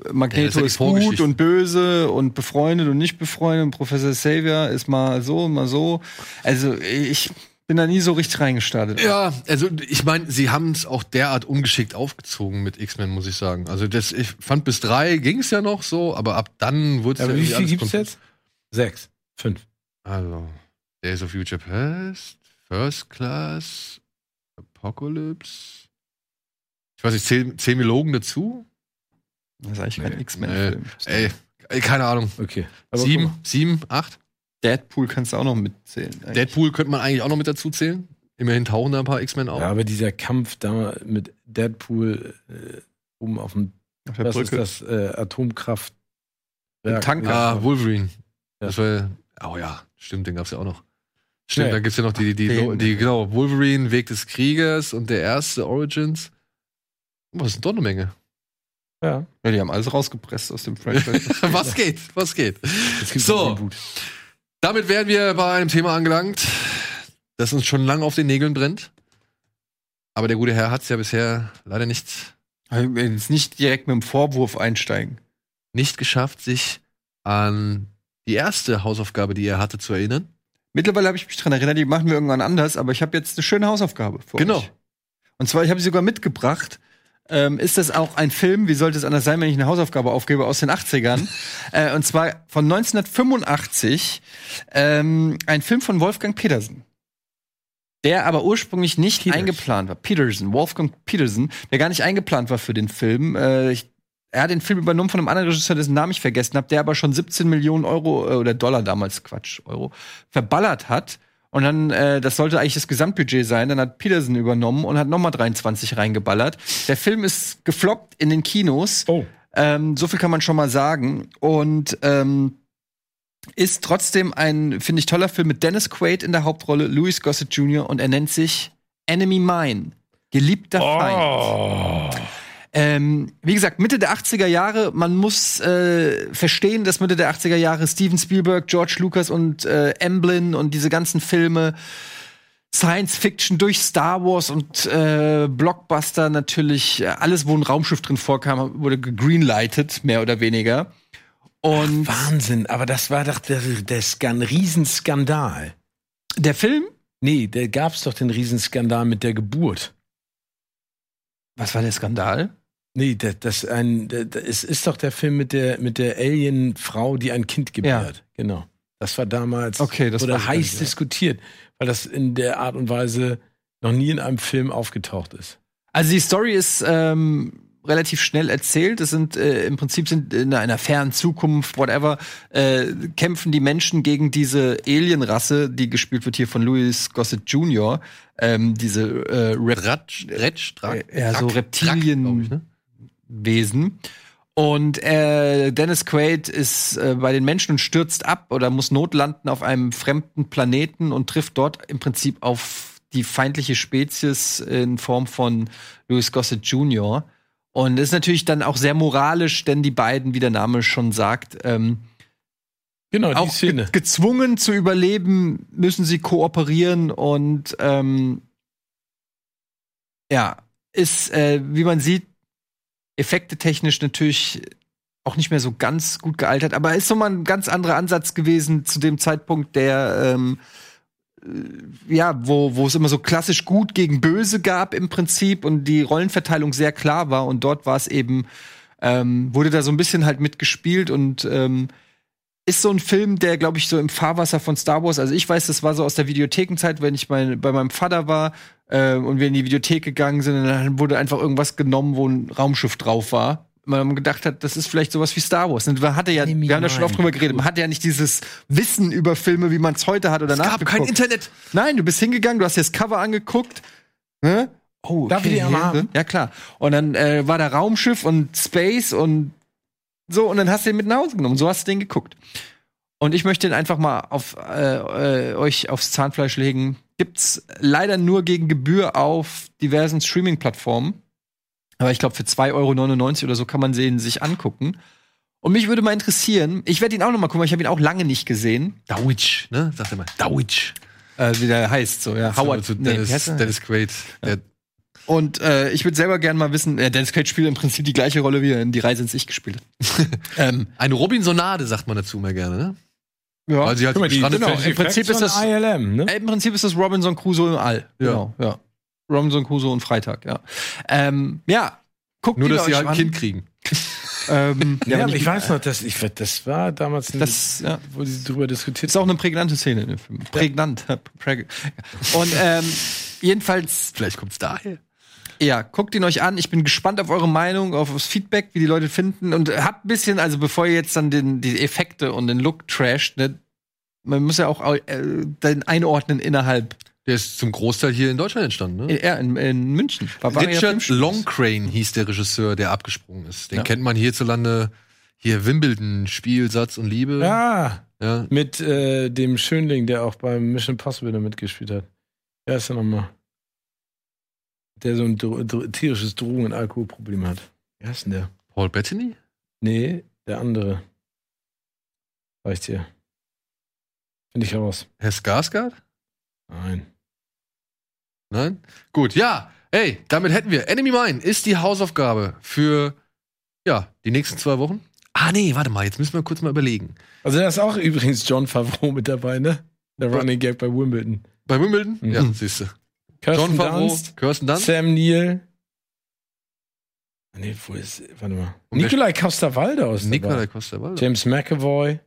A: Ja,
C: Magneto
A: ist ja die
C: ist, gut und böse und befreundet und nicht befreundet und Professor Xavier ist mal so, mal so. Also ich bin da nie so richtig reingestartet.
A: Ja, also ich meine, sie haben es auch derart ungeschickt aufgezogen mit X-Men, muss ich sagen. Also das, ich fand bis drei ging es ja noch so, aber ab dann wurde es
B: aber
A: ja
B: wie viel gibt's
A: konfus.
B: jetzt? Sechs, fünf.
A: Also, Days of Future Past, First Class, Apocalypse. Ich weiß nicht, zählen, zählen wir Logan dazu?
C: Das ist eigentlich kein
A: Nee.
C: X-Men-Film.
A: Ey, ey, keine Ahnung.
B: Okay. Aber
A: Sieben, sieben, acht?
C: Deadpool kannst du auch noch mitzählen. eigentlich.
A: Deadpool könnte man eigentlich auch noch mit dazu zählen. Immerhin tauchen da ein paar X-Men auf.
B: Ja, aber dieser Kampf da mit Deadpool äh, oben auf dem,
C: Auf der
B: was ist
C: Brücke.
B: das, äh, Atomkraft.
C: Tanker.
A: Ah, Wolverine.
B: Ja.
A: Das war, oh ja, stimmt, den gab's ja auch noch. Stimmt,
B: Ja.
A: da gibt's ja noch die, die, die, die, genau, Wolverine, Weg des Kriegers und der erste Origins. Oh, das ist doch eine Menge.
B: Ja.
C: Ja, die haben alles rausgepresst aus dem Franchise.
A: was geht? Was geht?
B: Es gibt
A: So. Damit wären wir bei einem Thema angelangt, das uns schon lange auf den Nägeln brennt. Aber der gute Herr hat's ja bisher leider nicht,
C: Jetzt nicht direkt mit dem Vorwurf einsteigen.
A: nicht geschafft, sich an die erste Hausaufgabe, die er hatte, zu erinnern.
C: Mittlerweile habe ich mich dran erinnert, die machen wir irgendwann anders, aber ich habe jetzt eine schöne Hausaufgabe für
A: Genau.
C: euch. Und zwar, ich habe sie sogar mitgebracht. Ähm, ist das auch ein Film, wie sollte es anders sein, wenn ich eine Hausaufgabe aufgebe, aus den 80ern? äh, und zwar von 1985, ähm, ein Film von Wolfgang Petersen. Der aber ursprünglich nicht
B: Peters.
C: eingeplant war. Peterson, Wolfgang Peterson, der gar nicht eingeplant war für den Film. Äh, ich, er hat den Film übernommen von einem anderen Regisseur, dessen Namen ich vergessen habe, der aber schon 17 Millionen Euro äh, oder Dollar damals, Quatsch, Euro, verballert hat. Und dann, äh, das sollte eigentlich das Gesamtbudget sein. Dann hat Peterson übernommen und hat nochmal 23 reingeballert. Der Film ist gefloppt in den Kinos.
B: Oh.
C: Ähm, so viel kann man schon mal sagen. Und ähm, ist trotzdem ein, finde ich, toller Film mit Dennis Quaid in der Hauptrolle, Louis Gossett Jr. und er nennt sich Enemy Mine. Geliebter Feind. Ähm, wie gesagt, Mitte der 80er Jahre, man muss äh, verstehen, dass Mitte der 80er Jahre Steven Spielberg, George Lucas und äh, Emblem und diese ganzen Filme Science Fiction durch Star Wars und äh, Blockbuster natürlich, äh, alles, wo ein Raumschiff drin vorkam, wurde gegreenlightet, mehr oder weniger. Und
B: Wahnsinn, aber das war doch der, der Skan Riesenskandal.
C: der Film,
B: Nee, da gab's doch den Riesenskandal mit der Geburt.
C: was war der Skandal?
B: Nee, das, das ein, das, es ist doch der Film mit der mit der Alien-Frau, die ein Kind gebärt. Genau. Das war damals
C: Okay, das gar
B: heiß
C: nicht, ja.
B: diskutiert, weil das in der Art und Weise noch nie in einem Film aufgetaucht ist.
C: Also die Story ist ähm, relativ schnell erzählt. Es sind äh, im Prinzip sind in einer fernen Zukunft, whatever, äh, kämpfen die Menschen gegen diese Alienrasse, die gespielt wird hier von Louis Gossett Jr. Ähm, diese äh, Rep
A: Ratsch, Retsch, Drak,
C: ja, so Reptilien-
A: Drak?
C: Wesen. Und äh, Dennis Quaid ist äh, bei den Menschen und stürzt ab oder muss notlanden auf einem fremden Planeten und trifft dort im Prinzip auf die feindliche Spezies in Form von Louis Gossett Jr. Und ist natürlich dann auch sehr moralisch, denn die beiden, wie der Name schon sagt, ähm,
B: Genau,
C: auch ge gezwungen zu überleben, müssen sie kooperieren und ähm, ja, ist, äh, wie man sieht, effektetechnisch natürlich auch nicht mehr so ganz gut gealtert, aber ist nochmal ein ganz anderer Ansatz gewesen zu dem Zeitpunkt, der ähm, äh, ja, wo, wo es immer so klassisch gut gegen böse gab im Prinzip und die Rollenverteilung sehr klar war und dort war es eben, ähm, wurde da so ein bisschen halt mitgespielt und ähm, ist so ein Film, der, glaube ich, so im Fahrwasser von Star Wars, also ich weiß, das war so aus der Videothekenzeit, wenn ich mein, bei meinem Vater war äh, und wir in die Videothek gegangen sind, und dann wurde einfach irgendwas genommen, wo ein Raumschiff drauf war. Man gedacht hat, das ist vielleicht sowas wie Star Wars. Und man hatte ja,
B: Enemy
C: wir haben da schon oft drüber geredet, man hatte ja nicht dieses Wissen über Filme, wie man es heute hat oder
A: Es gab kein. Internet.
C: Nein, du bist hingegangen, du hast dir das Cover angeguckt. Ne? Oh,
B: Darf ich die
C: hier,
B: haben?
C: Ja, klar. Und dann äh, war da Raumschiff und Space und so, und dann hast du den mit nach Hause genommen. So hast du den geguckt. Und ich möchte den einfach mal auf äh, äh, euch aufs Zahnfleisch legen. Gibt's leider nur gegen Gebühr auf diversen Streaming-Plattformen. Aber ich glaube, für 2,99 Euro oder so kann man den sich angucken. Und mich würde mal interessieren, ich werde ihn auch noch mal gucken, weil ich habe ihn auch lange nicht gesehen.
A: Dawitsch, ne? Sagt er mal. Dawitsch.
C: Äh, wie der heißt so, ja. Howard.
A: So,
C: nee,
A: Dennis? Dennis Quaid. Der,
C: Und äh, ich würde selber gerne mal wissen, äh, Dennis Quaid spielt im Prinzip die gleiche Rolle, wie er in Die Reise ins Ich gespielt hat. ähm,
A: eine Robinsonade, sagt man dazu immer gerne, ne?
C: Ja.
A: Weil sie halt
B: mal, die,
A: gestrandet
B: genau,
C: im Prinzip ist das-
B: ILM, ne?
C: Im Prinzip ist das Robinson Crusoe im All.
A: Ja.
C: Genau, ja. Robinson Crusoe und Freitag, ja. Ähm, ja, guckt
A: Nur, dass sie halt ein. Kind kriegen.
C: Ähm,
B: Ja, aber
C: nicht-
B: ich weiß noch, dass ich, das war damals, ein,
C: Das, ja.
B: wo sie drüber diskutiert
C: ist auch eine prägnante Szene in dem Film. Prägnant. Präg und ähm, jedenfalls
A: Vielleicht kommt's daher.
C: Ja, guckt ihn euch an. Ich bin gespannt auf eure Meinung, auf das Feedback, wie die Leute finden. Und habt ein bisschen, also bevor ihr jetzt dann den, die Effekte und den Look trasht, ne, man muss ja auch äh, den einordnen innerhalb.
A: Der ist zum Großteil hier in Deutschland entstanden, ne?
C: Ja, in, in München. Bavaria
A: Richard. Longcrane hieß der Regisseur, der abgesprungen ist. Den
C: Ja.
A: kennt man hierzulande. Hier Wimbledon, Spiel, Satz und Liebe.
B: Ja,
A: Ja.
B: mit äh, dem Schönling, der auch beim Mission Impossible da mitgespielt hat. Wer ist der nochmal? Der so ein tierisches Drogen- und Alkoholproblem hat. Wer ist denn der?
A: Paul Bettany?
B: Nee, der andere. Reicht dir. Finde ich raus.
A: Herr Skarsgård?
B: Nein.
A: Nein? Gut, ja. Ey, damit hätten wir. Enemy Mine ist die Hausaufgabe für, ja, die nächsten zwei Wochen. Ah, nee, warte mal, jetzt müssen wir kurz mal überlegen.
B: Also da ist auch übrigens John Favreau mit dabei, ne? Der Running Gag bei Wimbledon.
A: Bei Wimbledon?
B: Mhm.
A: Ja, siehst du.
B: Kirsten
A: John Favreau,
B: Dunst,
A: Kirsten Dunst.
B: Sam Neill. Ah, Nee, wo ist. Warte mal.
A: Und
B: Nikolai Costa-Waldau ist
A: Nicola
B: dabei.
A: Costa Waldau.
B: James McAvoy.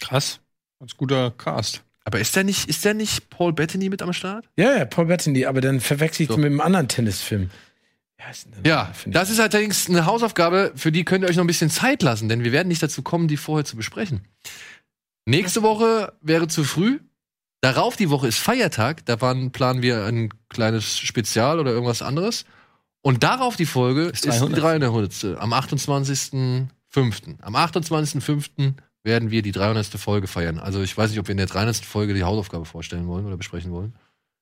C: Krass. Ganz guter Cast.
A: Aber ist der nicht, ist der nicht Paul Bettany mit am Start?
B: Ja, ja, Paul Bettany, aber dann verwechselt
A: So.
B: mit einem anderen Tennisfilm.
A: Ja,
B: ich-
A: das ist allerdings eine Hausaufgabe, für die könnt ihr euch noch ein bisschen Zeit lassen, denn wir werden nicht dazu kommen, die vorher zu besprechen. Nächste Woche wäre zu früh. Darauf die Woche ist Feiertag, da waren, planen wir ein kleines Spezial oder irgendwas anderes. Und darauf die Folge ist,
C: Ist
A: die 300. Am 28.05. Am 28.05. werden wir die 300. Folge feiern. Also ich weiß nicht, ob wir in der 300. Folge die Hausaufgabe vorstellen wollen oder besprechen wollen.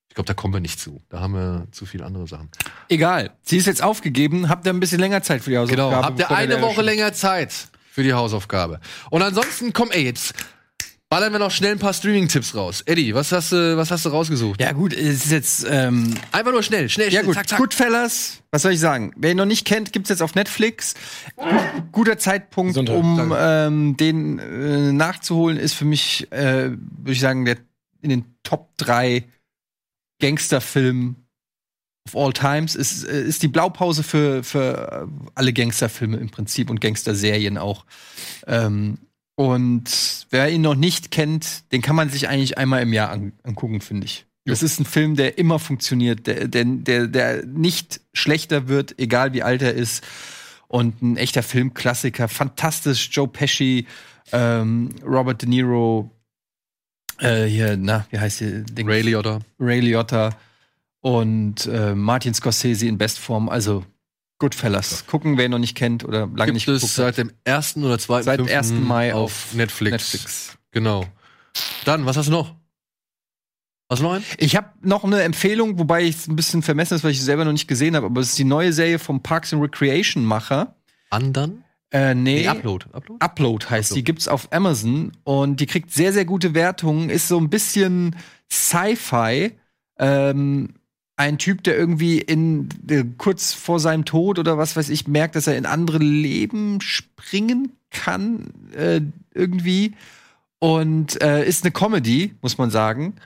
A: Ich glaube, da kommen wir nicht zu. Da haben wir zu viele andere Sachen.
C: Egal. Sie ist jetzt aufgegeben. Habt ihr ein bisschen länger Zeit für die Hausaufgabe?
A: Genau, habt ihr eine Woche länger Zeit für die Hausaufgabe. Und ansonsten, komm, ey, jetzt Ballern wir noch schnell ein paar Streaming-Tipps raus. Eddie, was hast du, was hast du rausgesucht?
C: Ja, gut, es ist jetzt. Ähm,
A: Einfach nur schnell, schnell,
C: ja,
A: schnell,
C: gut.
A: zack, zack.
C: Goodfellas, was soll ich sagen? Wer ihn noch nicht kennt, gibt's jetzt auf Netflix. Guter Zeitpunkt,
B: Gesundheit,
C: um ähm, den äh, nachzuholen, ist für mich, äh, würde ich sagen, der in den Top 3 Gangsterfilmen of all times ist, äh, ist die Blaupause für, für äh, alle Gangsterfilme im Prinzip und Gangsterserien auch. Ähm, und wer ihn noch nicht kennt, den kann man sich eigentlich einmal im Jahr an, angucken, finde ich. Das ist ein Film, der immer funktioniert, der, der, der, der nicht schlechter wird, egal wie alt er ist. Und ein echter Filmklassiker, fantastisch. Joe Pesci, ähm, Robert De Niro, äh, hier, na, wie heißt der Ding?
A: Ray Liotta.
C: Ray Liotta und äh, Martin Scorsese in Bestform. Also Goodfellas. Gucken, wer ihn noch nicht kennt oder lange
A: Gibt
C: nicht
A: es
C: geguckt hat.
A: seit dem 1. oder 2.
C: Seit
A: 5.
C: 1. Mai
A: auf
C: auf
A: Netflix.
C: Netflix.
A: Genau. Dann, was hast du noch? Hast du noch einen?
C: Ich habe noch eine Empfehlung, wobei ich es ein bisschen vermessen ist, weil ich sie selber noch nicht gesehen habe, aber es ist die neue Serie vom Parks and Recreation Macher.
A: Andern?
C: Äh, nee,
A: Nee, Upload. Upload?
C: Upload heißt
A: Upload.
C: die, gibt's auf Amazon und die kriegt sehr, sehr gute Wertungen, ist so ein bisschen Sci-Fi. Ähm, ein Typ, der irgendwie in äh, kurz vor seinem Tod oder was weiß ich merkt, dass er in andere Leben springen kann äh, irgendwie und äh, ist eine Comedy, muss man sagen.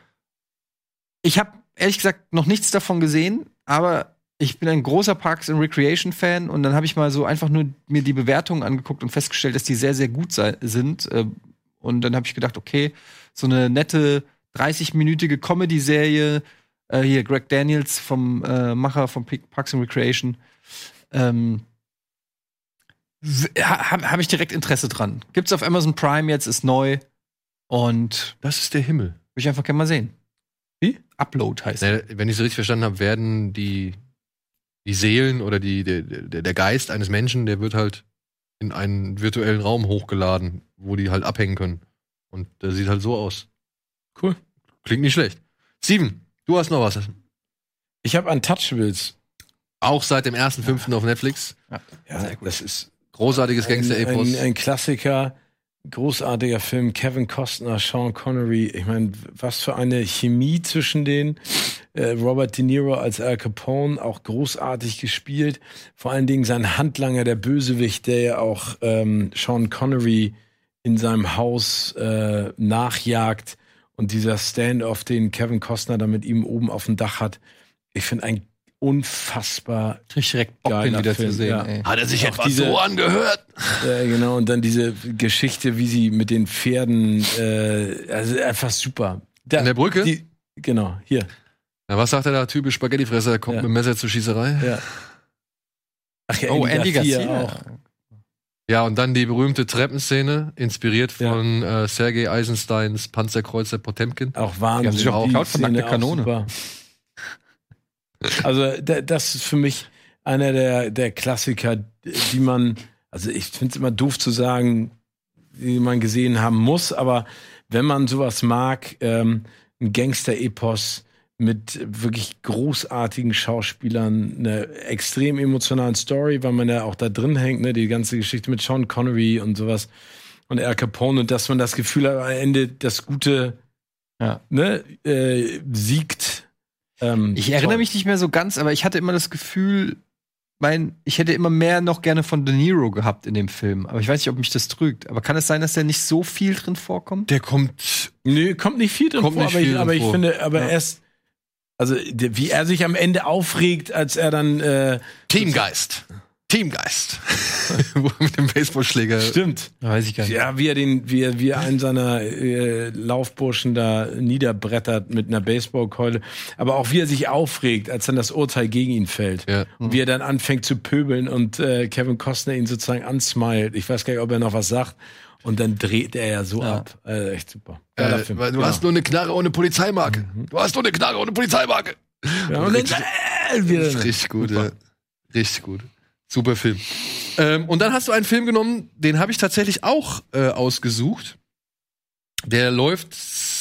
C: Ich habe ehrlich gesagt noch nichts davon gesehen, aber ich bin ein großer Parks and Recreation Fan und dann habe ich mal so einfach nur mir die Bewertungen angeguckt und festgestellt, dass die sehr sehr gut sind äh, und dann habe ich gedacht, okay, so eine nette 30-minütige Comedy-Serie äh, hier Greg Daniels vom äh, Macher von Parks and Recreation ähm, habe hab ich direkt Interesse dran. Gibt's auf Amazon Prime jetzt, ist neu und
A: Das ist der Himmel.
C: würde ich einfach gerne mal sehen. Wie? Upload heißt
A: Ne, wenn ich es richtig verstanden habe, werden die, die Seelen oder die, der, der, der Geist eines Menschen, der wird halt in einen virtuellen Raum hochgeladen, wo die halt abhängen können. Und der sieht halt so aus.
B: Cool.
A: Klingt nicht schlecht. Steven, du hast noch was.
B: Ich habe Untouchables.
A: Auch seit dem 1.5. auf Netflix.
B: Ja, das ist
A: Großartiges
B: ein,
A: Gangster-Epos.
B: ein, ein Klassiker, großartiger Film. Kevin Costner, Sean Connery. Ich meine, was für eine Chemie zwischen denen. Äh, Robert De Niro als Al Capone, auch großartig gespielt. Vor allen Dingen sein Handlanger, der Bösewicht, der ja auch ähm, Sean Connery in seinem Haus äh, nachjagt. Und dieser Standoff, den Kevin Costner da mit ihm oben auf dem Dach hat. Ich finde ein unfassbar
C: ich direkt
B: Geiler
C: wieder
B: Film,
C: zu sehen.
B: ja.
C: Ey.
A: Hat er sich
B: Auch
A: etwa
B: diese-
A: so angehört?
B: Ja, genau, und dann diese Geschichte, wie sie mit den Pferden, äh, also einfach super. Da,
A: An der Brücke?
B: Die, genau, hier.
A: Ja, was sagt er da? Typisch Spaghettifresser, der kommt
B: Ja.
A: mit dem Messer zur Schießerei.
B: Ja. Ach ja,
C: Oh, Andy Garcia.
B: auch.
A: Ja, und dann die berühmte Treppenszene, inspiriert
B: Ja.
A: von äh, Sergei Eisensteins Panzerkreuzer Potemkin.
B: Auch Wahnsinn.
C: Die haben sich auch von
B: auch
C: Kanone.
B: Also, da, das ist für mich einer der, der Klassiker, die man, also ich finde es immer doof zu sagen, die man gesehen haben muss, aber wenn man sowas mag, ähm, ein Gangster-Epos mit wirklich großartigen Schauspielern, einer extrem emotionalen Story, weil man ja auch da drin hängt, ne, die ganze Geschichte mit Sean Connery und sowas und Al Capone und dass man das Gefühl hat, am Ende das Gute
C: Ja.
B: ne, äh, siegt. Ähm,
C: Ich erinnere
B: toll.
C: mich nicht mehr so ganz, aber ich hatte immer das Gefühl, mein, ich hätte immer mehr noch gerne von De Niro gehabt in dem Film. Aber ich weiß nicht, ob mich das trügt. Aber kann es sein, dass der nicht so viel drin vorkommt?
A: Der kommt.
B: Nö, kommt nicht viel drin
A: Kommt
B: vor, aber, ich, aber ich finde, aber
C: Ja.
B: erst, also wie er sich am Ende aufregt, als er dann äh,
A: Teamgeist. Teamgeist. Wo er mit dem Baseballschläger.
B: stimmt.
C: Weiß ich gar
B: Ja, wie er den, wie er, wie er einen seiner äh, Laufburschen da niederbrettert mit einer Baseballkeule. Aber auch wie er sich aufregt, als dann das Urteil gegen ihn fällt.
A: Ja.
B: Und wie er dann anfängt zu pöbeln und äh, Kevin Costner ihn sozusagen ansmilet. Ich weiß gar nicht, ob er noch was sagt. Und dann dreht er ja so
C: Ja.
B: ab. Also echt super.
A: Äh,
B: Film.
A: du
B: Genau.
A: hast nur eine Knarre ohne Polizeimarke. Du hast nur eine Knarre ohne Polizeimarke.
B: ja, und dann,
A: richtig-
B: äh,
A: Das ist richtig gut, ja. Richtig gut. Super Film. Ähm, und dann hast du einen Film genommen, den habe ich tatsächlich auch äh, ausgesucht. Der läuft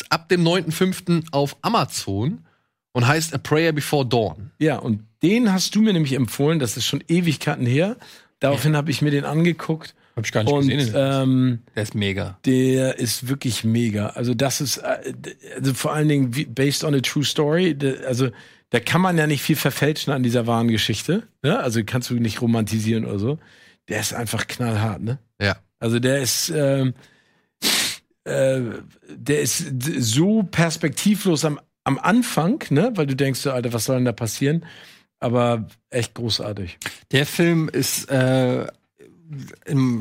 A: ab dem 9.5. auf Amazon und heißt A Prayer Before Dawn.
B: Ja, und den hast du mir nämlich empfohlen, das ist schon Ewigkeiten her. Daraufhin habe ich mir den angeguckt
C: Hab ich gar nicht
B: Und
C: gesehen.
B: ähm,
C: der ist mega.
B: der ist wirklich mega. Also das ist äh, also vor allen Dingen based on a true story. Also da kann man ja nicht viel verfälschen an dieser wahren Geschichte. Ne? Also kannst du nicht romantisieren oder so. Der ist einfach knallhart, ne?
A: Ja.
B: Also der ist ähm, äh, der ist so perspektivlos am, am Anfang, ne? Weil du denkst, so, Alter, was soll denn da passieren? Aber echt großartig.
C: Der Film ist, äh,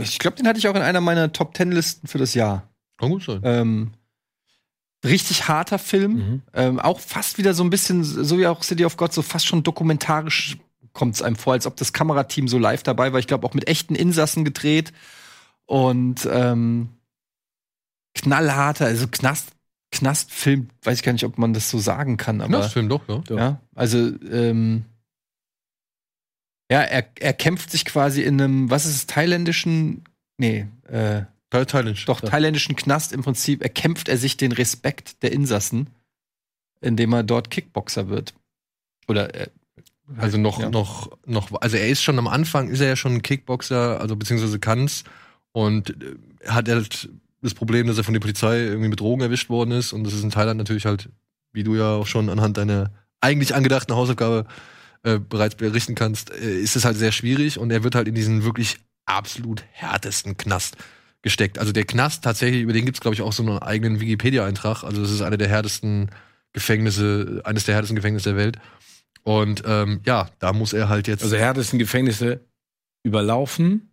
C: ich glaube, den hatte ich auch in einer meiner Top Ten Listen für das Jahr.
A: Kann gut sein.
C: Ähm, richtig harter Film,
B: Mhm.
C: ähm, auch fast wieder so ein bisschen, so wie auch City of God, so fast schon dokumentarisch kommt es einem vor, als ob das Kamerateam so live dabei war. Ich glaube auch mit echten Insassen gedreht und ähm, knallharter, also Knast, Knastfilm, weiß ich gar nicht, ob man das so sagen kann, aber
A: Das Film doch, ja.
C: ja, also ähm, ja, er, er kämpft sich quasi in einem, was ist es, thailändischen, nee, äh,
A: Thailand.
C: doch thailändischen Knast im Prinzip erkämpft er sich den Respekt der Insassen, indem er dort Kickboxer wird. Oder äh,
A: Also noch,
C: Ja.
A: noch, noch, also er ist schon am Anfang, ist er ja schon ein Kickboxer, also beziehungsweise kann's und äh, hat halt das Problem, dass er von der Polizei irgendwie mit Drogen erwischt worden ist und das ist in Thailand natürlich halt, wie du ja auch schon anhand deiner eigentlich angedachten Hausaufgabe äh, bereits berichten kannst, äh, ist es halt sehr schwierig und er wird halt in diesen wirklich absolut härtesten Knast gesteckt. Also der Knast tatsächlich, über den gibt's glaube ich auch so einen eigenen Wikipedia-Eintrag. Also es ist eine der härtesten Gefängnisse, eines der härtesten Gefängnisse der Welt. Und ähm, ja, da muss er halt jetzt
B: Also härtesten Gefängnisse überlaufen,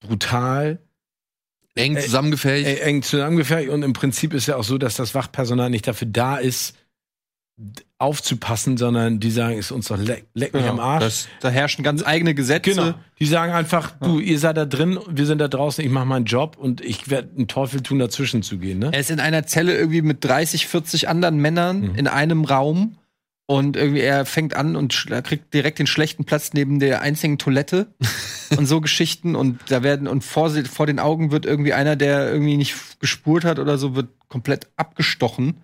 B: brutal,
A: eng zusammengefähigt.
B: äh, eng zusammengefertigt und im Prinzip ist ja auch so, dass das Wachpersonal nicht dafür da ist, aufzupassen, sondern die sagen, ist uns doch leck, leck mich am Arsch.
C: das, da herrschen ganz eigene Gesetze.
B: Genau. Die sagen einfach, du, ihr seid da drin, wir sind da draußen, ich mache meinen Job und ich werde einen Teufel tun, dazwischen zu gehen. Ne?
C: Er ist in einer Zelle irgendwie mit 30, 40 anderen Männern
B: Mhm.
C: in einem Raum und irgendwie er fängt an und kriegt direkt den schlechten Platz neben der einzigen Toilette und so Geschichten und da werden und vor, vor den Augen wird irgendwie einer, der irgendwie nicht gespurt hat oder so, wird komplett abgestochen.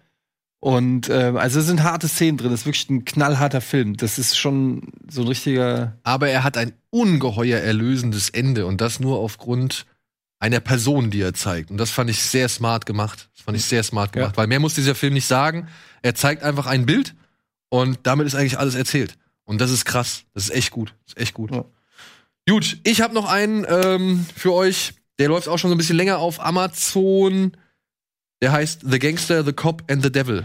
C: Und äh, also es sind harte Szenen drin. Das ist wirklich ein knallharter Film. Das ist schon so ein richtiger.
A: Aber er hat ein ungeheuer erlösendes Ende und das nur aufgrund einer Person, die er zeigt. Und das fand ich sehr smart gemacht. Das fand ich sehr smart gemacht, weil mehr muss dieser Film nicht sagen. Er zeigt einfach ein Bild und damit ist eigentlich alles erzählt. Und das ist krass. Das ist echt gut. Das ist echt gut.
C: Ja.
A: Gut, ich habe noch einen ähm, für euch. Der läuft auch schon so ein bisschen länger auf Amazon. Der heißt The Gangster, The Cop and the Devil.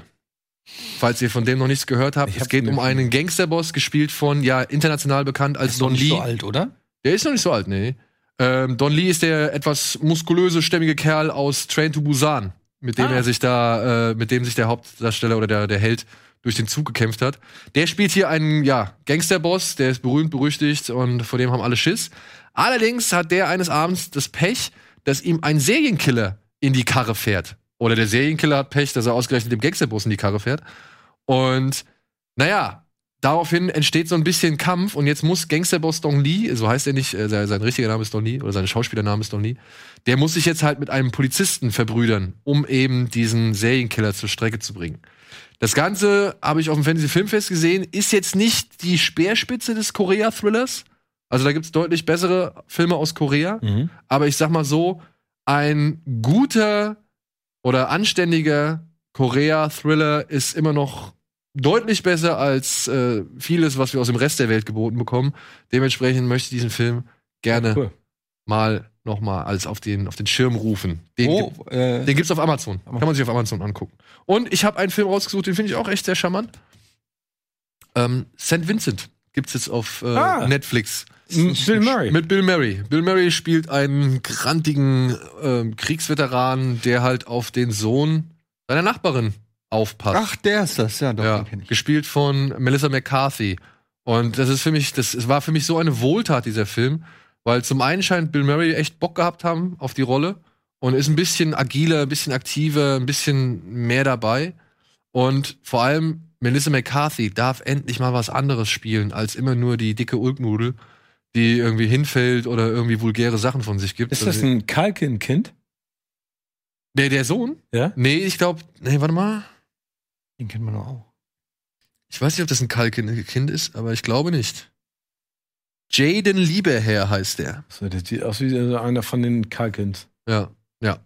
A: Falls ihr von dem noch nichts gehört habt,
B: Ich
A: es
B: hab
A: geht um einen Gangsterboss, gespielt von, ja, international bekannt als Don Lee.
C: alt, oder?
A: Der ist noch nicht so alt, nee. Ähm, Don Lee ist der etwas muskulöse, stämmige Kerl aus Train to Busan, mit dem
B: Ah.
A: er sich da, äh, mit dem sich der Hauptdarsteller oder der, der Held durch den Zug gekämpft hat. Der spielt hier einen, ja, Gangsterboss, der ist berühmt, berüchtigt und vor dem haben alle Schiss. Allerdings hat der eines Abends das Pech, dass ihm ein Serienkiller in die Karre fährt. Oder der Serienkiller hat Pech, dass er ausgerechnet dem Gangsterboss in die Karre fährt. Und naja, daraufhin entsteht so ein bisschen Kampf und jetzt muss Gangsterboss Dong Lee, so heißt er nicht, äh, sein, sein richtiger Name ist Dong Lee oder sein Schauspielername ist Dong Lee, der muss sich jetzt halt mit einem Polizisten verbrüdern, um eben diesen Serienkiller zur Strecke zu bringen. Das Ganze habe ich auf dem Fantasy Filmfest gesehen, ist jetzt nicht die Speerspitze des Korea-Thrillers. Also da gibt's deutlich bessere Filme aus Korea.
B: Mhm.
A: Aber ich sag mal so, ein guter oder anständiger Korea-Thriller ist immer noch deutlich besser als äh, vieles, was wir aus dem Rest der Welt geboten bekommen. Dementsprechend möchte ich diesen Film gerne
B: Cool.
A: mal noch mal als auf den auf den Schirm rufen. Den,
C: Oh, äh,
A: den gibt's auf Amazon. Kann man sich auf Amazon angucken. Und ich habe einen Film rausgesucht, den finde ich auch echt sehr charmant. Ähm, St. Vincent gibt's jetzt auf äh,
B: Ah.
A: Netflix.
B: Bill Murray.
A: Mit Bill Murray. Bill Murray spielt einen grantigen ähm, Kriegsveteran, der halt auf den Sohn seiner Nachbarin aufpasst.
C: ach, der ist das, ja, doch,
A: ja,
C: den ich.
A: gespielt von Melissa McCarthy. Und das ist für mich, das war für mich so eine Wohltat, dieser Film, weil zum einen scheint Bill Murray echt Bock gehabt haben auf die Rolle und ist ein bisschen agiler, ein bisschen aktiver, ein bisschen mehr dabei. Und vor allem Melissa McCarthy darf endlich mal was anderes spielen, als immer nur die dicke Ulknudel, die irgendwie hinfällt oder irgendwie vulgäre Sachen von sich gibt.
B: Ist das ein Kalkin-Kind?
A: der, der Sohn?
B: Ja?
A: Nee, ich glaube, nee, warte mal.
C: Den kennt man doch auch.
A: Ich weiß nicht, ob das ein Kalkin-Kind ist, aber ich glaube nicht. Jaden Liebeherr heißt der.
B: So, das sieht aus wie einer von den Kalkins.
A: Ja, ja.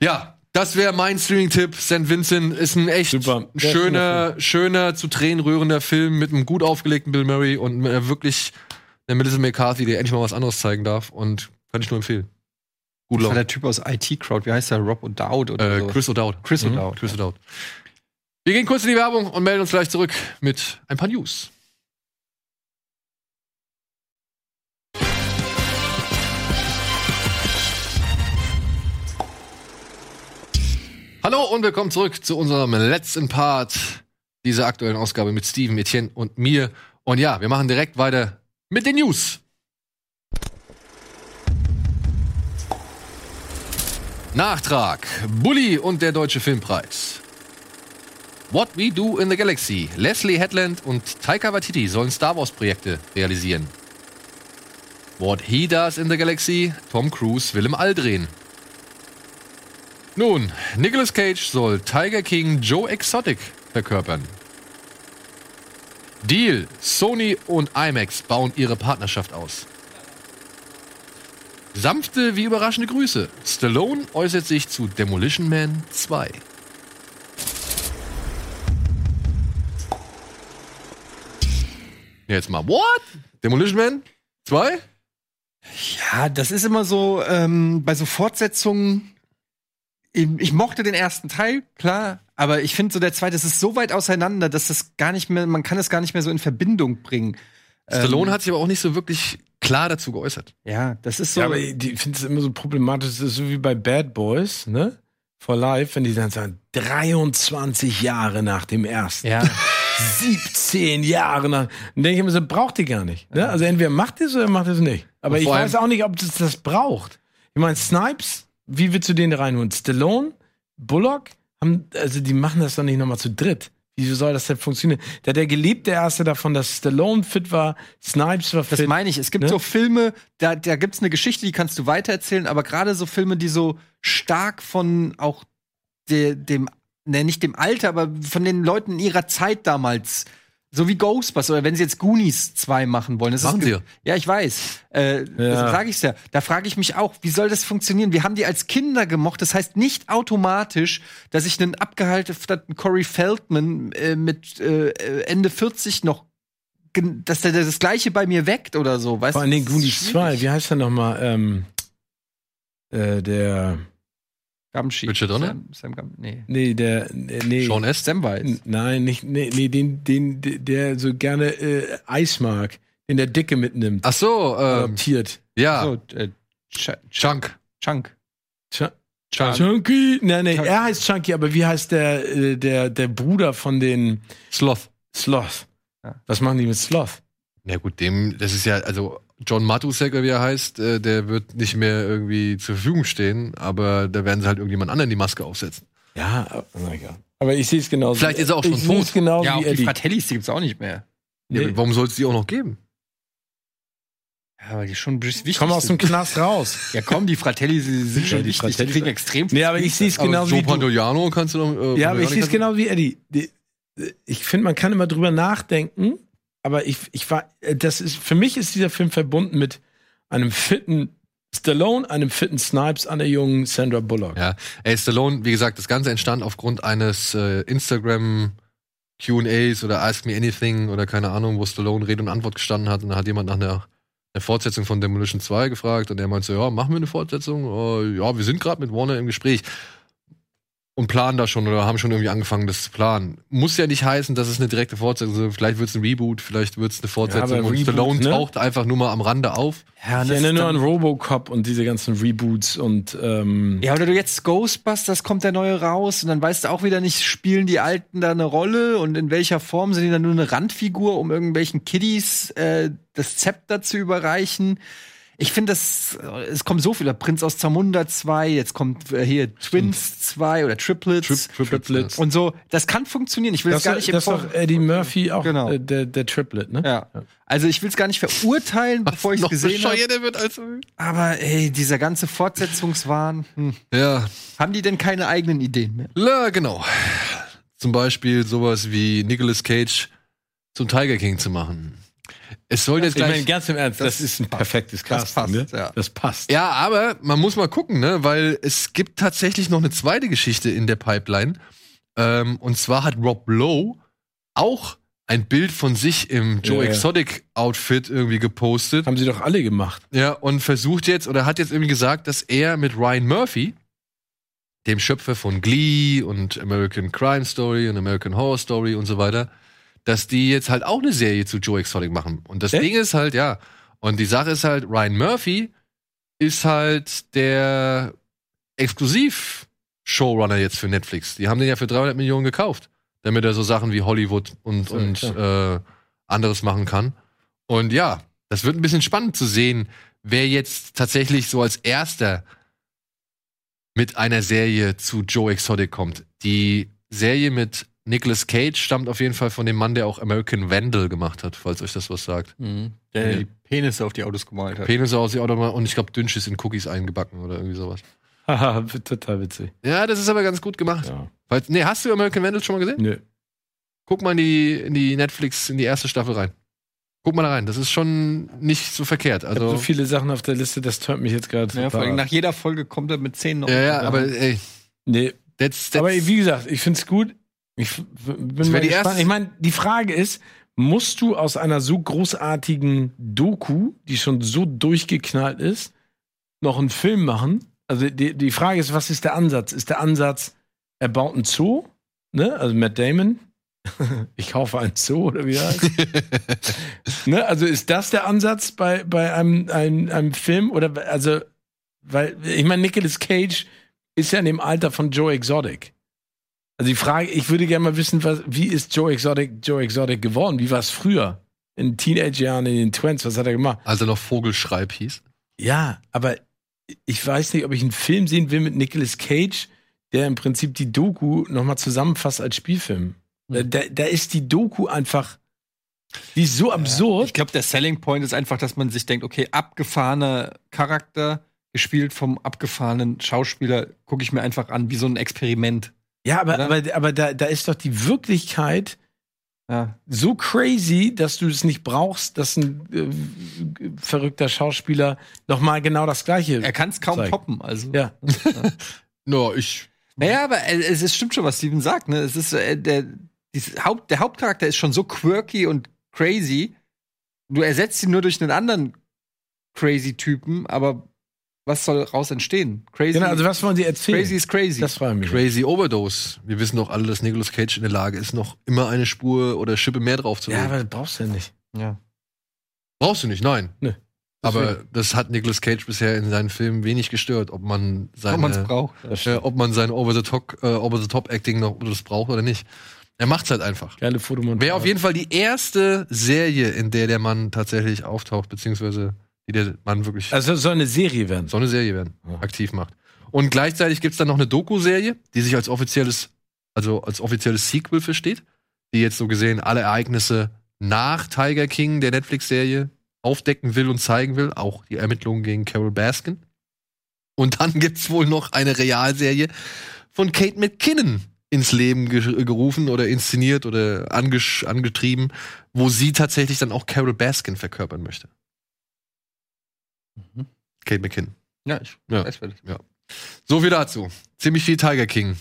A: Ja, das wäre mein Streaming-Tipp. St. Vincent ist ein echt
B: Super. Der
A: schöner, schöner, zu Tränen rührender Film mit einem gut aufgelegten Bill Murray und einer wirklich einer Melissa McCarthy, der endlich mal was anderes zeigen darf. Und kann ich nur empfehlen. Gut
C: Das war der Typ aus IT Crowd, wie heißt der? Rob O'Dowd oder
A: Äh,
C: so.
A: Chris O'Dowd.
C: Chris
A: Mhm,
C: O'Dowd,
A: Chris O'Dowd. Wir gehen kurz in die Werbung und melden uns gleich zurück mit ein paar News. Hallo und willkommen zurück zu unserem letzten Part dieser aktuellen Ausgabe mit Steven, Etienne und mir. Und ja, wir machen direkt weiter mit den News. Nachtrag. Bully und der Deutsche Filmpreis. What We Do in the Galaxy. Leslie Headland und Taika Waititi sollen Star Wars Projekte realisieren. What He Does in the Galaxy. Tom Cruise will im All drehen. Nun, Nicolas Cage soll Tiger King Joe Exotic verkörpern. Deal. Sony und IMAX bauen ihre Partnerschaft aus. Sanfte wie überraschende Grüße. Stallone äußert sich zu Demolition Man 2. Jetzt mal, what? Demolition Man 2?
C: Ja, das ist immer so, ähm, bei so Fortsetzungen. Ich, ich mochte den ersten Teil, klar, aber ich finde so der zweite, das ist so weit auseinander, dass das gar nicht mehr, man kann es gar nicht mehr so in Verbindung bringen.
A: Stallone
C: Ähm,
A: hat sich aber auch nicht so wirklich klar dazu geäußert.
C: Ja, das ist so.
B: Ja, aber ich finde es immer so problematisch. Das ist so wie bei Bad Boys, ne? For Life, wenn die dann sagen, 23 Jahre nach dem ersten.
C: ja.
B: 17 Jahre nach. Dann denke ich immer so, braucht die gar nicht. Ne? Also entweder macht es oder macht es nicht. Aber ich weiß auch nicht, ob das das braucht. Ich meine, Snipes, wie willst du den da reinholen? Stallone, Bullock, haben, also die machen das doch nicht nochmal zu dritt. Wieso soll das denn funktionieren? Der, der geliebte Erste davon, dass Stallone fit war, Snipes war
C: Das
B: fit.
C: meine ich. Es gibt
B: Ne?
C: so Filme, da, da gibt es eine Geschichte, die kannst du weitererzählen, aber gerade so Filme, die so stark von auch de, dem, ne, nicht dem Alter, aber von den Leuten in ihrer Zeit damals, so wie Ghostbusters, oder wenn sie jetzt Goonies 2 machen wollen. Das
A: Machen
C: ist
A: sie
C: Ja, ich weiß. Äh,
B: Ja.
C: Deshalb sage ich's ja. Da frage ich mich auch, wie soll das funktionieren? Wir haben die als Kinder gemocht. Das heißt nicht automatisch, dass ich einen abgehaltenen Corey Feldman äh, mit äh, Ende 40 noch dass der das Gleiche bei mir weckt oder so, weißt
B: Vor
C: ist
B: Goonies
C: schwierig.
B: 2, wie heißt der nochmal? Ähm, äh, der,
C: Gumshoe.
A: Richard Donner?
C: Sam, Sam Gum nee.
B: nee, der, nee.
A: Sean S.
C: Samwise.
B: Nein, nicht, nee, nee den, den, der so gerne äh, Eis mag, den der Dicke mitnimmt,
A: Ach so, ähm,
B: adoptiert.
A: ja,
C: So, äh, Ch
A: Chunk.
C: Chunk.
B: Ch
A: Chunk.
B: Chunky? Nein, nee,
C: Chunk.
B: er heißt Chunky, aber wie heißt der, äh, der, der Bruder von den
A: Sloth.
B: Sloth?
C: Ja.
B: Was machen die mit Sloth?
A: Na gut, dem, das ist ja, also John Matusek, wie er heißt, äh, der wird nicht mehr irgendwie zur Verfügung stehen, aber da werden sie halt irgendjemand anderen die Maske aufsetzen.
B: Ja, aber- na egal. Aber ich sehe es genauso.
A: Vielleicht ist er auch schon
B: ich sehe
A: tot.
B: es genauso
C: Ja, auch
B: wie
C: die
B: Eddie.
C: Fratellis, die gibt's auch nicht mehr.
A: Ja,
B: Nee.
A: warum soll es die auch noch geben?
C: Ja, weil die schon wichtig
B: Komm aus dem. Knast raus.
C: Ja, komm, die Fratellis die sind schon
B: die
C: wichtig. Die
B: Fratellis-
C: kriegen extrem
B: Nee, aber ich sehe es
A: Joe
B: wie.
A: Pantoliano kannst du noch. Äh,
B: Ja, aber ich sehe es genau wie Eddie. Die- Ich finde, man kann immer drüber nachdenken, aber ich, ich war, äh, das ist, für mich ist dieser Film verbunden mit einem fitten Stallone, einem fitten Snipes, einer jungen Sandra Bullock.
A: Ja, ey, Stallone, wie gesagt, das Ganze entstand aufgrund eines äh, Instagram Q&As oder Ask Me Anything oder keine Ahnung, wo Stallone Rede und Antwort gestanden hat und da hat jemand nach einer, einer Fortsetzung von Demolition 2 gefragt und er meinte so, ja, machen wir eine Fortsetzung? Äh, ja, wir sind gerade mit Warner im Gespräch und planen da schon oder haben schon irgendwie angefangen, das zu planen. Muss ja nicht heißen, dass es eine direkte Fortsetzung ist. Vielleicht wird es ein Reboot, vielleicht wird es eine Fortsetzung
B: aber
A: und
B: Reboot,
A: Stallone
B: ne?
A: taucht einfach nur mal am Rande auf.
C: Ja,
B: Ich
C: das
B: erinnere nur an Robocop und diese ganzen Reboots und ähm,
C: Ja, oder du jetzt Ghostbusters kommt der neue raus und dann weißt du auch wieder nicht, spielen die Alten da eine Rolle und in welcher Form sind die dann nur eine Randfigur, um irgendwelchen Kiddies äh, das Zepter zu überreichen. Ich finde, das es kommt so viel. Der Prinz aus Zamunda 2, jetzt kommt äh, hier Twins 2 oder Triplets.
A: Tri- Triplets.
C: Und so, das kann funktionieren. Ich will
B: das,
C: es gar nicht
B: das ist doch Eddie Murphy auch
C: Genau.
B: äh, der, der Triplet, ne?
C: Ja. Also ich will es gar nicht verurteilen, bevor ich es gesehen habe.
A: wird als
C: Aber ey, dieser ganze Fortsetzungswahn. Hm.
A: Ja,
C: Haben die denn keine eigenen Ideen mehr?
A: Ja, genau. Zum Beispiel sowas wie Nicolas Cage zum Tiger King zu machen. Es soll jetzt
B: Ich meine,
A: gleich.
B: ganz im Ernst, das, ist ein perfektes
C: Das
B: Casting.
C: passt,
B: ne?
C: ja.
B: Das passt.
A: Ja, aber man muss mal gucken, ne? Weil es gibt tatsächlich noch eine zweite Geschichte in der Pipeline. Ähm, und zwar hat Rob Lowe auch ein Bild von sich im Joe
B: ja.
A: Exotic Outfit irgendwie gepostet.
B: Haben sie doch alle gemacht.
A: Ja, und versucht jetzt oder hat jetzt irgendwie gesagt, dass er mit Ryan Murphy, dem Schöpfer von Glee und American Crime Story und American Horror Story und so weiter, dass die jetzt halt auch eine Serie zu Joe Exotic machen. Und das
B: Echt?
A: Ding ist halt, ja, und die Sache ist halt, Ryan Murphy ist halt der Exklusiv-Showrunner jetzt für Netflix. Die haben den ja für 300 Millionen gekauft, damit er so Sachen wie Hollywood und,
B: So,
A: und äh, anderes machen kann. Und ja, das wird ein bisschen spannend zu sehen, wer jetzt tatsächlich so als erster mit einer Serie zu Joe Exotic kommt. Die Serie mit Nicolas Cage stammt auf jeden Fall von dem Mann, der auch American Vandal gemacht hat, falls euch das was sagt.
C: Mhm. Der
A: Ja.
C: die Penisse auf die Autos gemalt hat.
A: Penis aus die Autobahn und ich glaube Dünnschiss in Cookies eingebacken oder irgendwie sowas.
B: Haha, total witzig.
A: Ja, das ist aber ganz gut gemacht.
B: Ja.
A: Falls, nee, hast du American Vandal schon mal gesehen?
B: Nö.
A: Guck mal in die, in die Netflix, in die erste Staffel rein. Guck mal da rein. Das ist schon nicht so verkehrt.
B: Ich hab
A: Also,
B: so viele Sachen auf der Liste, das tönt mich jetzt gerade.
C: Ja, vor allem nach jeder Folge kommt er mit zehn noch.
A: ja, ja, aber ey,
B: nee,
A: that's, that's,
B: aber wie gesagt, ich finde es gut. Ich bin mal gespannt. Ich meine, die Frage ist, musst du aus einer so großartigen Doku, die schon so durchgeknallt ist, noch einen Film machen? Also die, die Frage ist, was ist der Ansatz? Ist der Ansatz, er baut einen Zoo, ne? Also Matt Damon. ich kaufe einen Zoo oder wie heißt. ne? Also ist das der Ansatz bei, bei einem, einem, einem Film? Oder also, weil, ich meine, Nicolas Cage ist ja in dem Alter von Joe Exotic. Also die Frage, ich würde gerne mal wissen, was, wie ist Joe Exotic Joe Exotic geworden? Wie war es früher? In Teenage-Jahren, in den Twins, was hat er gemacht?
A: als er noch Vogelschreib hieß.
B: Ja, aber ich weiß nicht, ob ich einen Film sehen will mit Nicolas Cage, der im Prinzip die Doku nochmal zusammenfasst als Spielfilm. Da, da, da ist die Doku einfach, die ist so absurd.
C: Ich glaube, der Selling Point ist einfach, dass man sich denkt, okay, abgefahrener Charakter, gespielt vom abgefahrenen Schauspieler, gucke ich mir einfach an, wie so ein Experiment.
B: Ja, aber,
C: Oder?
B: aber, aber da, da ist doch die Wirklichkeit
C: Ja.
B: so crazy, dass du es nicht brauchst, dass ein äh, verrückter Schauspieler nochmal genau das Gleiche.
C: Er kann es kaum
B: Zeig.
C: toppen. Also.
B: ja.
A: No, ich.
C: Naja, aber äh, es ist, stimmt schon, was Steven sagt. Ne? Es ist, äh, der, Haupt, der Hauptcharakter ist schon so quirky und crazy. Du ersetzt ihn nur durch einen anderen crazy Typen, aber was soll raus entstehen? Crazy,
B: Genau, also was wollen Sie erzählen?
C: crazy ist crazy.
B: Das frage ich mich.
A: Crazy Overdose. Wir wissen doch alle, dass Nicolas Cage in der Lage ist, noch immer eine Spur oder Schippe mehr
B: Ja,
A: draufzulegen.
B: aber das brauchst du ja nicht.
C: ja.
A: Brauchst du nicht, nein.
B: Nö.
A: Aber das hat Nicolas Cage bisher in seinen Filmen wenig gestört, ob man
C: Ob man es
A: seine,
C: braucht.
A: äh, ob man sein Over-the-Top äh, Over -the -top Acting noch das braucht oder nicht. Er macht's halt einfach.
B: Geile Fotomontage.
A: Wäre auf jeden Fall die erste Serie, in der der Mann tatsächlich auftaucht, beziehungsweise die der Mann wirklich
B: Also es soll eine Serie werden.
A: so eine Serie werden,
B: Ja.
A: aktiv macht. Und gleichzeitig gibt's dann noch eine Doku-Serie, die sich als offizielles, also als offizielles Sequel versteht, die jetzt so gesehen alle Ereignisse nach Tiger King, der Netflix-Serie, aufdecken will und zeigen will, auch die Ermittlungen gegen Carol Baskin. Und dann gibt's wohl noch eine Realserie von Kate McKinnon ins Leben ge gerufen oder inszeniert oder angetrieben, wo sie tatsächlich dann auch Carol Baskin verkörpern möchte.
C: Mhm.
A: Kate McKinnon.
C: Ja, ich
A: Ja.
C: weiß, wer das
A: So viel dazu. Ziemlich viel Tiger King.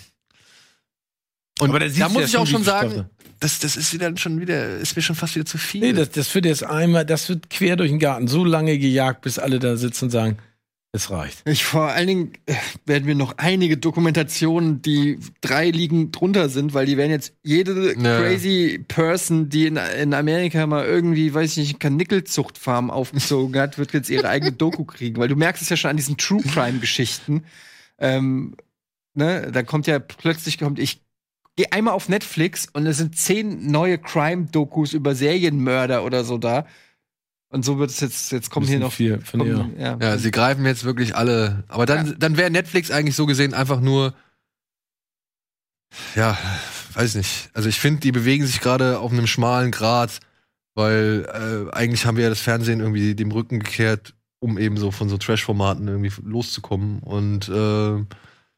A: Und
B: Aber da
A: muss
B: ja
A: ich auch
B: schon,
A: sagen, das, das ist wieder schon wieder, ist mir schon fast wieder zu viel.
B: Nee, das, das wird jetzt einmal, das wird quer durch den Garten so lange gejagt, bis alle da sitzen und sagen, es reicht.
C: Ich vor allen Dingen äh, werden wir noch einige Dokumentationen, die drei Ligen drunter sind, weil die werden jetzt jede
A: Ja.
C: crazy Person, die in, in Amerika mal irgendwie, weiß ich nicht, Kanickelzuchtfarm aufgezogen hat, wird jetzt ihre eigene Doku kriegen, weil du merkst es ja schon an diesen True Crime Geschichten. Ähm, ne, da kommt ja plötzlich kommt ich gehe einmal auf Netflix und es sind zehn neue Crime Dokus über Serienmörder oder so da. Und so wird es jetzt jetzt kommen hier noch
B: viel von ihr.
C: kommen, ja.
A: ja, sie greifen jetzt wirklich alle. Aber dann, dann wäre Netflix eigentlich so gesehen einfach nur, ja, weiß nicht. Also ich finde, die bewegen sich gerade auf einem schmalen Grat, weil äh, eigentlich haben wir ja das Fernsehen irgendwie dem Rücken gekehrt, um eben so von so Trash-Formaten irgendwie loszukommen. Und äh,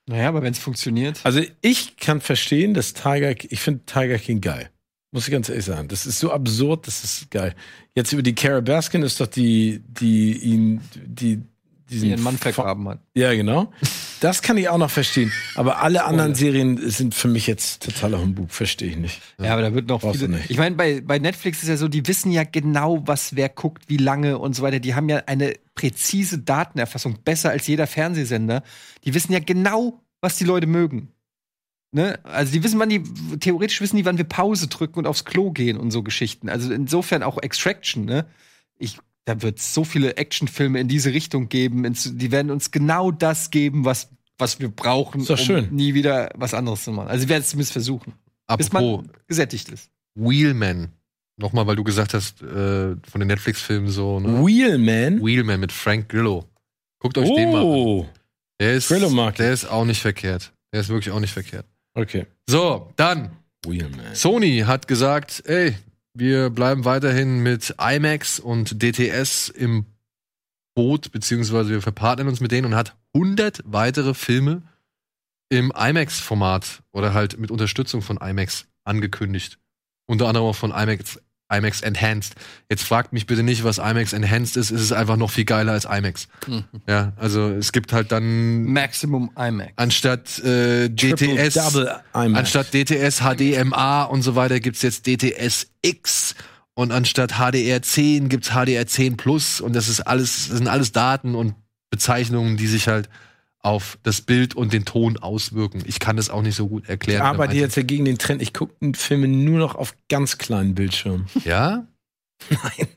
C: Naja, aber wenn es funktioniert.
B: Also ich kann verstehen, dass Tiger, ich finde Tiger King geil. Muss ich ganz ehrlich sagen. Das ist so absurd, das ist geil. Jetzt über die Carol Baskin ist doch die, die ihn, die, diesen
C: Die Mann vergraben hat.
B: Ja, genau. Das kann ich auch noch verstehen. Aber alle anderen Serien sind für mich jetzt totaler Humbug. Verstehe ich nicht.
C: Ja, aber da wird noch
B: Brauchst
C: viele. Ich meine, bei, bei Netflix ist ja so, die wissen ja genau, was wer guckt, wie lange und so weiter. Die haben ja eine präzise Datenerfassung, besser als jeder Fernsehsender. Die wissen ja genau, was die Leute mögen. Ne? Also die wissen, wann die, theoretisch wissen die, wann wir Pause drücken und aufs Klo gehen und so Geschichten. Also insofern auch Extraction, ne? Ich, da wird so viele Actionfilme in diese Richtung geben. Die werden uns genau das geben, was, was wir brauchen,
B: Ist doch
C: um
B: schön.
C: nie wieder was anderes zu machen. Also sie werden es zumindest versuchen. Bis
A: Apropos
C: man gesättigt ist.
A: Wheelman. Nochmal, weil du gesagt hast, äh, von den Netflix-Filmen so, ne?
B: Wheelman?
A: Wheelman mit Frank Grillo. Guckt euch den mal an.
B: Oh,
A: Der ist,
B: Grillo mag ich.
A: der ist auch nicht verkehrt. Der ist wirklich auch nicht verkehrt.
B: Okay.
A: So, dann.
B: Wheelman.
A: Sony hat gesagt, ey, wir bleiben weiterhin mit IMAX und DTS im Boot, beziehungsweise wir verpartnern uns mit denen und hat 100 weitere Filme im IMAX-Format oder halt mit Unterstützung von IMAX angekündigt. Unter anderem auch von IMAX, IMAX Enhanced. Jetzt fragt mich bitte nicht, was IMAX Enhanced ist. Es ist einfach noch viel geiler als IMAX. Ja, also es gibt halt dann
C: Maximum IMAX.
A: anstatt äh, DTS
B: Double IMAX.
A: Anstatt DTS HDMA und so weiter gibt's jetzt DTS X und anstatt HDR 10 gibt's HDR 10 Plus und das ist alles, das sind alles Daten und Bezeichnungen, die sich halt auf das Bild und den Ton auswirken. Ich kann das auch nicht so gut erklären.
B: Ich arbeite jetzt ja gegen den Trend. Ich gucke Filme nur noch auf ganz kleinen Bildschirmen.
A: Ja? Nein.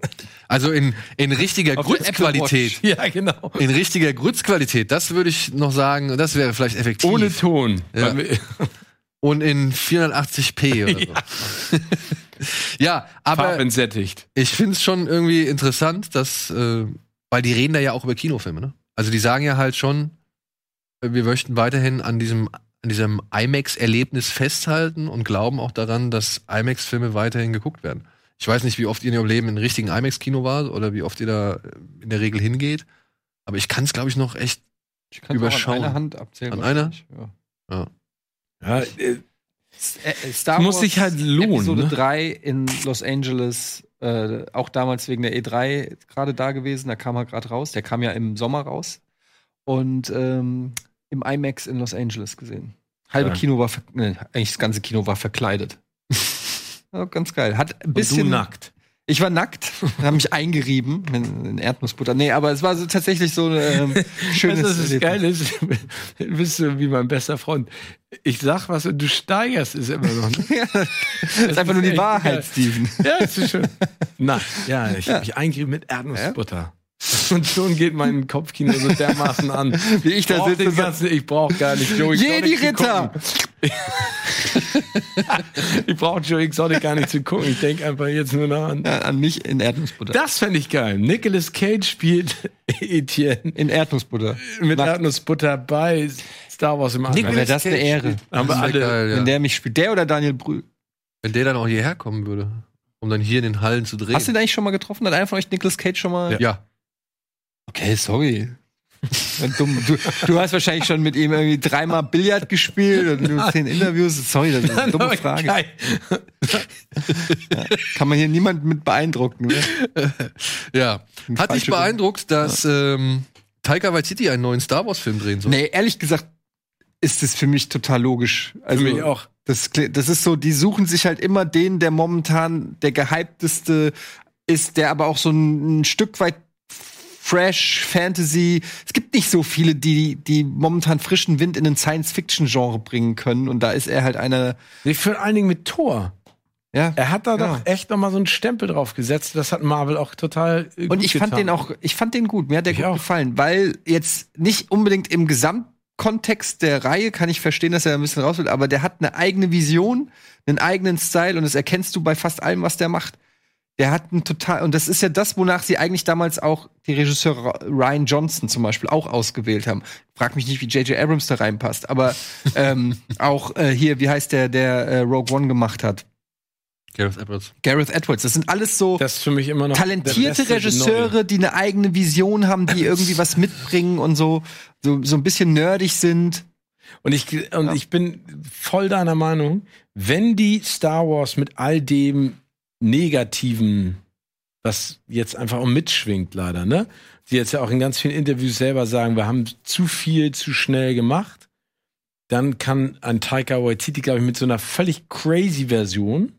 A: Also in, in richtiger Grützqualität.
B: Ja, genau.
A: In richtiger Grützqualität, das würde ich noch sagen, das wäre vielleicht effektiv.
B: Ohne Ton.
A: Ja. Und in 480p oder so. ja, aber
B: Farbentsättigt.
A: ich finde es schon irgendwie interessant, dass, äh, weil die reden da ja auch über Kinofilme, ne? Also die sagen ja halt schon, wir möchten weiterhin an diesem, an diesem IMAX-Erlebnis festhalten und glauben auch daran, dass IMAX-Filme weiterhin geguckt werden. Ich weiß nicht, wie oft ihr in eurem Leben in einem richtigen IMAX-Kino wart oder wie oft ihr da äh, in der Regel hingeht. Aber ich kann es, glaube ich, noch echt.
C: Ich
A: Überschauen.
C: An einer Hand abzählen.
A: An einer?
C: wahrscheinlich, Ja.
B: Ja, äh,
C: Äh, Star
B: Muss
C: Wars
B: sich halt lohnen,
C: Episode
B: ne?
C: 3 in Los Angeles, äh, auch damals wegen der E3 gerade da gewesen, da kam er gerade raus. Der kam ja im Sommer raus. Und ähm, im IMAX in Los Angeles gesehen. Halbe
B: Ja.
C: Kino war, nee, eigentlich das ganze Kino war verkleidet. ja, ganz geil. Hat ein
B: und
C: bisschen.
B: du nackt.
C: Ich war nackt, habe mich eingerieben in, Erdnussbutter. Nee, aber es war so tatsächlich so ein ähm, schönes.
B: Weißt was das geil ist? Bist du wie mein bester Freund. Ich sag was und du steigerst es immer noch. Ne?
C: Ja, das ist einfach nur die Wahrheit,
B: geil.
C: Steven.
B: Ja, ist schön. Na, ja, ich hab mich eingerieben mit Erdnussbutter. Und schon geht mein Kopfkino so dermaßen an.
C: Wie ich da sitze.
B: ganzen, ich brauche gar nicht Joe
C: Jedi Ritter!
B: ich brauche Joe Exotic gar nicht zu gucken. Ich denke einfach jetzt nur noch an.
C: Ja, an mich in Erdnussbutter.
B: Das fände ich geil. Nicolas Cage spielt Etienne
C: in Erdnussbutter.
B: mit
C: Nackt.
B: Erdnussbutter bei Star Wars im
C: Dann wäre das eine Ehre.
B: Haben wir
A: Das wär
B: alle.
A: geil, ja.
C: Wenn der mich spielt. Der oder Daniel Brühl.
A: Wenn der dann auch hierher kommen würde, um dann hier in den Hallen zu drehen.
C: Hast du den eigentlich schon mal getroffen? Hat einer von euch Nicolas Cage schon mal?
A: ja.
C: Okay, sorry. Du, du hast wahrscheinlich schon mit ihm irgendwie dreimal Billard gespielt und nur zehn Interviews. Sorry, das ist eine dumme Frage.
B: Geil.
C: Kann man hier niemand mit beeindrucken. Ne?
A: Ja. Hat dich beeindruckt, dass ähm, Taika Waititi einen neuen Star Wars-Film drehen soll?
C: Nee, ehrlich gesagt ist es für mich total logisch. Also,
B: Für mich auch.
C: Das, das ist so, die suchen sich halt immer den, der momentan der gehypteste ist, der aber auch so ein, ein Stück weit Fresh Fantasy. Es gibt nicht so viele, die, die momentan frischen Wind in den Science-Fiction-Genre bringen können. Und da ist er halt einer.
B: Nee, vor allen Dingen mit Thor.
C: Ja.
B: Er hat da
C: Ja.
B: doch echt noch mal so einen Stempel drauf gesetzt. Das hat Marvel auch total äh,
C: Und
B: gut
C: ich fand
B: getan.
C: den auch, ich fand den gut. Mir hat der
B: Ich
C: gut
B: auch.
C: gefallen, weil jetzt nicht unbedingt im Gesamtkontext der Reihe kann ich verstehen, dass er ein bisschen raus will, aber der hat eine eigene Vision, einen eigenen Style und das erkennst du bei fast allem, was der macht. Der hat einen total, und das ist ja das, wonach sie eigentlich damals auch die Regisseure Ryan Johnson zum Beispiel auch ausgewählt haben. Frag mich nicht, wie J.J. Abrams da reinpasst, aber ähm, auch äh, hier, wie heißt der, der äh, Rogue One gemacht hat?
A: Gareth Edwards.
C: Gareth Edwards. Das sind alles so
B: das ist für mich immer noch der
C: talentierte Regisseure, die eine eigene Vision haben, die irgendwie was mitbringen und so, so, so ein bisschen nerdig sind.
B: Und ich, und ich bin voll deiner Meinung, wenn die Star Wars mit all dem Negativen, was jetzt einfach auch mitschwingt, leider, ne? Die jetzt ja auch in ganz vielen Interviews selber sagen, wir haben zu viel zu schnell gemacht. Dann kann ein Taika Waititi, glaube ich, mit so einer völlig crazy Version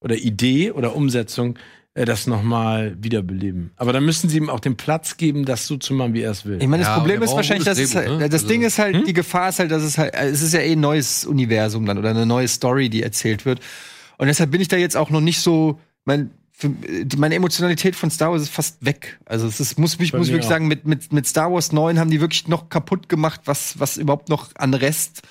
B: oder Idee oder Umsetzung äh, das nochmal wiederbeleben. Aber dann müssen sie ihm auch den Platz geben, das so zu machen, wie er es will.
C: Ich meine, das
A: Ja,
C: Problem ist wahrscheinlich, dass es halt,
A: ne?
C: das
A: Also-
C: Ding ist halt,
B: Hm?
C: die Gefahr ist halt, dass es halt, es ist ja eh ein neues Universum dann oder eine neue Story, die erzählt wird. Und deshalb bin ich da jetzt auch noch nicht so, mein, für, die, meine Emotionalität von Star Wars ist fast weg. Also es ist, muss, ich
B: Bei
C: muss
B: mir
C: wirklich
B: auch.
C: sagen, mit, mit, mit Star Wars 9 haben die wirklich noch kaputt gemacht, was, was überhaupt noch an Rest.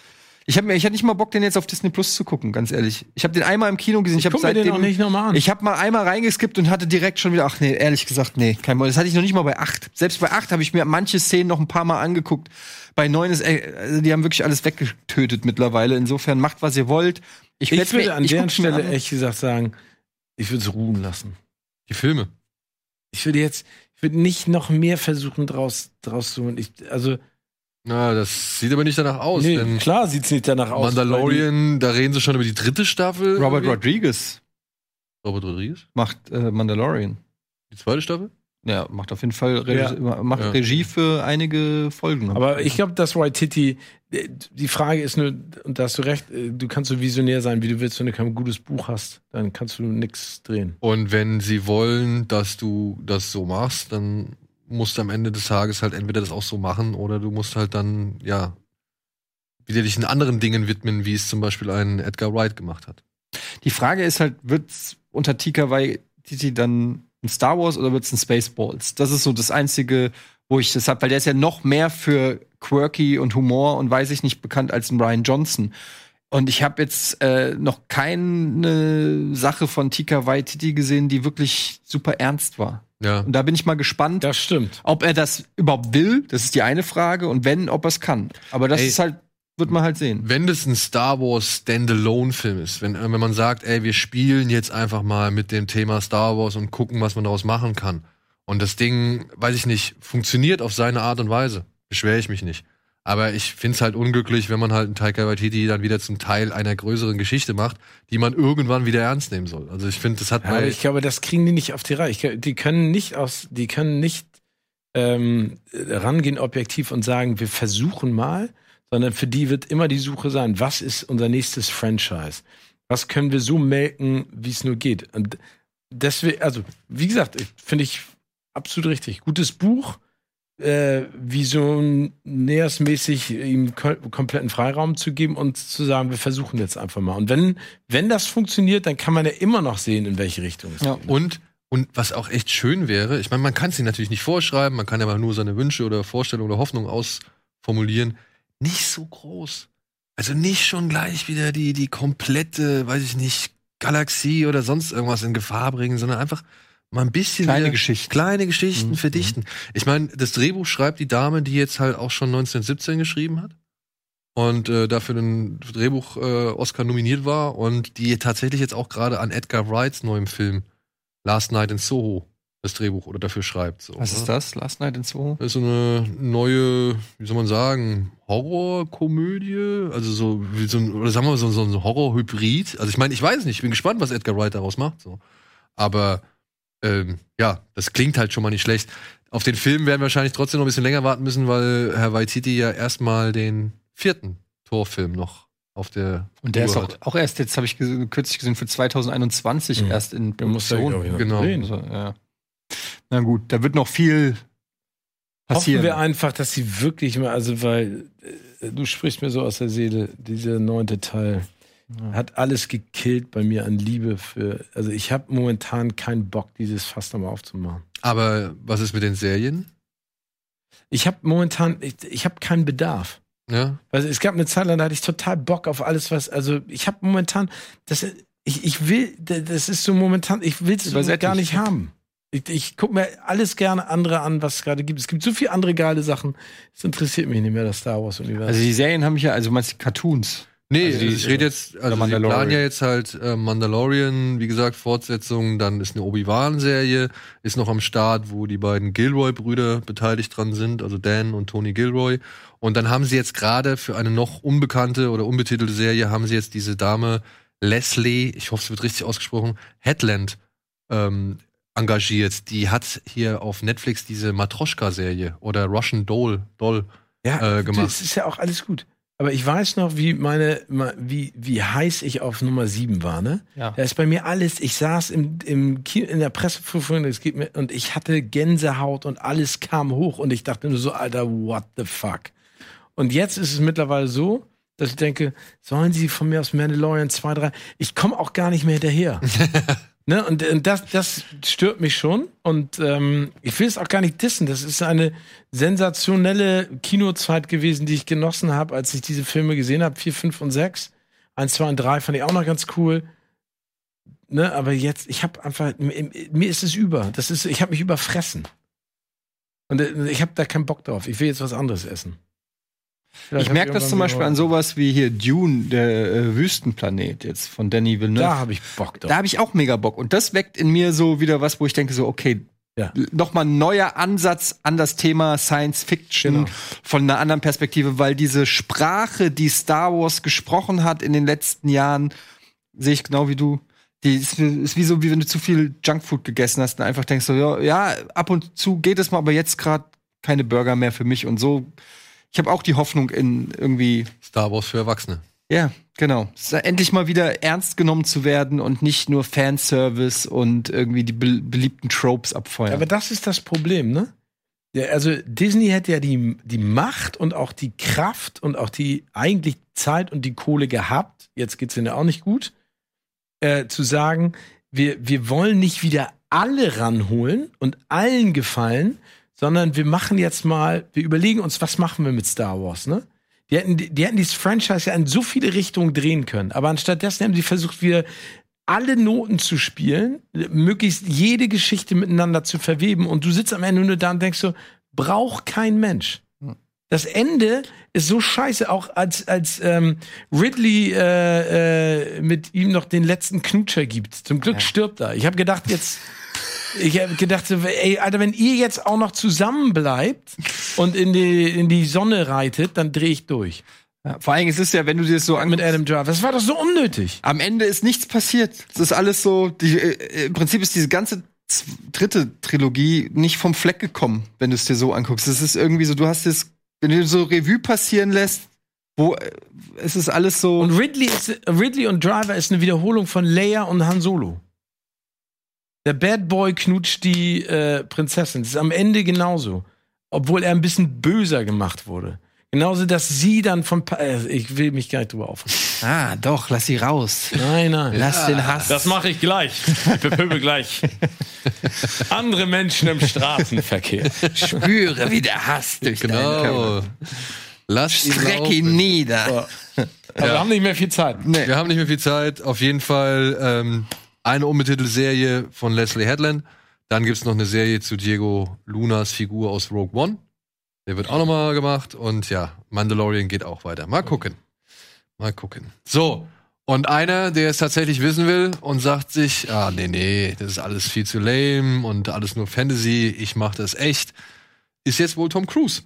C: Ich habe mir, ich hatte nicht mal Bock, den jetzt auf Disney Plus zu gucken, ganz ehrlich. Ich habe den einmal im Kino gesehen. Ich,
B: Ich
C: habe
B: mir den nicht nochmal an.
C: ich habe mal einmal reingeskippt und hatte direkt schon wieder, ach nee, ehrlich gesagt, nee, kein Bock. Das hatte ich noch nicht mal bei 8. Selbst bei 8 habe ich mir manche Szenen noch ein paar Mal angeguckt. Bei 9 ist, ey, also die haben wirklich alles weggetötet mittlerweile. Insofern macht, was ihr wollt. Ich,
B: Ich würde
C: mir-
B: an
C: ich
B: deren Stelle echt gesagt sagen, ich würde es ruhen lassen.
A: Die Filme.
B: Ich würde jetzt, ich würde nicht noch mehr versuchen, draus, draus zu holen. Ich, also,
A: Na, das sieht aber nicht danach aus.
B: nee,
A: denn
B: klar sieht's nicht danach aus.
A: Mandalorian, da reden sie schon über die dritte Staffel.
C: Robert
A: irgendwie.
C: Rodriguez
A: Robert Rodriguez?
C: macht äh, Mandalorian.
A: Die zweite Staffel?
C: Ja, macht auf jeden Fall Re
B: Ja.
C: macht
A: Ja.
C: Regie für einige Folgen.
B: Die, aber ich glaube, dass Waititi, die Frage ist nur, und da hast du recht, äh, du kannst so visionär sein, wie du willst, wenn du kein gutes Buch hast, dann kannst du nichts drehen.
A: Und wenn sie wollen, dass du das so machst, dann musst du am Ende des Tages halt entweder das auch so machen oder du musst halt dann, ja, wieder dich in anderen Dingen widmen, wie es zum Beispiel ein Edgar Wright gemacht hat.
C: Die Frage ist halt, wird's unter Tika Waititi dann ein Star Wars oder wird's ein Spaceballs? Das ist so das einzige, wo ich das hab, weil der ist ja noch mehr für quirky und Humor und weiß ich nicht bekannt als ein Ryan Johnson. Und ich habe jetzt äh, noch keine Sache von Tika Waititi gesehen, die wirklich super ernst war.
A: Ja.
C: Und da bin ich mal gespannt,
B: Das stimmt.
C: ob er das überhaupt will. Das ist die eine Frage. Und wenn, ob er es kann. Aber das
A: Ey.
C: ist halt, wird man halt sehen.
A: Wenn das ein Star Wars Standalone-Film ist, wenn, wenn man sagt, ey, wir spielen jetzt einfach mal mit dem Thema Star Wars und gucken, was man daraus machen kann. Und das Ding, weiß ich nicht, funktioniert auf seine Art und Weise. Beschwere ich mich nicht. Aber ich find's halt unglücklich, wenn man halt einen Taika Waititi dann wieder zum Teil einer größeren Geschichte macht, die man irgendwann wieder ernst nehmen soll. Also ich finde, das hat
B: Ja, ich glaube, das kriegen die nicht auf die Reihe. Die können nicht aus, die können nicht ähm, rangehen objektiv und sagen, wir versuchen mal, sondern für die wird immer die Suche sein, was ist unser nächstes Franchise? Was können wir so melken, wie es nur geht? Und deswegen, also, wie gesagt, finde ich absolut richtig. Gutes Buch, äh, visionärsmäßig ihm ko kompletten Freiraum zu geben und zu sagen, wir versuchen jetzt einfach mal. Und wenn, wenn das funktioniert, dann kann man ja immer noch sehen, in welche Richtung es
C: Ja.
B: geht.
A: Und, und was auch echt schön wäre, ich meine, man kann es sich natürlich nicht vorschreiben, man kann aber nur seine Wünsche oder Vorstellungen oder Hoffnungen ausformulieren. Nicht so groß. Also nicht schon gleich wieder die, die komplette, weiß ich nicht, Galaxie oder sonst irgendwas in Gefahr bringen, sondern einfach mal ein bisschen
C: Kleine Geschichten.
A: kleine Geschichten
C: Mhm.
A: verdichten. Ich meine, das Drehbuch schreibt die Dame, die jetzt halt auch schon 1917 geschrieben hat und äh, dafür den Drehbuch äh, Oscar nominiert war und die tatsächlich jetzt auch gerade an Edgar Wrights neuem Film Last Night in Soho das Drehbuch oder dafür schreibt. So,
C: Was
A: ne?
C: ist das? Last Night in Soho?
A: Das ist so eine neue, wie soll man sagen, Horrorkomödie, also so wie so ein, oder sagen wir mal so, so ein Horrorhybrid. Also ich meine, ich weiß nicht, ich bin gespannt, was Edgar Wright daraus macht. So, aber ähm, ja, das klingt halt schon mal nicht schlecht. Auf den Film werden wir wahrscheinlich trotzdem noch ein bisschen länger warten müssen, weil Herr Waititi ja erstmal den vierten Torfilm noch auf der
C: Und der ist
A: Uhr
C: auch,
A: hat.
C: auch erst, jetzt habe ich kürzlich gesehen, für 2021
B: Mhm.
C: erst in
B: noch
A: Genau.
B: drehen.
C: Also, ja. Na gut, da wird noch viel passieren.
B: Hoffen wir einfach, dass sie wirklich mal, also weil äh, du sprichst mir so aus der Seele, dieser neunte Teil hat alles gekillt bei mir an Liebe für, also ich habe momentan keinen Bock, dieses Fass nochmal aufzumachen.
A: Aber was ist mit den Serien?
B: Ich habe momentan, ich, ich habe keinen Bedarf.
A: Ja,
B: Also es gab eine Zeit lang, da hatte ich total Bock auf alles, was, also ich habe momentan, das, ich, ich will, das ist so momentan, ich will es gar nicht haben. Ich, ich gucke mir alles gerne andere an, was es gerade gibt. Es gibt so viele andere geile Sachen. Es interessiert mich nicht mehr, das Star Wars-Universum.
C: Also die Serien haben mich ja, also meinst du die Cartoons?
A: Nee,
C: Also die-
A: ich rede jetzt, also die
C: Mandalorian.
A: planen ja jetzt halt äh, Mandalorian, wie gesagt, Fortsetzung, dann ist eine Obi-Wan-Serie, ist noch am Start, wo die beiden Gilroy-Brüder beteiligt dran sind, also Dan und Tony Gilroy. Und dann haben sie jetzt gerade für eine noch unbekannte oder unbetitelte Serie, haben sie jetzt diese Dame Leslie, ich hoffe, es wird richtig ausgesprochen, Headland ähm, engagiert. Die hat hier auf Netflix diese Matroschka-Serie oder Russian Doll, Doll
B: Ja,
A: äh, gemacht.
B: das ist ja auch alles gut. Aber ich weiß noch, wie meine, wie, wie heiß ich auf Nummer 7 war, ne?
C: Ja.
B: Da ist bei mir alles, ich saß im, im Kino, in der Presseprüfung, mir, und ich hatte Gänsehaut und alles kam hoch und ich dachte nur so, Alter, what the fuck? Und jetzt ist es mittlerweile so, dass ich denke, sollen sie von mir aus Mandalorian 2, 3, ich komme auch gar nicht mehr hinterher. Ne? Und, und das, das stört mich schon. Und ähm, ich will es auch gar nicht dissen. Das ist eine sensationelle Kinozeit gewesen, die ich genossen habe, als ich diese Filme gesehen habe. 4, 5 und 6. 1, 2 und 3 fand ich auch noch ganz cool. Ne? Aber jetzt, ich habe einfach, mir, mir ist es über. Das ist, ich habe mich überfressen. Und äh, ich habe da keinen Bock drauf. Ich will jetzt was anderes essen. Vielleicht
C: Ich merke das zum Beispiel an sowas wie hier Dune, der äh, Wüstenplanet jetzt von Danny Villeneuve.
B: Da habe ich Bock drauf.
C: Da habe ich auch mega Bock. Und das weckt in mir so wieder was, wo ich denke so, okay,
B: Ja.
C: nochmal ein neuer Ansatz an das Thema Science Fiction
B: Genau.
C: von einer anderen Perspektive, weil diese Sprache, die Star Wars gesprochen hat in den letzten Jahren, sehe ich genau wie du. Die ist, ist wie so, wie wenn du zu viel Junkfood gegessen hast und einfach denkst so, ja, ja ab und zu geht es mal, aber jetzt gerade keine Burger mehr für mich und so. Ich habe auch die Hoffnung in irgendwie
A: Star Wars für Erwachsene.
C: ja, genau. Endlich mal wieder ernst genommen zu werden und nicht nur Fanservice und irgendwie die be beliebten Tropes abfeuern.
B: Aber das ist das Problem, ne? Ja, also Disney hätte ja die, die Macht und auch die Kraft und auch die eigentlich Zeit und die Kohle gehabt, jetzt geht's ihnen ja auch nicht gut, äh, zu sagen, wir, wir wollen nicht wieder alle ranholen und allen gefallen, sondern wir machen jetzt mal, wir überlegen uns, was machen wir mit Star Wars, ne? Die hätten, die hätten dieses Franchise ja in so viele Richtungen drehen können. Aber anstattdessen haben sie versucht, wieder alle Noten zu spielen, möglichst jede Geschichte miteinander zu verweben. Und du sitzt am Ende nur da und denkst so, braucht kein Mensch. Das Ende ist so scheiße, auch als, als ähm, Ridley äh, äh, mit ihm noch den letzten Knutscher gibt. Zum Glück stirbt er. Ich habe gedacht, jetzt. Ich habe gedacht, ey, Alter, wenn ihr jetzt auch noch zusammen bleibt und in die, in die Sonne reitet, dann drehe ich durch.
C: Ja, vor allem, es ist ja, wenn du dir das so
B: Mit
C: anguckst,
B: Adam Driver. Das war doch so unnötig.
C: am Ende ist nichts passiert. Es ist alles so, die, äh, im Prinzip ist diese ganze dritte Trilogie nicht vom Fleck gekommen, wenn du es dir so anguckst. Es ist irgendwie so, du hast es, wenn du so Revue passieren lässt, wo äh, es ist alles so.
B: Und Ridley, ist, Ridley und Driver ist eine Wiederholung von Leia und Han Solo. Der Bad Boy knutscht die äh, Prinzessin. Das ist am Ende genauso. Obwohl er ein bisschen böser gemacht wurde. Genauso, dass sie dann von. Pa äh, ich will mich gar nicht drüber aufregen.
C: ah, doch, lass sie raus.
B: Nein, nein.
C: Lass den Hass.
B: Das mache ich gleich. Ich bepöbel gleich. Andere Menschen im Straßenverkehr.
C: spüre, wie der Hass durch deinen Körper.
A: Genau. Lass ihn
C: Streck ihn
A: laufen.
C: nieder.
B: Aber wir haben nicht mehr viel Zeit.
C: Nee.
A: Wir haben nicht mehr viel Zeit. Auf jeden Fall ähm, eine unbetitelte Serie von Leslie Headland. Dann gibt's noch eine Serie zu Diego Lunas Figur aus Rogue One. Der wird auch noch mal gemacht. Und ja, Mandalorian geht auch weiter. Mal gucken. Mal gucken. So. Und einer, der es tatsächlich wissen will und sagt sich, ah, nee, nee, das ist alles viel zu lame und alles nur Fantasy, ich mach das echt, ist jetzt wohl Tom Cruise.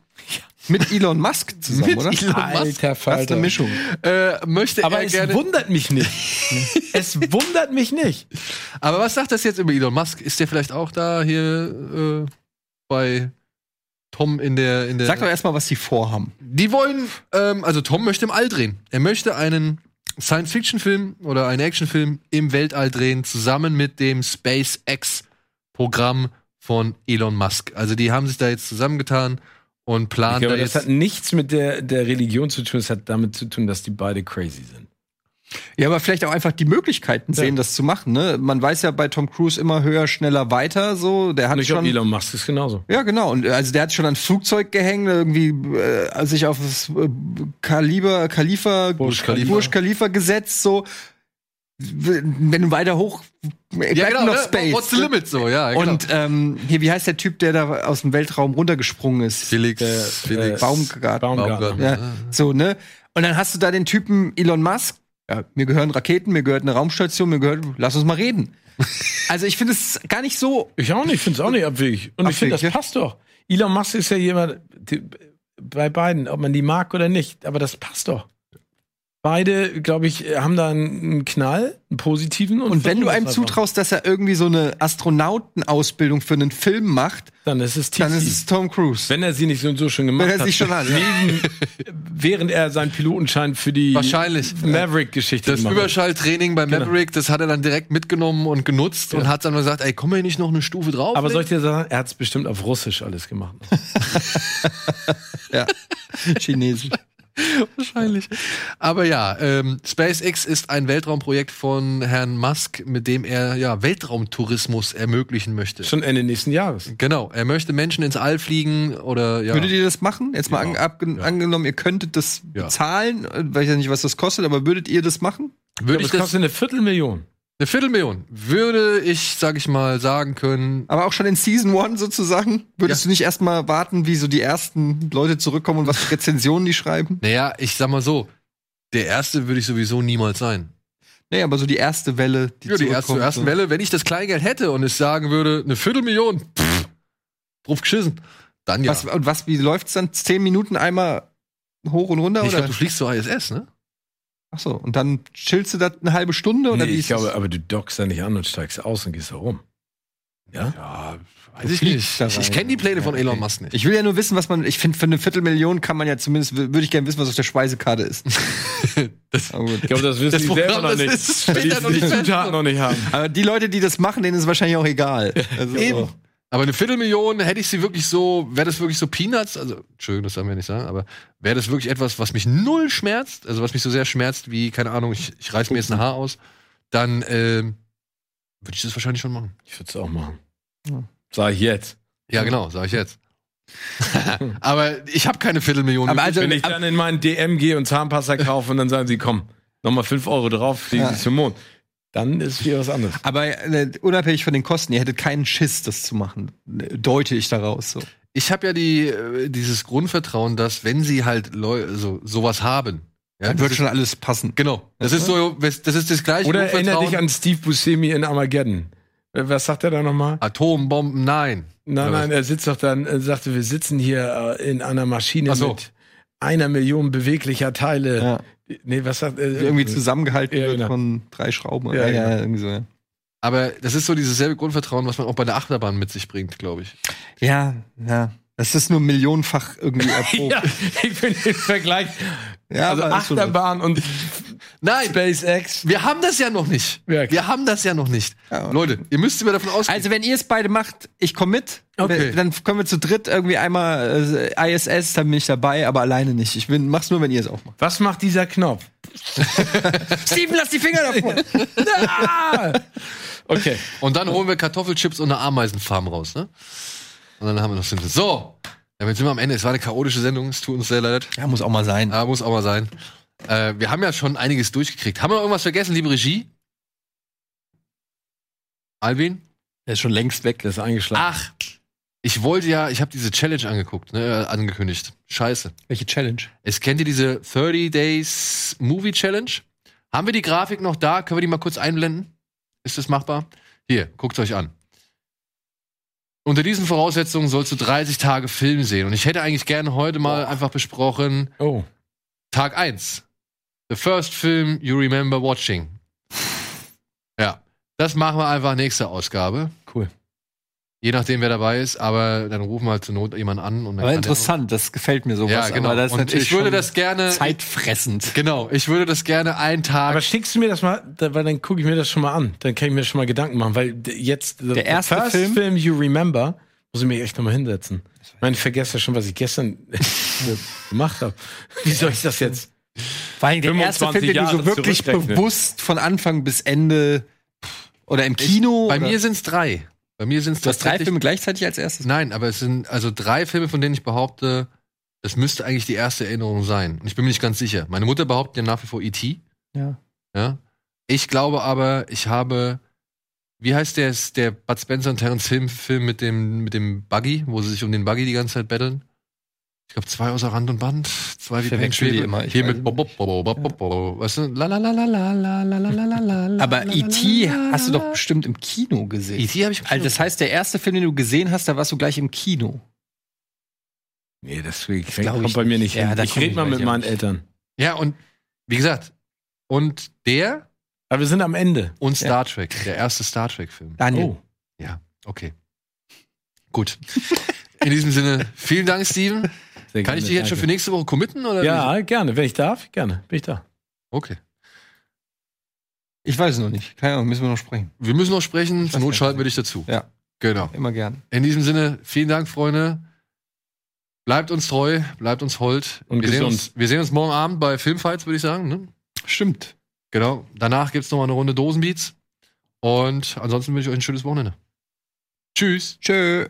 C: Mit Elon Musk zusammen,
A: Mit
C: oder?
A: Elon Musk.
B: Alter
C: Das ist
B: Falter.
C: eine Mischung.
A: Äh, möchte
B: Aber
A: er
B: es
A: gerne
B: wundert mich nicht. es wundert mich nicht.
A: Aber was sagt das jetzt über Elon Musk? Ist der vielleicht auch da hier äh, bei Tom in der in der
C: Sag doch erstmal, was die vorhaben.
A: Die wollen ähm, also Tom möchte im All drehen. Er möchte einen Science Fiction Film oder einen Actionfilm im Weltall drehen zusammen mit dem SpaceX Programm von Elon Musk. Also die haben sich da jetzt zusammengetan und
B: Ich
A: planen
B: glaube,
A: da
B: das
A: jetzt
B: hat nichts mit der, der Religion zu tun. Es hat damit zu tun, dass die beide crazy sind.
C: Ja, aber vielleicht auch einfach die Möglichkeiten sehen, das zu machen. Ne? Man weiß ja bei Tom Cruise immer höher, schneller, weiter. So, der hat
B: Und ich glaube,
C: schon.
B: Elon Musk ist genauso.
C: Ja, genau. Und also der hat schon ein Flugzeug gehängt, irgendwie äh, sich auf das äh, Kaliber, Khalifa,
A: Burj Khalifa.
C: Khalifa gesetzt. So, wenn du weiter hoch, bleibt
A: ja, genau,
C: noch
A: ne?
C: Space.
A: What's the limit so, ja, genau.
C: Und ähm, hier, wie heißt der Typ, der da aus dem Weltraum runtergesprungen ist?
A: Felix,
B: Der,
A: Felix
C: Baumgarten.
B: Baumgartner.
A: Baumgartner.
C: Ja, so, ne? Und dann hast du da den Typen Elon Musk. Ja, mir gehören Raketen, mir gehört eine Raumstation, mir gehört, lass uns mal reden. also ich finde es gar nicht so.
B: Ich auch nicht, finde es auch nicht abwegig. Und ich finde, das
C: Abwegig, ja?
B: passt doch. Elon Musk ist ja jemand, die, bei beiden, ob man die mag oder nicht, aber das passt doch. Beide, glaube ich, haben da einen Knall, einen positiven. Und,
C: Und wenn du einem zutraust, dass er irgendwie so eine Astronautenausbildung für einen Film macht,
B: dann ist es
C: dann ist es Tom Cruise.
B: Wenn er sie nicht so und so schon gemacht
C: Wenn er
B: hat.
C: sie schon hat, ja.
B: Neben, während er seinen Pilotenschein für die. Maverick-Geschichte
A: Das
B: gemacht hat.
A: Überschalltraining bei
B: Genau.
A: Maverick, das hat er dann direkt mitgenommen und genutzt und hat dann gesagt, ey, komm hier nicht noch eine Stufe drauf?
B: Aber soll ich dir sagen, er hat es bestimmt auf Russisch alles gemacht.
C: Ja. Chinesisch.
A: Wahrscheinlich. Aber ja, ähm, SpaceX ist ein Weltraumprojekt von Herrn Musk, mit dem er ja Weltraumtourismus ermöglichen möchte.
B: Schon Ende nächsten Jahres.
A: Genau, er möchte Menschen ins All fliegen oder ja.
C: Würdet ihr das machen? Jetzt mal an,
A: Ja.
C: abge-
A: Ja.
C: angenommen, ihr könntet das
A: Ja.
C: bezahlen, äh, weiß ja nicht, was das kostet, aber würdet ihr das machen?
A: würde
B: das
A: ich das
B: kostet eine Viertelmillion.
A: Eine Viertelmillion würde ich, sag ich mal, sagen können.
C: Aber auch schon in Season One sozusagen? Würdest
A: Ja.
C: du nicht erstmal warten, wie so die ersten Leute zurückkommen und was für Rezensionen die schreiben?
A: Naja, ich sag mal so, der erste würde ich sowieso niemals sein.
C: Nee, aber so die erste Welle, die
A: Ja, die erste, erste. Welle, wenn ich das Kleingeld hätte und es sagen würde, eine Viertelmillion, pff, drauf geschissen, dann ja.
C: Was, und was, wie läuft's dann? Zehn Minuten einmal hoch und runter?
A: ich
C: oder?
A: glaube, du fliegst zur ISS, ne?
C: Ach so, und dann chillst du da eine halbe Stunde? Oder
B: Nee,
C: wie
B: ich glaube, aber du dockst da nicht an und steigst aus und gehst da rum. Ja?
A: Ja, weiß ich nicht. Ich, ich kenne die Pläne
C: Ja,
A: von Elon. Musk nicht.
C: Ich will ja nur wissen, was man, ich finde, für eine Viertelmillion kann man ja zumindest, würde ich gerne wissen, was auf der Speisekarte ist.
A: das.
B: Ich glaube, das wissen
A: Das
B: die selber noch
A: das
B: nicht.
A: ist-
B: die die
A: nicht fest.
B: Zutaten noch nicht haben.
C: aber die Leute, die das machen, denen ist es wahrscheinlich auch egal. Also,
A: Eben. Aber eine Viertelmillion hätte ich sie wirklich so, wäre das wirklich so Peanuts, also, Entschuldigung, das sagen wir nicht sagen, aber wäre das wirklich etwas, was mich null schmerzt, also was mich so sehr schmerzt wie, keine Ahnung, ich, ich reiß mir jetzt ein Haar aus, dann ähm, würde ich das wahrscheinlich schon machen.
B: Ich würde es auch machen.
C: Ja.
B: Sag ich jetzt.
A: Ja, genau, sage ich jetzt. aber ich habe keine Viertelmillion.
C: Aber also-
B: Wenn ich dann in meinen DM gehe und Zahnpasta kaufe und dann sagen sie, komm, nochmal 5 Euro drauf, fliegen
C: Ja.
B: sie zum Mond. Dann ist wieder was anderes.
C: Aber äh, unabhängig von den Kosten, ihr hättet keinen Schiss, das zu machen. Deute ich daraus so.
A: ich habe ja die, äh, dieses Grundvertrauen, dass wenn sie halt Leu so, sowas haben, ja,
C: Dann wird schon alles passen.
A: genau, das ist so, das ist das gleiche
B: Oder erinnere dich an Steve Buscemi in Armageddon. Äh, Was sagt er da nochmal?
A: Atombomben, nein.
B: Nein, nein, er sitzt doch dann, er sagte, wir sitzen hier äh, in einer Maschine
A: Ach so.
B: mit einer Million beweglicher Teile.
C: Ja.
B: Nee, was sagt er?
C: Irgendwie zusammengehalten
B: Ja,
C: wird
B: genau.
C: von drei Schrauben.
B: Ja,
C: Ja, ja,
B: genau.
C: irgendwie so, ja.
A: Aber das ist so dieses selbe Grundvertrauen, was man auch bei der Achterbahn mit sich bringt, glaube ich.
C: Ja, ja. Das ist nur millionenfach irgendwie erprobt.
B: Ja, ich finde den Vergleich.
C: Ja,
B: also. Achterbahn und
A: Nein,
B: SpaceX.
A: wir haben das ja noch nicht.
B: Ja.
A: Wir haben das ja noch nicht.
C: Ja.
A: Leute, ihr müsst immer davon ausgehen.
C: Also wenn ihr es beide macht, ich komme mit.
A: Okay.
C: Dann können wir zu dritt irgendwie einmal äh, ISS, dann bin ich dabei, aber alleine nicht. Ich bin, mach's nur, wenn ihr es auch macht.
B: Was macht dieser Knopf?
C: Steven, lass die Finger davon.
B: Okay.
A: Und dann holen wir Kartoffelchips und eine Ameisenfarm raus, ne? Und dann haben wir noch Simpsons. So, ja, jetzt sind wir am Ende. Es war eine chaotische Sendung, es tut uns sehr leid.
C: ja, muss auch mal sein.
A: Aber muss auch mal sein. Äh, wir haben ja schon einiges durchgekriegt. Haben wir noch irgendwas vergessen, liebe Regie? Alvin?
C: Der ist schon längst weg.
B: Das ist eingeschlafen.
A: Ach, ich wollte ja, ich habe diese Challenge angeguckt, ne, äh, angekündigt. Scheiße.
C: Welche Challenge?
A: Es kennt ihr diese 30 Days Movie Challenge? Haben wir die Grafik noch da? Können wir die mal kurz einblenden? Ist das machbar? Hier, guckt euch an. Unter diesen Voraussetzungen sollst du 30 Tage Film sehen. Und ich hätte eigentlich gerne heute mal einfach besprochen,
B: Oh.
A: Tag 1. The first film you remember watching. Ja, das machen wir einfach nächste Ausgabe.
B: Cool.
A: Je nachdem, wer dabei ist, aber dann rufen wir halt zur Not jemanden an. Und dann
C: Aber interessant, das gefällt mir sowas.
A: Ja, genau.
C: Aber das ist
A: und
C: natürlich
A: ich würde das gerne.
C: zeitfressend.
A: Genau, ich würde das gerne einen Tag.
B: Aber schickst du mir das mal, weil dann gucke ich mir das schon mal an. Dann kann ich mir schon mal Gedanken machen, weil jetzt the-
C: Der erste
B: first
C: Film?
B: Film You Remember muss ich mich echt nochmal hinsetzen. Ich meine, ich vergesse ja schon, was ich gestern gemacht habe. Wie soll ich das jetzt?
C: Vor allem der erste
B: 25
C: Film, den du so wirklich bewusst von Anfang bis Ende oder im Kino.
A: Bei
C: oder?
A: mir sind es drei. Bei mir sind es
C: du hast drei Filme gleichzeitig als erstes.
A: Nein, aber es sind also drei Filme, von denen ich behaupte, das müsste eigentlich die erste Erinnerung sein. Und ich bin mir nicht ganz sicher. Meine Mutter behauptet ja nach wie vor E.T.
C: Ja.
A: Ja. Ich glaube aber, ich habe, wie heißt der, der Bud Spencer und Terence Film Film mit dem, mit dem Buggy, wo sie sich um den Buggy die ganze Zeit betteln? Ich glaube, zwei außer Rand und Band, zwei wie
C: verwechsel die immer. Ich
A: Hier mit Bob, Bob, Bob, Bob, Bob, Bob, weißt du? La la la la la la la la la la la
C: Aber E.T. hast du doch bestimmt im Kino gesehen.
A: E.T. habe ich im
C: Also das heißt, der erste Film, den du gesehen hast, da warst du gleich im Kino.
B: Nee, das glaub kommt bei mir
C: nicht. Ja,
B: hin. Ich rede mal mit meinen. Eltern.
A: Ja, und wie gesagt, und der
B: Aber wir sind am Ende.
A: und Star Trek, der erste Star Trek-Film.
C: Daniel.
B: Oh.
A: Ja, okay. Gut. In diesem Sinne, vielen Dank, Steven.
B: Sehr
A: Kann ich
B: gerne,
A: dich jetzt schon für nächste Woche committen? Oder wie?
B: Ja, gerne. Wenn ich darf, gerne. Bin ich da.
A: Okay.
C: Ich weiß es noch nicht. Keine Ahnung, müssen wir noch sprechen.
A: Wir müssen noch sprechen, zur Not
C: nicht.
A: schalten wir dich dazu.
C: Ja.
A: Genau.
C: Immer gern.
A: In diesem Sinne, vielen Dank, Freunde. Bleibt uns treu, bleibt uns hold.
B: Und
A: wir, sehen
B: gesund.
A: uns, wir sehen uns morgen Abend bei Filmfights, würde ich sagen. Ne?
C: Stimmt.
A: Genau. Danach gibt's noch mal eine Runde Dosenbeats. Und ansonsten wünsche ich euch ein schönes Wochenende. Tschüss.
C: Tschö.